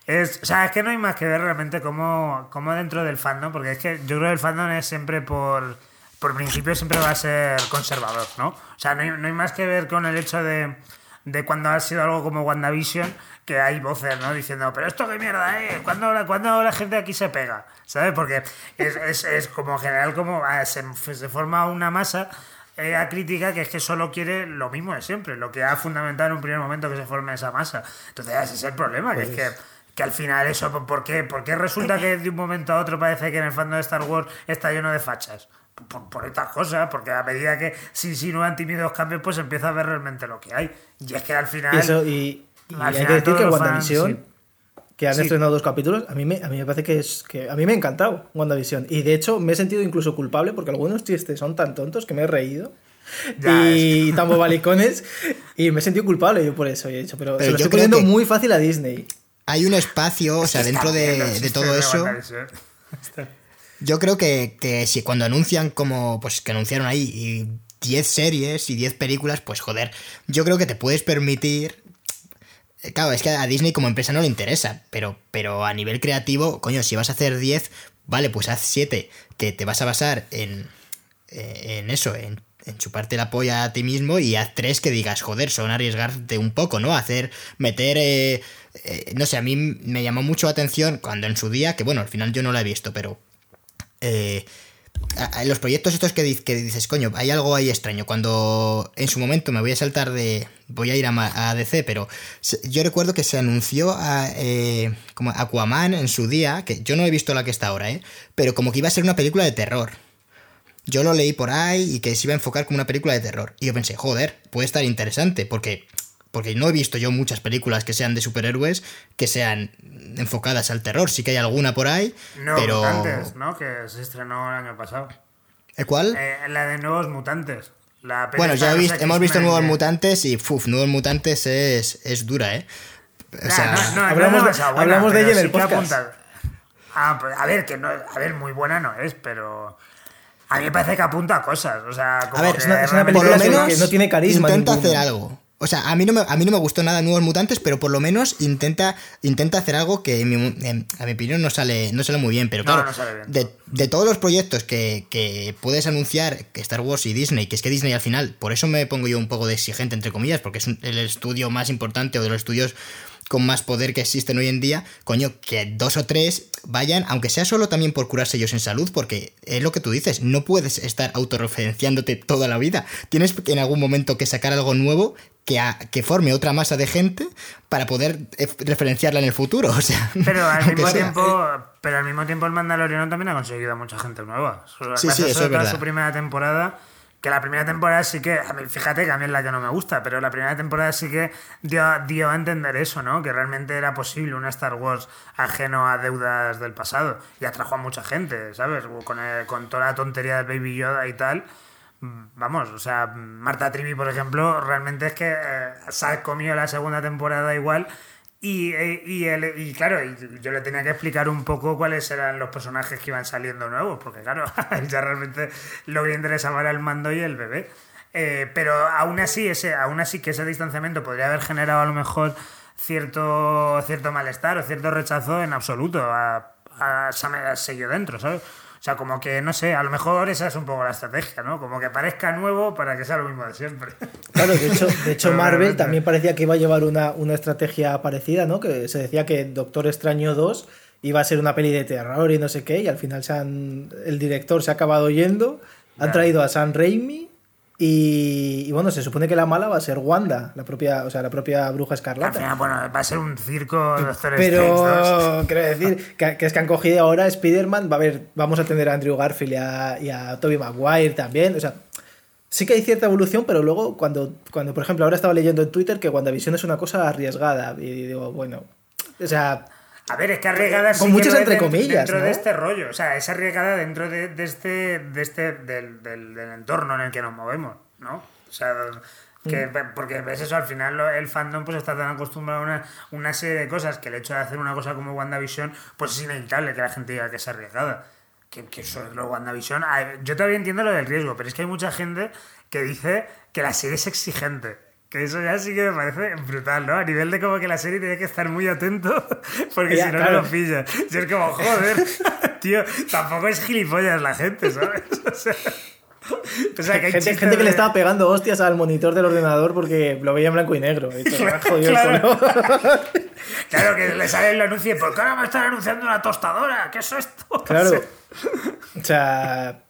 Es, o sea, es que no hay más que ver realmente cómo, cómo dentro del fandom, porque es que yo creo que el fandom es siempre por, por principio siempre va a ser conservador, ¿no? O sea, no hay, no hay más que ver con el hecho de, de cuando ha sido algo como WandaVision, que hay voces, ¿no? Diciendo, pero esto qué mierda es, ¿cuándo, ¿cuándo la gente aquí se pega? ¿Sabes? Porque es, es, es como en general como ah, se, se forma una masa eh, a crítica que es que solo quiere lo mismo de siempre, lo que ha fundamentado en un primer momento que se forme esa masa. Entonces ese es el problema, que es que que al final eso, ¿por qué? ¿Por qué resulta que de un momento a otro parece que en el fandom de Star Wars está lleno de fachas? Por, estas cosas, porque a medida que se insinúan tímidos cambios, pues empieza a ver realmente lo que hay. Y es que al final. Y, eso, y, hay que decir que WandaVision, que han estrenado dos capítulos, a mí, me, a mí me parece que es. que A mí me ha encantado WandaVision. Y de hecho me he sentido incluso culpable porque algunos chistes son tan tontos que me he reído. y tan bobalicones y me he sentido culpable yo por eso he hecho pero, se lo estoy poniendo muy fácil a Disney hay un espacio, o sea, dentro de, todo eso. Yo creo que, que, si cuando anuncian como, pues que anunciaron ahí 10 series y 10 películas, pues joder, yo creo que te puedes permitir... Claro, es que a Disney como empresa no le interesa, pero, pero a nivel creativo, coño, si vas a hacer 10, vale, pues haz 7, que te vas a basar en, eh, en eso, en en chuparte la polla a ti mismo y haz tres que digas, joder, son arriesgarte un poco, ¿no? Hacer, meter, eh, eh, no sé, a mí me llamó mucho la atención cuando en su día, que bueno, al final yo no la he visto, pero... Eh, los proyectos estos que, que, dices, coño, hay algo ahí extraño. Cuando en su momento me voy a saltar de. Voy a ir a, DC, pero yo recuerdo que se anunció a, como Aquaman en su día, que yo no he visto la que está ahora, ¿eh? Pero como que iba a ser una película de terror. Yo lo leí por ahí y que se iba a enfocar como una película de terror. Y yo pensé, joder, puede estar interesante, porque, porque no he visto yo muchas películas que sean de superhéroes que sean enfocadas al terror. Sí que hay alguna por ahí, Nuevos pero... Mutantes, ¿no? Que se estrenó el año pasado. ¿El cuál? Eh, la de Nuevos Mutantes. bueno, ya hemos visto Nuevos Mutantes y uf, Nuevos Mutantes es, es dura, ¿eh? O sea, no, hablamos, de, hablamos de ella en el podcast. Ah, pues, a ver, que no, a ver, muy buena no es, pero a mí me parece que apunta a cosas. O sea, como a ver, es una, película que no tiene carisma. Intenta hacer algo. O sea, a mí, no me, a mí no me gustó nada Nuevos Mutantes, pero por lo menos intenta, intenta hacer algo que, en a mi opinión, no sale, no sale muy bien. Pero claro, De, todos los proyectos que, que, puedes anunciar, que Star Wars y Disney, que es que Disney al final, por eso me pongo yo un poco de exigente, entre comillas, porque es el estudio más importante o de los estudios con más poder que existen hoy en día, coño, que dos o tres vayan, aunque sea solo también por curarse ellos en salud, porque es lo que tú dices, no puedes estar autorreferenciándote toda la vida. Tienes en algún momento que sacar algo nuevo que, que, forme otra masa de gente para poder eh, referenciarla en el futuro. O sea, pero al mismo tiempo, pero al mismo tiempo el Mandaloriano también ha conseguido a mucha gente nueva. Sí, sí, eso es verdad. su primera temporada que la primera temporada sí que, a mí, fíjate que a mí es la que no me gusta, pero la primera temporada sí que dio, dio, a entender eso, ¿no? Que realmente era posible una Star Wars ajeno a deudas del pasado y atrajo a mucha gente, ¿sabes? Con, con toda la tontería de Baby Yoda y tal. Vamos, o sea, Marta Trivi, por ejemplo, realmente es que eh, se ha comido la segunda temporada igual y, eh, y, y, claro, yo le tenía que explicar un poco cuáles eran los personajes que iban saliendo nuevos, porque claro, ya realmente lo que le interesaba era el mando y el bebé. Eh, pero aún así, ese, aún así que ese distanciamiento podría haber generado a lo mejor cierto, cierto malestar o cierto rechazo en absoluto a, a, a seguido dentro, ¿sabes? O sea, como que, no sé, a lo mejor esa es un poco la estrategia, ¿no? Como que parezca nuevo para que sea lo mismo de siempre. Claro, de hecho, de hecho Marvel también parecía que iba a llevar una, una estrategia parecida, ¿no? Que se decía que Doctor Extraño 2 iba a ser una peli de terror y no sé qué, y al final se han, el director se ha acabado yendo, han traído a Sam Raimi y, bueno, se supone que la mala va a ser Wanda, la propia, o sea, la propia bruja escarlata. bueno, va a ser un circo de Pero quiero decir que, es que han cogido ahora Spider-Man, va a ver, vamos a tener a Andrew Garfield y a, y a Tobey Maguire también. O sea, sí que hay cierta evolución, pero luego cuando, cuando, por ejemplo, ahora estaba leyendo en Twitter que WandaVision es una cosa arriesgada. Y digo, bueno, o sea, a ver, es que arriesgada Con muchas entre comillas. Dentro de este rollo. O sea, es arriesgada dentro de, este, de este del, del, entorno en el que nos movemos, ¿no? O sea, que, mm. porque ves eso, al final el fandom pues está tan acostumbrado a una, una, serie de cosas que el hecho de hacer una cosa como WandaVision, pues es inevitable que la gente diga que es arriesgada. Que, que eso es lo WandaVision. Yo todavía entiendo lo del riesgo, pero es que hay mucha gente que dice que la serie es exigente. Que eso ya sí que me parece brutal, ¿no? A nivel de como que la serie tiene que estar muy atento, porque si no, no lo pilla. Y es como, joder, tío, tampoco es gilipollas la gente, ¿sabes? O sea, que hay gente, gente que le estaba pegando hostias al monitor del ordenador porque lo veía en blanco y negro. Y claro, claro, que le sale el anuncio, ¿por qué ahora me están anunciando una tostadora? ¿Qué es esto? Claro. O sea,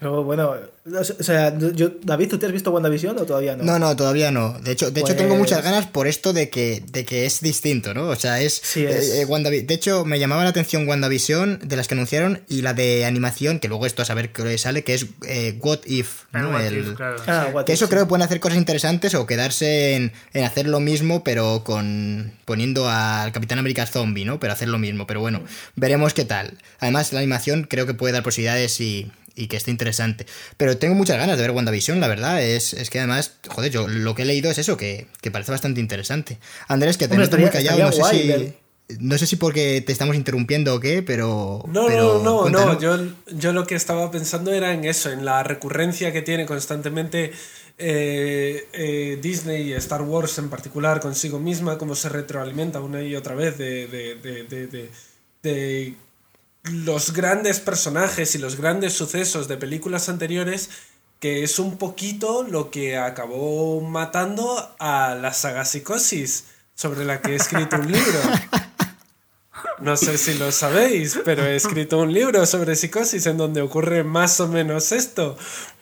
Luego, bueno, o sea, yo, David, ¿tú te has visto WandaVision o todavía no? No, no, todavía no. De hecho, de hecho tengo muchas pues ganas por esto de que, de que es distinto, ¿no? O sea, es, sí, es... Eh, eh, De hecho, me llamaba la atención WandaVision de las que anunciaron y la de animación, que luego esto a saber qué sale, que es eh, What If, ¿no? El, ah, que eso creo que pueden hacer cosas interesantes o quedarse en, en, hacer lo mismo, pero con poniendo al Capitán América zombie, ¿no? Pero hacer lo mismo. Pero bueno, veremos qué tal. Además, la animación creo que puede dar posibilidades y y que esté interesante. Pero tengo muchas ganas de ver WandaVision, la verdad. Es, es que además, joder, yo lo que he leído es eso, que, parece bastante interesante. Andrés, que te noto muy callado, no sé si. No sé si porque te estamos interrumpiendo o qué, pero. No, no, no, no. Yo, yo lo que estaba pensando era en eso, en la recurrencia que tiene constantemente eh, eh, Disney y Star Wars en particular consigo misma, cómo se retroalimenta una y otra vez de, de, de, de los grandes personajes y los grandes sucesos de películas anteriores que es un poquito lo que acabó matando a la saga Psicosis, sobre la que he escrito un libro. No sé si lo sabéis, pero he escrito un libro sobre psicosis en donde ocurre más o menos esto.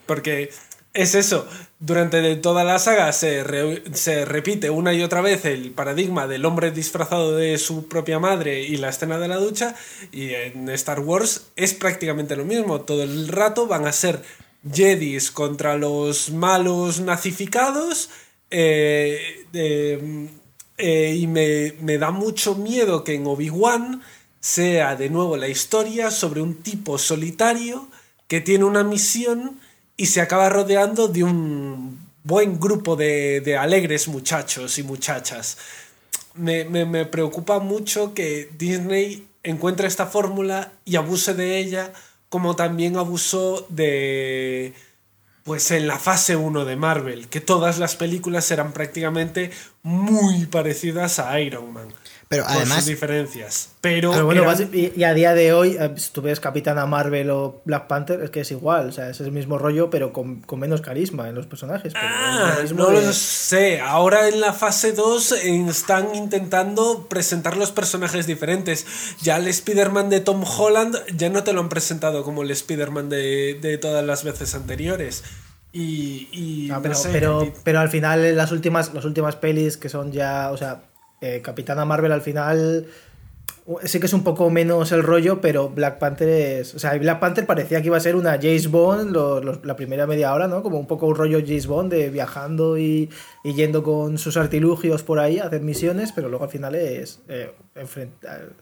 Porque es eso, durante toda la saga se, se, repite una y otra vez el paradigma del hombre disfrazado de su propia madre y la escena de la ducha, y en Star Wars es prácticamente lo mismo, todo el rato van a ser Jedis contra los malos nazificados, eh, eh, y me, me da mucho miedo que en Obi-Wan sea de nuevo la historia sobre un tipo solitario que tiene una misión y se acaba rodeando de un buen grupo de, alegres muchachos y muchachas. Me, preocupa mucho que Disney encuentre esta fórmula y abuse de ella, como también abusó de. Pues en la fase 1 de Marvel, que todas las películas eran prácticamente muy parecidas a Iron Man. Pero además. diferencias. Pero, bueno, y, a día de hoy, eh, si tú ves Capitana Marvel o Black Panther, es que es igual. O sea, es el mismo rollo, pero con, menos carisma en los personajes. ah, no lo sé. Ahora en la fase 2 están intentando presentar los personajes diferentes. Ya el Spider-Man de Tom Holland ya no te lo han presentado como el Spider-Man de, de todas las veces anteriores. Y, pero, pero, al final las últimas, las últimas pelis que son ya, o sea, eh, Capitana Marvel al final sí que es un poco menos el rollo, pero Black Panther es. O sea, Black Panther parecía que iba a ser una James Bond la primera media hora, ¿no? Como un poco un rollo James Bond de viajando y, yendo con sus artilugios por ahí a hacer misiones, pero luego al final es eh, enfrentar,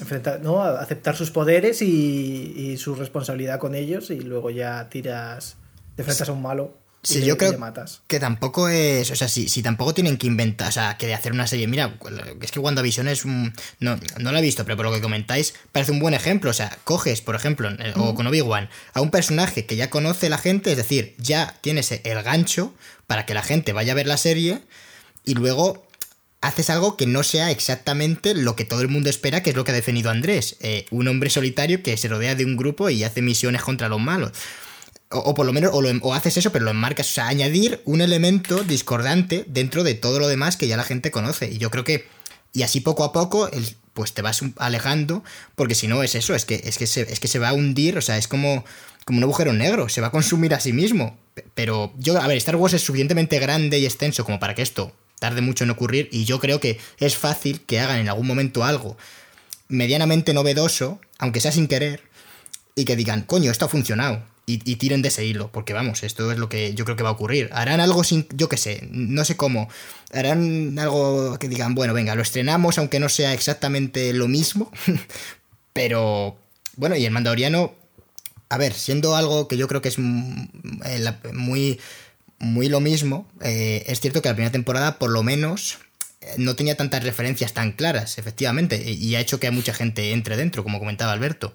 enfrentar, ¿no? aceptar sus poderes y, y, su responsabilidad con ellos y luego ya tiras, te enfrentas a un malo. Sí, yo creo que tampoco es. O sea, si, si tampoco tienen que inventar. O sea, que de hacer una serie. Mira, es que WandaVision es un. No, no la he visto, pero por lo que comentáis, parece un buen ejemplo. O sea, coges, por ejemplo, o con Obi-Wan, a un personaje que ya conoce la gente, es decir, ya tienes el gancho para que la gente vaya a ver la serie y luego haces algo que no sea exactamente lo que todo el mundo espera, que es lo que ha definido Andrés. Eh, un hombre solitario que se rodea de un grupo y hace misiones contra los malos. O, por lo menos, o, haces eso, pero lo enmarcas. O sea, añadir un elemento discordante dentro de todo lo demás que ya la gente conoce. Y yo creo que. Y así poco a poco, pues te vas alejando. Porque si no es eso, es que, es que, se, es que se va a hundir. O sea, es como, como un agujero negro. Se va a consumir a sí mismo. Pero yo, a ver, Star Wars es suficientemente grande y extenso como para que esto tarde mucho en ocurrir. Y yo creo que es fácil que hagan en algún momento algo medianamente novedoso, aunque sea sin querer, y que digan, coño, esto ha funcionado y, tiren de ese hilo, porque vamos, esto es lo que yo creo que va a ocurrir. Harán algo sin, yo qué sé, no sé cómo, harán algo que digan, bueno, venga, lo estrenamos aunque no sea exactamente lo mismo, pero bueno, y el Mandaloriano, a ver, siendo algo que yo creo que es muy, muy lo mismo, eh, es cierto que la primera temporada por lo menos eh, no tenía tantas referencias tan claras, efectivamente, y ha hecho que mucha gente entre dentro, como comentaba Alberto.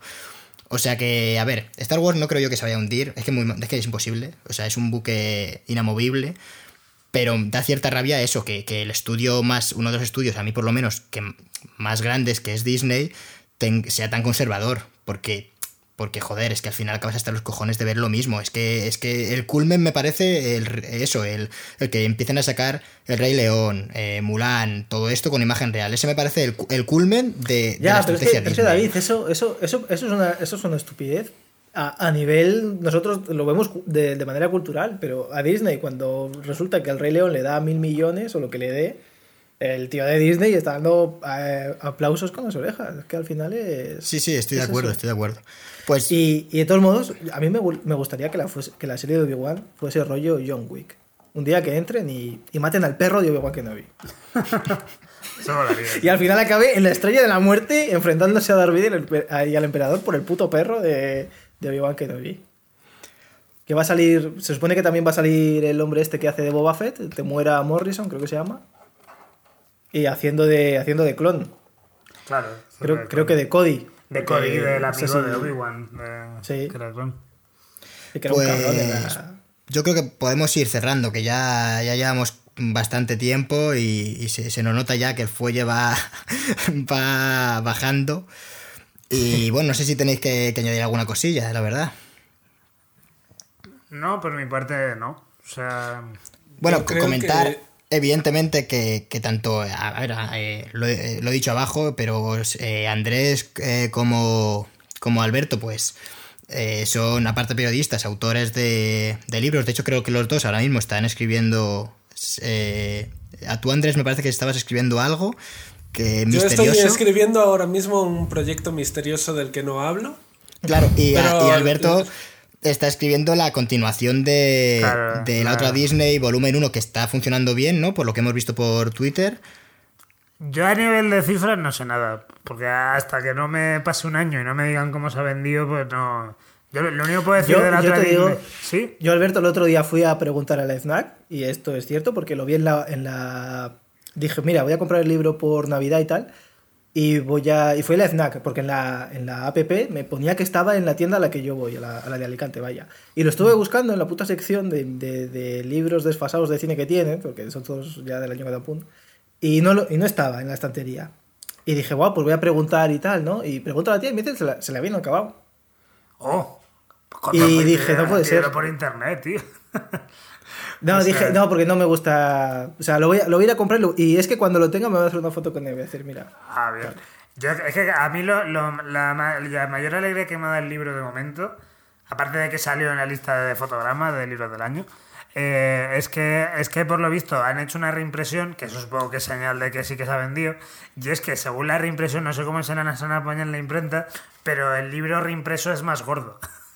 O sea que, a ver, Star Wars no creo yo que se vaya a hundir, es que, muy, es, que es imposible, o sea, es un buque inamovible, pero da cierta rabia eso, que, que, el estudio más, uno de los estudios, a mí por lo menos, que más grandes que es Disney, sea tan conservador, porque porque, joder, es que al final acabas hasta los cojones de ver lo mismo. Es que, es que el culmen me parece el, eso, el, el que empiecen a sacar El Rey León, eh, Mulan, todo esto con imagen real. Ese me parece el, el culmen de, ya, la pero estrategia es que, David, eso, eso, eso, eso, es una, eso es una estupidez. A, a, nivel, nosotros lo vemos de, de, manera cultural, pero a Disney, cuando resulta que el Rey León le da mil millones o lo que le dé, el tío de Disney está dando eh, aplausos con las orejas. Es que al final es. Sí, sí, estoy de acuerdo, estoy de acuerdo. Pues... Y, y, de todos modos, a mí me, me gustaría que la, que la serie de Obi-Wan fuese rollo John Wick. Un día que entren y, y maten al perro de Obi-Wan Kenobi. y al final acabe en la estrella de la muerte enfrentándose a Darth Vader y al emperador por el puto perro de, de Obi-Wan Kenobi. Que va a salir. Se supone que también va a salir el hombre este que hace de Boba Fett, te muera Morrison, creo que se llama. Y haciendo de, haciendo de clon. Claro. Creo, creo que de Cody. De Cody, del amigo de Obi-Wan. Sí. pues, Yo creo que podemos ir cerrando, que ya, ya llevamos bastante tiempo y, se, nos nota ya que el fuelle va, va bajando. Y bueno, no sé si tenéis que, añadir alguna cosilla, la verdad. No, por mi parte no. O sea. Bueno, comentar evidentemente que, tanto, a ver, eh, lo, he dicho abajo, pero eh, Andrés eh, como, como Alberto, pues son aparte periodistas, autores de, libros. De hecho, creo que los dos ahora mismo están escribiendo... a tú, Andrés, me parece que estabas escribiendo algo que misterioso. Yo estoy escribiendo ahora mismo un proyecto misterioso del que no hablo. Claro, y, y Alberto está escribiendo la continuación de, la otra Disney volumen 1 que está funcionando bien, ¿no? Por lo que hemos visto por Twitter. Yo a nivel de cifras no sé nada, porque hasta que no me pase un año y no me digan cómo se ha vendido, pues no... Yo lo único que puedo decir de la otra Disney... ¿Sí? Yo, Alberto, el otro día fui a preguntar a la FNAC, y esto es cierto, porque lo vi en la, en la... Dije, mira, voy a comprar el libro por Navidad y tal, y voy a. Y fue la FNAC, porque en la, en la app me ponía que estaba en la tienda a la que yo voy, a la, a la de Alicante, vaya. Y lo estuve buscando en la puta sección de, de, de, libros desfasados de cine que tienen, porque son todos ya del año Catapún. Y no, y no estaba en la estantería. Y dije, guau, pues voy a preguntar y tal, ¿no? Y pregunto a la tía y me dice, se, la, se le habían acabado. Oh. Pues y dije, no puede ser. por internet, tío. No, dije, no, porque no me gusta. O sea, lo voy, a, lo voy a ir a comprar y es que cuando lo tenga me voy a hacer una foto con él. Voy a decir, mira. Ah, bien. Yo, es que a mí lo, la, mayor alegría que me da el libro de momento, aparte de que salió en la lista de fotogramas de libros del año, eh, es, que, es que por lo visto han hecho una reimpresión, que eso supongo que es señal de que sí que se ha vendido, y es que según la reimpresión, no sé cómo se se han apañado en la imprenta, pero el libro reimpreso es más gordo.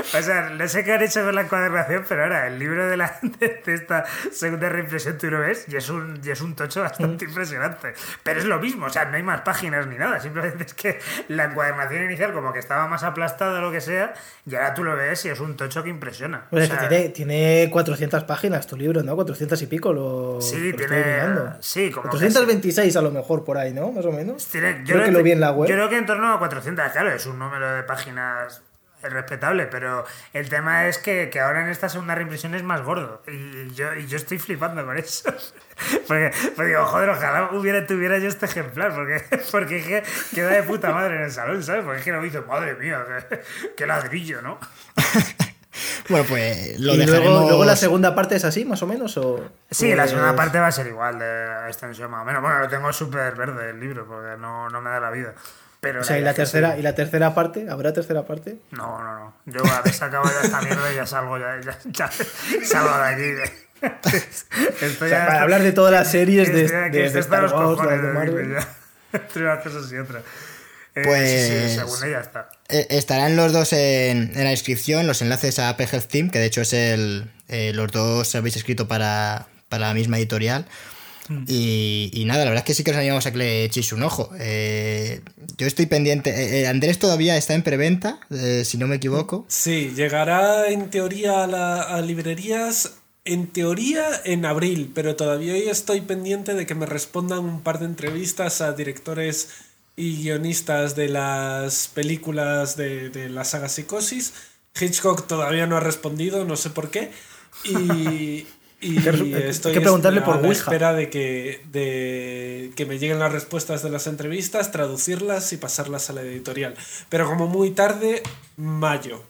o sea, no sé qué han hecho con la encuadernación, pero ahora el libro de, la, de, esta segunda reimpresión tú lo ves y es un, y es un tocho bastante mm. impresionante. Pero es lo mismo, o sea, no hay más páginas ni nada, simplemente es que la encuadernación inicial como que estaba más aplastada o lo que sea, y ahora tú lo ves y es un tocho que impresiona. Pues tiene, tiene 400 páginas tu libro, ¿no? 400 y pico lo. Sí, tiene. Sí, como 426 a lo mejor por ahí, ¿no? Más o menos. yo creo que lo vi en la web. Yo creo que en torno a 400, claro, es un número de páginas respetable, pero el tema es que, ahora en esta segunda reimpresión es más gordo. Y yo, y yo estoy flipando con eso. porque, pues digo, joder, ojalá hubiera, tuviera yo este ejemplar, porque, porque que queda de puta madre en el salón, ¿sabes? Porque es que lo dice, madre mía, qué, ladrillo, ¿no? Bueno, pues lo ¿Y luego, la segunda parte es así, más o menos? O, sí, la segunda parte va a ser igual de extensión más o menos. Bueno, lo tengo súper verde el libro, porque no, no me da la vida o sea, ¿y la, tercera, ¿y la tercera parte? ¿Habrá tercera parte? No, no, no. Yo a ver, acabo ya esta mierda y ya salgo, ya, ya, salgo de aquí. Estoy para hablar de todas las series de, de, de Star Wars, de Marvel. Entre unas cosas y otras. Eh, pues sí, ya está. Eh, estarán los dos en, en, la descripción, los enlaces a PG Team, que de hecho es el. Eh, los dos habéis escrito para, para la misma editorial. Mm. Y, nada, la verdad es que sí que os animamos a que le echéis un ojo. Eh, yo estoy pendiente. Eh, eh, Andrés todavía está en preventa, si no me equivoco. Sí, llegará en teoría a, librerías. En teoría en abril, pero todavía hoy estoy pendiente de que me respondan un par de entrevistas a directores y guionistas de las películas de, de la saga Psicosis. Hitchcock todavía no ha respondido, no sé por qué. Y, y estoy que preguntarle por a la espera de que, de que me lleguen las respuestas de las entrevistas, traducirlas y pasarlas a la editorial. Pero como muy tarde, mayo.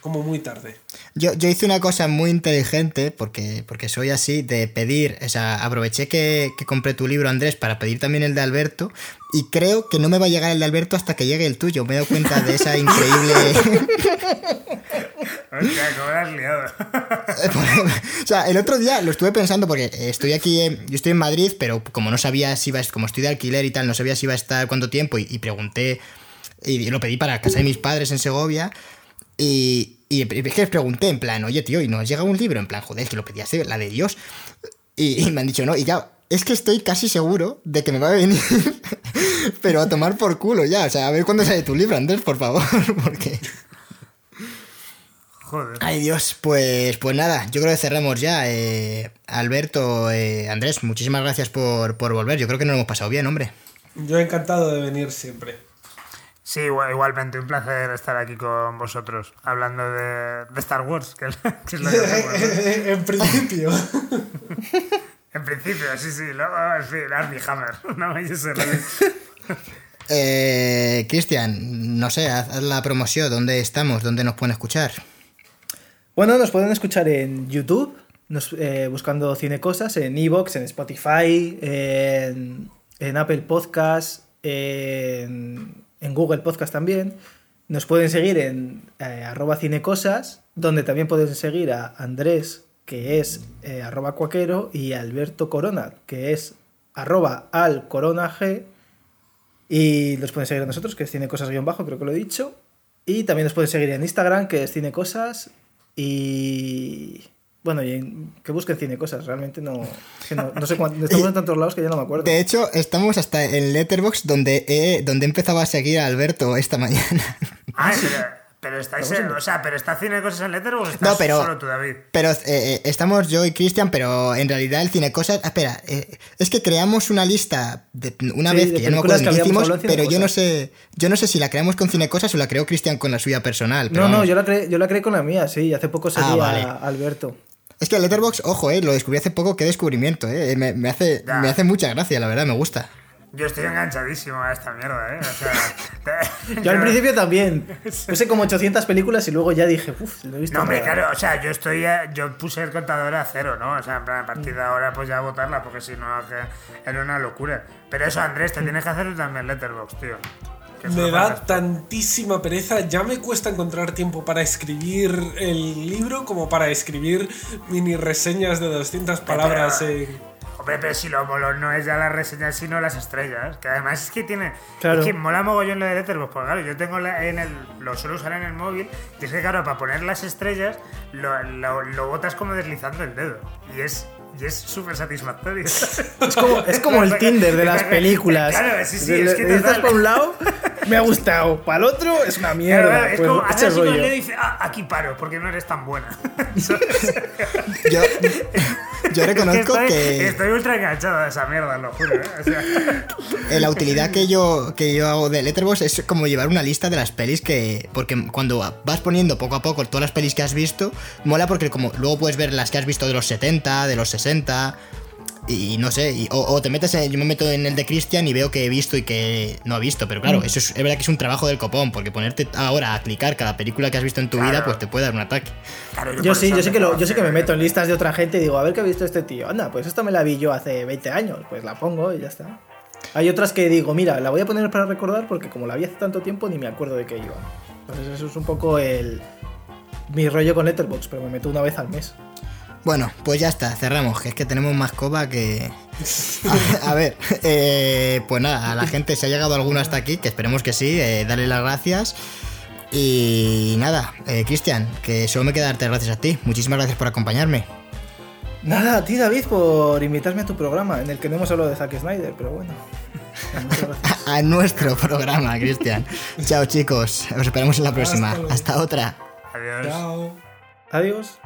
Como muy tarde. Yo, yo hice una cosa muy inteligente, porque, porque soy así, de pedir, o sea, aproveché que, que compré tu libro, Andrés, para pedir también el de Alberto, y creo que no me va a llegar el de Alberto hasta que llegue el tuyo. Me he dado cuenta de esa increíble... o sea, el otro día lo estuve pensando porque estoy aquí, yo estoy en Madrid, pero como no sabía si iba a, como estoy de alquiler y tal, no sabía si iba a estar cuánto tiempo y, pregunté, y lo pedí para casa de mis padres en Segovia. Y, y es que les pregunté en plan, oye tío, y nos llega un libro, en plan, joder, que lo pedí hacer, la de Dios. Y, me han dicho, no, y ya, es que estoy casi seguro de que me va a venir, pero a tomar por culo ya. O sea, a ver cuándo sale tu libro, Andrés, por favor, porque... Ay Dios, pues, pues nada, yo creo que cerramos ya. Eh, Alberto, eh, Andrés, muchísimas gracias por, volver. Yo creo que nos hemos pasado bien, hombre. Yo encantado de venir siempre. Sí, igualmente, un placer estar aquí con vosotros, hablando de, Star Wars, que, es lo que En principio. en principio, sí, sí, luego, sí, Army Hammer, no eh, Cristian, no sé, haz la promoción, ¿dónde estamos? ¿Dónde nos pueden escuchar? Bueno, nos pueden escuchar en YouTube, eh, buscando Cine Cosas, en Evox, en Spotify, en, Apple Podcast, en, Google Podcast también. Nos pueden seguir en eh, arroba cinecosas, donde también pueden seguir a Andrés, que es eh, arroba cuaquero, y a Alberto Corona, que es arroba al corona g. Y los pueden seguir a nosotros, que es cinecosas-bajo, creo que lo he dicho. Y también nos pueden seguir en Instagram, que es cinecosas, y bueno, y que busquen cine cosas, realmente no, no, sé cuánto, estamos en tantos lados que ya no me acuerdo. De hecho, estamos hasta en Letterbox donde he, donde empezaba a seguir a Alberto esta mañana. Ah, pero estáis o sea, pero está Cine Cosas en Letterboxd o estás no, pero, solo tú, David. Pero eh, eh, estamos yo y Cristian, pero en realidad el Cine Cosas. Ah, espera, eh, es que creamos una lista de, una vez que ya no me acuerdo que hicimos, pero yo no sé, yo no sé si la creamos con Cine Cosas o la creó Cristian con la suya personal. no, no, yo la creé, yo la creé con la mía, sí, hace poco seguí ah, a Alberto. Es que el Letterbox, ojo, eh, lo descubrí hace poco, qué descubrimiento, eh, me, me hace, me hace mucha gracia, la verdad, me gusta. Yo estoy enganchadísimo a esta mierda, ¿eh? O sea, yo al principio también. Puse como 800 películas y luego ya dije, uff, lo he visto. No, hombre, claro, o sea, yo estoy. Yo puse el contador a cero, ¿no? O sea, en plan, a partir de ahora, pues ya votarla, porque si no, era una locura. Pero eso, Andrés, te tienes que hacer también Letterboxd, tío. Me da tantísima pereza. Ya me cuesta encontrar tiempo para escribir el libro como para escribir mini reseñas de 200 palabras en Hombre, pero si lo molón no es ya las reseñas, sino las estrellas. Que además es que tiene. Es que mola mogollón lo de Letterboxd. Porque claro, yo tengo en el. Lo suelo usar en el móvil. Y es que, claro, para poner las estrellas, lo, lo, lo botas como deslizando el dedo. Y es y es súper satisfactorio. Es como, es como el Tinder de las películas. Claro, sí, sí, es que estás por un lado, me ha gustado, para el otro es una mierda. es pues, como, hace así le dice, ah, aquí paro, porque no eres tan buena. yo, yo reconozco que, Estoy ultra enganchado a esa mierda, lo juro. ¿eh? Eh, la utilidad que yo, que yo hago de Letterboxd es como llevar una lista de las pelis que... Porque cuando vas poniendo poco a poco todas las pelis que has visto, mola porque como luego puedes ver las que has visto de los 70, de los 60 y no sé, o, te metes en, yo me meto en el de Christian y veo que he visto y que no he visto, pero claro, mm. eso es, verdad que es un trabajo del copón, porque ponerte ahora a clicar cada película que has visto en tu vida, pues te puede dar un ataque. yo sí, yo sé que yo sé que me meto en listas de otra gente y digo, a ver qué ha visto este tío. Anda, pues esta me la vi yo hace 20 años, pues la pongo y ya está. Hay otras que digo, mira, la voy a poner para recordar porque como la vi hace tanto tiempo ni me acuerdo de qué iba. Entonces eso es un poco el mi rollo con Letterboxd, pero me meto una vez al mes. Bueno, pues ya está, cerramos, que es que tenemos más coba que... A, ver, eh, pues nada, a la gente se ha llegado alguno hasta aquí, que esperemos que sí, eh, darle las gracias. Y nada, eh, Cristian, que solo me queda darte gracias a ti. Muchísimas gracias por acompañarme. Nada, a ti David por invitarme a tu programa, en el que no hemos hablado de Zack Snyder, pero bueno. a nuestro programa, Cristian. Chao chicos, os esperamos en la próxima. Hasta otra. Adiós. Adiós.